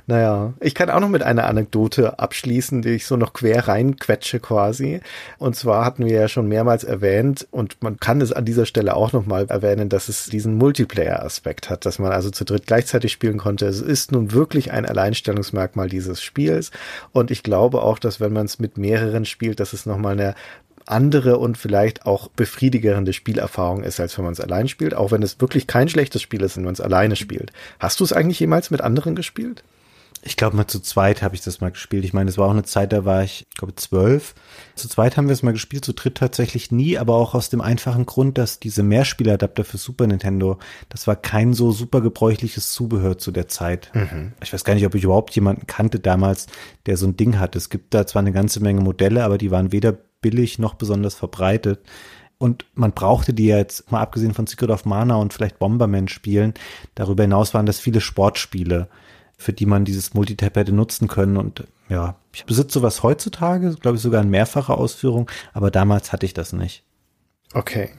Naja, ich kann auch noch mit einer Anekdote abschließen, die ich so noch quer reinquetsche quasi. Und zwar hatten wir ja schon mehrmals erwähnt und man kann es an dieser Stelle auch nochmal erwähnen, dass es diesen Multiplayer-Aspekt hat, dass man also zu dritt gleichzeitig spielen konnte. Es ist nun wirklich ein Alleinstellungsmerkmal dieses Spiels. Und ich glaube auch, dass wenn man es mit mehreren spielt, dass es nochmal eine andere und vielleicht auch befriedigende Spielerfahrung ist, als wenn man es allein spielt, auch wenn es wirklich kein schlechtes Spiel ist, wenn man es alleine spielt. Hast du es eigentlich jemals mit anderen gespielt? Ich glaube mal zu zweit habe ich das mal gespielt. Ich meine, es war auch eine Zeit, da war ich, ich glaube, zwölf. Zu zweit haben wir es mal gespielt, zu dritt tatsächlich nie, aber auch aus dem einfachen Grund, dass diese Mehrspieladapter für Super Nintendo, das war kein so super gebräuchliches Zubehör zu der Zeit. Mhm. Ich weiß gar nicht, ob ich überhaupt jemanden kannte damals, der so ein Ding hatte. Es gibt da zwar eine ganze Menge Modelle, aber die waren weder billig noch besonders verbreitet. Und man brauchte die jetzt, mal abgesehen von Secret of Mana und vielleicht Bomberman spielen, darüber hinaus waren das viele Sportspiele für die man dieses Multitap hätte nutzen können. Und ja, ich besitze sowas heutzutage, glaube ich sogar in mehrfacher Ausführung, aber damals hatte ich das nicht. Okay.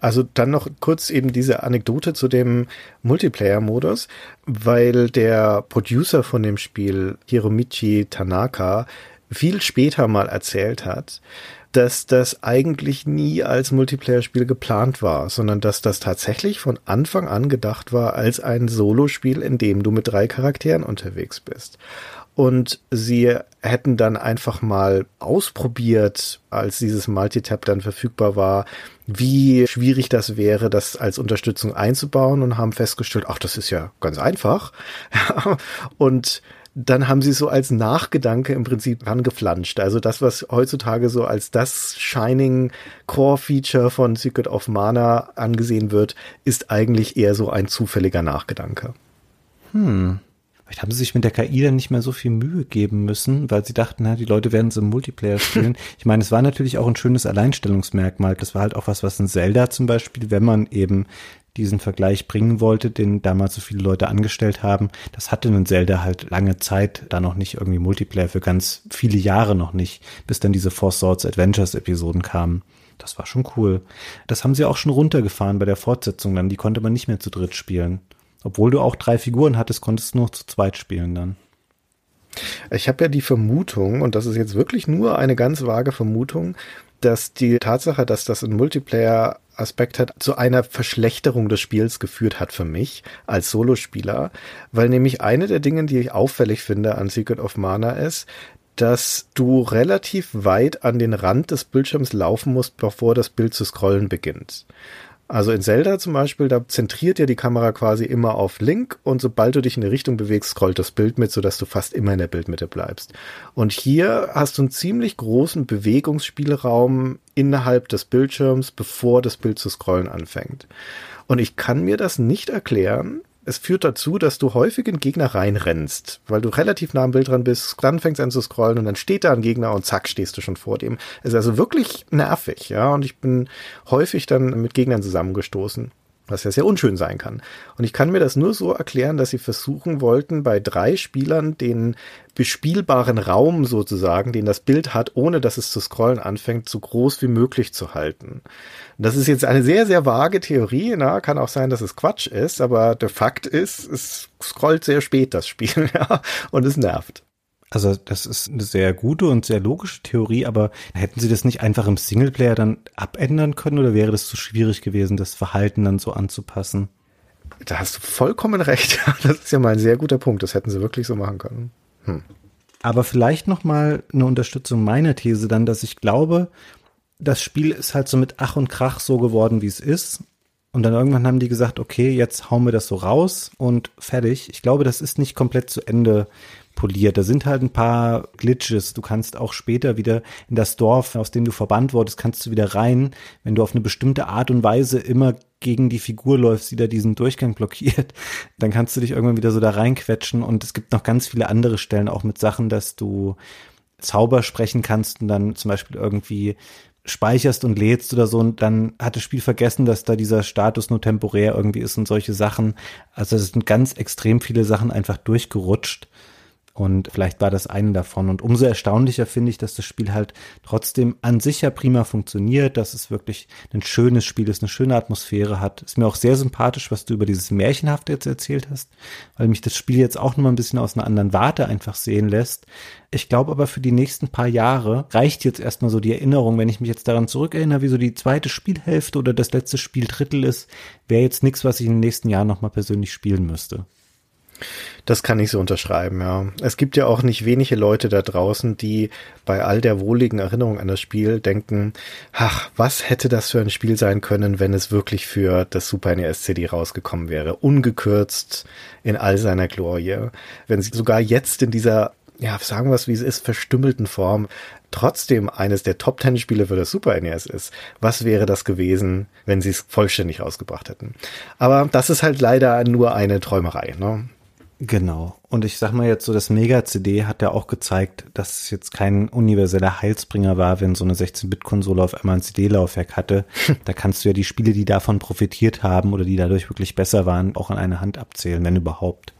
Also dann noch kurz eben diese Anekdote zu dem Multiplayer-Modus, weil der Producer von dem Spiel, Hiromichi Tanaka, viel später mal erzählt hat, dass das eigentlich nie als Multiplayer-Spiel geplant war, sondern dass das tatsächlich von Anfang an gedacht war als ein Solospiel, in dem du mit drei Charakteren unterwegs bist. Und sie hätten dann einfach mal ausprobiert, als dieses Multitap dann verfügbar war, wie schwierig das wäre, das als Unterstützung einzubauen und haben festgestellt, ach, das ist ja ganz einfach. und dann haben sie so als Nachgedanke im Prinzip rangeflanscht. Also das, was heutzutage so als das Shining Core Feature von Secret of Mana angesehen wird, ist eigentlich eher so ein zufälliger Nachgedanke. Hm. Vielleicht haben sie sich mit der KI dann nicht mehr so viel Mühe geben müssen, weil sie dachten, na, die Leute werden es im Multiplayer spielen. ich meine, es war natürlich auch ein schönes Alleinstellungsmerkmal. Das war halt auch was, was in Zelda zum Beispiel, wenn man eben diesen Vergleich bringen wollte, den damals so viele Leute angestellt haben. Das hatte in Zelda halt lange Zeit da noch nicht irgendwie Multiplayer für ganz viele Jahre noch nicht, bis dann diese Four Swords Adventures Episoden kamen. Das war schon cool. Das haben sie auch schon runtergefahren bei der Fortsetzung dann. Die konnte man nicht mehr zu dritt spielen. Obwohl du auch drei Figuren hattest, konntest du nur zu zweit spielen dann. Ich habe ja die Vermutung, und das ist jetzt wirklich nur eine ganz vage Vermutung, dass die Tatsache, dass das ein Multiplayer Aspekt hat, zu einer Verschlechterung des Spiels geführt hat für mich als Solospieler, weil nämlich eine der Dinge, die ich auffällig finde an Secret of Mana ist, dass du relativ weit an den Rand des Bildschirms laufen musst, bevor das Bild zu scrollen beginnt. Also in Zelda zum Beispiel, da zentriert ja die Kamera quasi immer auf Link und sobald du dich in eine Richtung bewegst, scrollt das Bild mit, sodass du fast immer in der Bildmitte bleibst. Und hier hast du einen ziemlich großen Bewegungsspielraum innerhalb des Bildschirms, bevor das Bild zu scrollen anfängt. Und ich kann mir das nicht erklären, Es führt dazu, dass du häufig in Gegner reinrennst, weil du relativ nah am Bild dran bist, dann fängst du an zu scrollen und dann steht da ein Gegner und zack, stehst du schon vor dem. Es ist also wirklich nervig, ja, und ich bin häufig dann mit Gegnern zusammengestoßen was ja sehr unschön sein kann. Und ich kann mir das nur so erklären, dass sie versuchen wollten, bei drei Spielern den bespielbaren Raum sozusagen, den das Bild hat, ohne dass es zu scrollen anfängt, so groß wie möglich zu halten. Das ist jetzt eine sehr, sehr vage Theorie, na, kann auch sein, dass es Quatsch ist, aber der Fakt ist, es scrollt sehr spät, das Spiel, ja, und es nervt. Also das ist eine sehr gute und sehr logische Theorie, aber hätten Sie das nicht einfach im Singleplayer dann abändern können oder wäre das zu schwierig gewesen, das Verhalten dann so anzupassen? Da hast du vollkommen recht. Das ist ja mal ein sehr guter Punkt. Das hätten sie wirklich so machen können. Hm. Aber vielleicht noch mal eine Unterstützung meiner These dann, dass ich glaube, das Spiel ist halt so mit Ach und Krach so geworden, wie es ist. Und dann irgendwann haben die gesagt, okay, jetzt hauen wir das so raus und fertig. Ich glaube, das ist nicht komplett zu Ende poliert. Da sind halt ein paar Glitches. Du kannst auch später wieder in das Dorf, aus dem du verbannt wurdest, kannst du wieder rein, wenn du auf eine bestimmte Art und Weise immer gegen die Figur läufst, die da diesen Durchgang blockiert, dann kannst du dich irgendwann wieder so da reinquetschen und es gibt noch ganz viele andere Stellen, auch mit Sachen, dass du Zauber sprechen kannst und dann zum Beispiel irgendwie speicherst und lädst oder so und dann hat das Spiel vergessen, dass da dieser Status nur temporär irgendwie ist und solche Sachen. Also es sind ganz extrem viele Sachen einfach durchgerutscht. Und vielleicht war das eine davon. Und umso erstaunlicher finde ich, dass das Spiel halt trotzdem an sich ja prima funktioniert, dass es wirklich ein schönes Spiel ist, eine schöne Atmosphäre hat. Ist mir auch sehr sympathisch, was du über dieses Märchenhafte jetzt erzählt hast, weil mich das Spiel jetzt auch nochmal ein bisschen aus einer anderen Warte einfach sehen lässt. Ich glaube aber für die nächsten paar Jahre reicht jetzt erstmal so die Erinnerung, wenn ich mich jetzt daran zurückerinnere, wie so die zweite Spielhälfte oder das letzte Spieldrittel ist, wäre jetzt nichts, was ich in den nächsten Jahren nochmal persönlich spielen müsste. Das kann ich so unterschreiben, ja. Es gibt ja auch nicht wenige Leute da draußen, die bei all der wohligen Erinnerung an das Spiel denken, ach, was hätte das für ein Spiel sein können, wenn es wirklich für das Super NES CD rausgekommen wäre, ungekürzt in all seiner Glorie. Wenn sie sogar jetzt in dieser ja, sagen wir es wie es ist, verstümmelten Form trotzdem eines der Top Ten Spiele für das Super NES ist. Was wäre das gewesen, wenn sie es vollständig rausgebracht hätten? Aber das ist halt leider nur eine Träumerei. Ne? Genau. Und ich sag mal jetzt so, das Mega-CD hat ja auch gezeigt, dass es jetzt kein universeller Heilsbringer war, wenn so eine 16-Bit-Konsole auf einmal ein CD-Laufwerk hatte. da kannst du ja die Spiele, die davon profitiert haben oder die dadurch wirklich besser waren, auch an eine Hand abzählen, wenn überhaupt.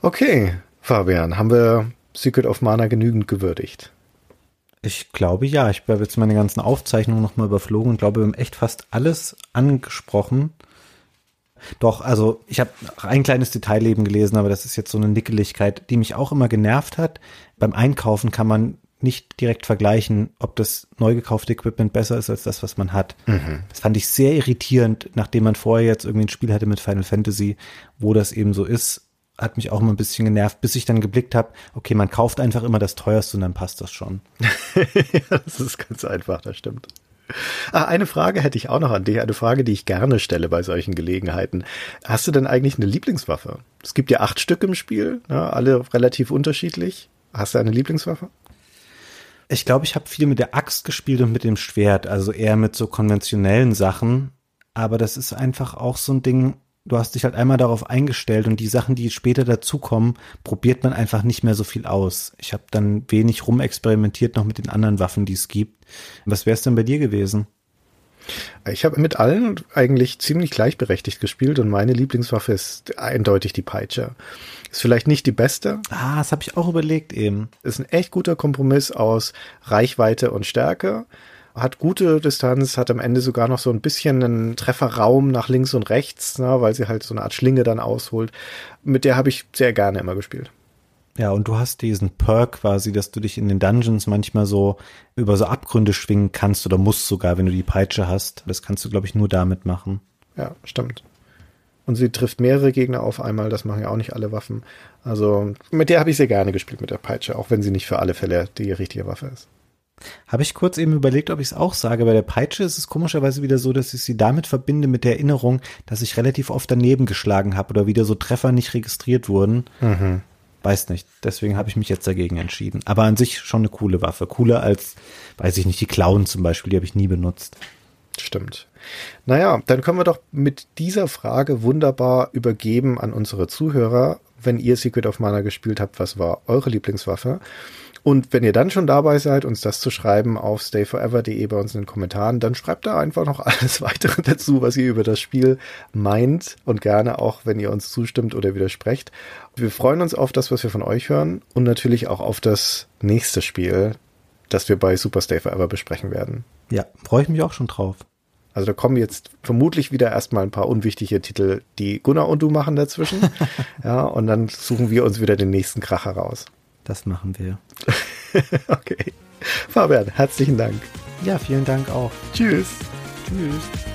Okay, Fabian, haben wir Secret of Mana genügend gewürdigt? Ich glaube ja. Ich habe jetzt meine ganzen Aufzeichnungen nochmal überflogen und glaube, wir haben echt fast alles angesprochen. Doch, also ich habe ein kleines Detail eben gelesen, aber das ist jetzt so eine Nickeligkeit, die mich auch immer genervt hat. Beim Einkaufen kann man nicht direkt vergleichen, ob das neu gekaufte Equipment besser ist als das, was man hat. Mhm. Das fand ich sehr irritierend, nachdem man vorher jetzt irgendwie ein Spiel hatte mit Final Fantasy, wo das eben so ist, hat mich auch immer ein bisschen genervt, bis ich dann geblickt habe, okay, man kauft einfach immer das teuerste und dann passt das schon. ja, das ist ganz einfach, das stimmt. Ah, eine Frage hätte ich auch noch an dich, eine Frage, die ich gerne stelle bei solchen Gelegenheiten. Hast du denn eigentlich eine Lieblingswaffe? Es gibt ja acht Stück im Spiel, ne, alle relativ unterschiedlich. Hast du eine Lieblingswaffe? Ich glaube, ich habe viel mit der Axt gespielt und mit dem Schwert, also eher mit so konventionellen Sachen. Aber das ist einfach auch so ein Ding, du hast dich halt einmal darauf eingestellt und die Sachen, die später dazukommen, probiert man einfach nicht mehr so viel aus. Ich habe dann wenig rumexperimentiert noch mit den anderen Waffen, die es gibt. Was wäre es denn bei dir gewesen? Ich habe mit allen eigentlich ziemlich gleichberechtigt gespielt und meine Lieblingswaffe ist eindeutig die Peitsche. Ist vielleicht nicht die beste. Ah, das habe ich auch überlegt eben. Ist ein echt guter Kompromiss aus Reichweite und Stärke hat gute Distanz, hat am Ende sogar noch so ein bisschen einen Trefferraum nach links und rechts, ne, weil sie halt so eine Art Schlinge dann ausholt. Mit der habe ich sehr gerne immer gespielt. Ja, und du hast diesen Perk quasi, dass du dich in den Dungeons manchmal so über so Abgründe schwingen kannst oder musst sogar, wenn du die Peitsche hast. Das kannst du, glaube ich, nur damit machen. Ja, stimmt. Und sie trifft mehrere Gegner auf einmal, das machen ja auch nicht alle Waffen. Also mit der habe ich sehr gerne gespielt, mit der Peitsche, auch wenn sie nicht für alle Fälle die richtige Waffe ist. Habe ich kurz eben überlegt, ob ich es auch sage. Bei der Peitsche ist es komischerweise wieder so, dass ich sie damit verbinde mit der Erinnerung, dass ich relativ oft daneben geschlagen habe oder wieder so Treffer nicht registriert wurden. Mhm. Weiß nicht. Deswegen habe ich mich jetzt dagegen entschieden. Aber an sich schon eine coole Waffe. Cooler als, weiß ich nicht, die Klauen zum Beispiel, die habe ich nie benutzt. Stimmt. Naja, dann können wir doch mit dieser Frage wunderbar übergeben an unsere Zuhörer. Wenn ihr Secret of Mana gespielt habt, was war eure Lieblingswaffe? Und wenn ihr dann schon dabei seid, uns das zu schreiben auf stayforever.de bei uns in den Kommentaren, dann schreibt da einfach noch alles weitere dazu, was ihr über das Spiel meint und gerne auch, wenn ihr uns zustimmt oder widersprecht. Wir freuen uns auf das, was wir von euch hören und natürlich auch auf das nächste Spiel, das wir bei Super Stay Forever besprechen werden. Ja, freue ich mich auch schon drauf. Also da kommen jetzt vermutlich wieder erstmal ein paar unwichtige Titel, die Gunnar und du machen dazwischen. ja, und dann suchen wir uns wieder den nächsten Kracher raus. Das machen wir. okay. Fabian, herzlichen Dank. Ja, vielen Dank auch. Tschüss. Tschüss.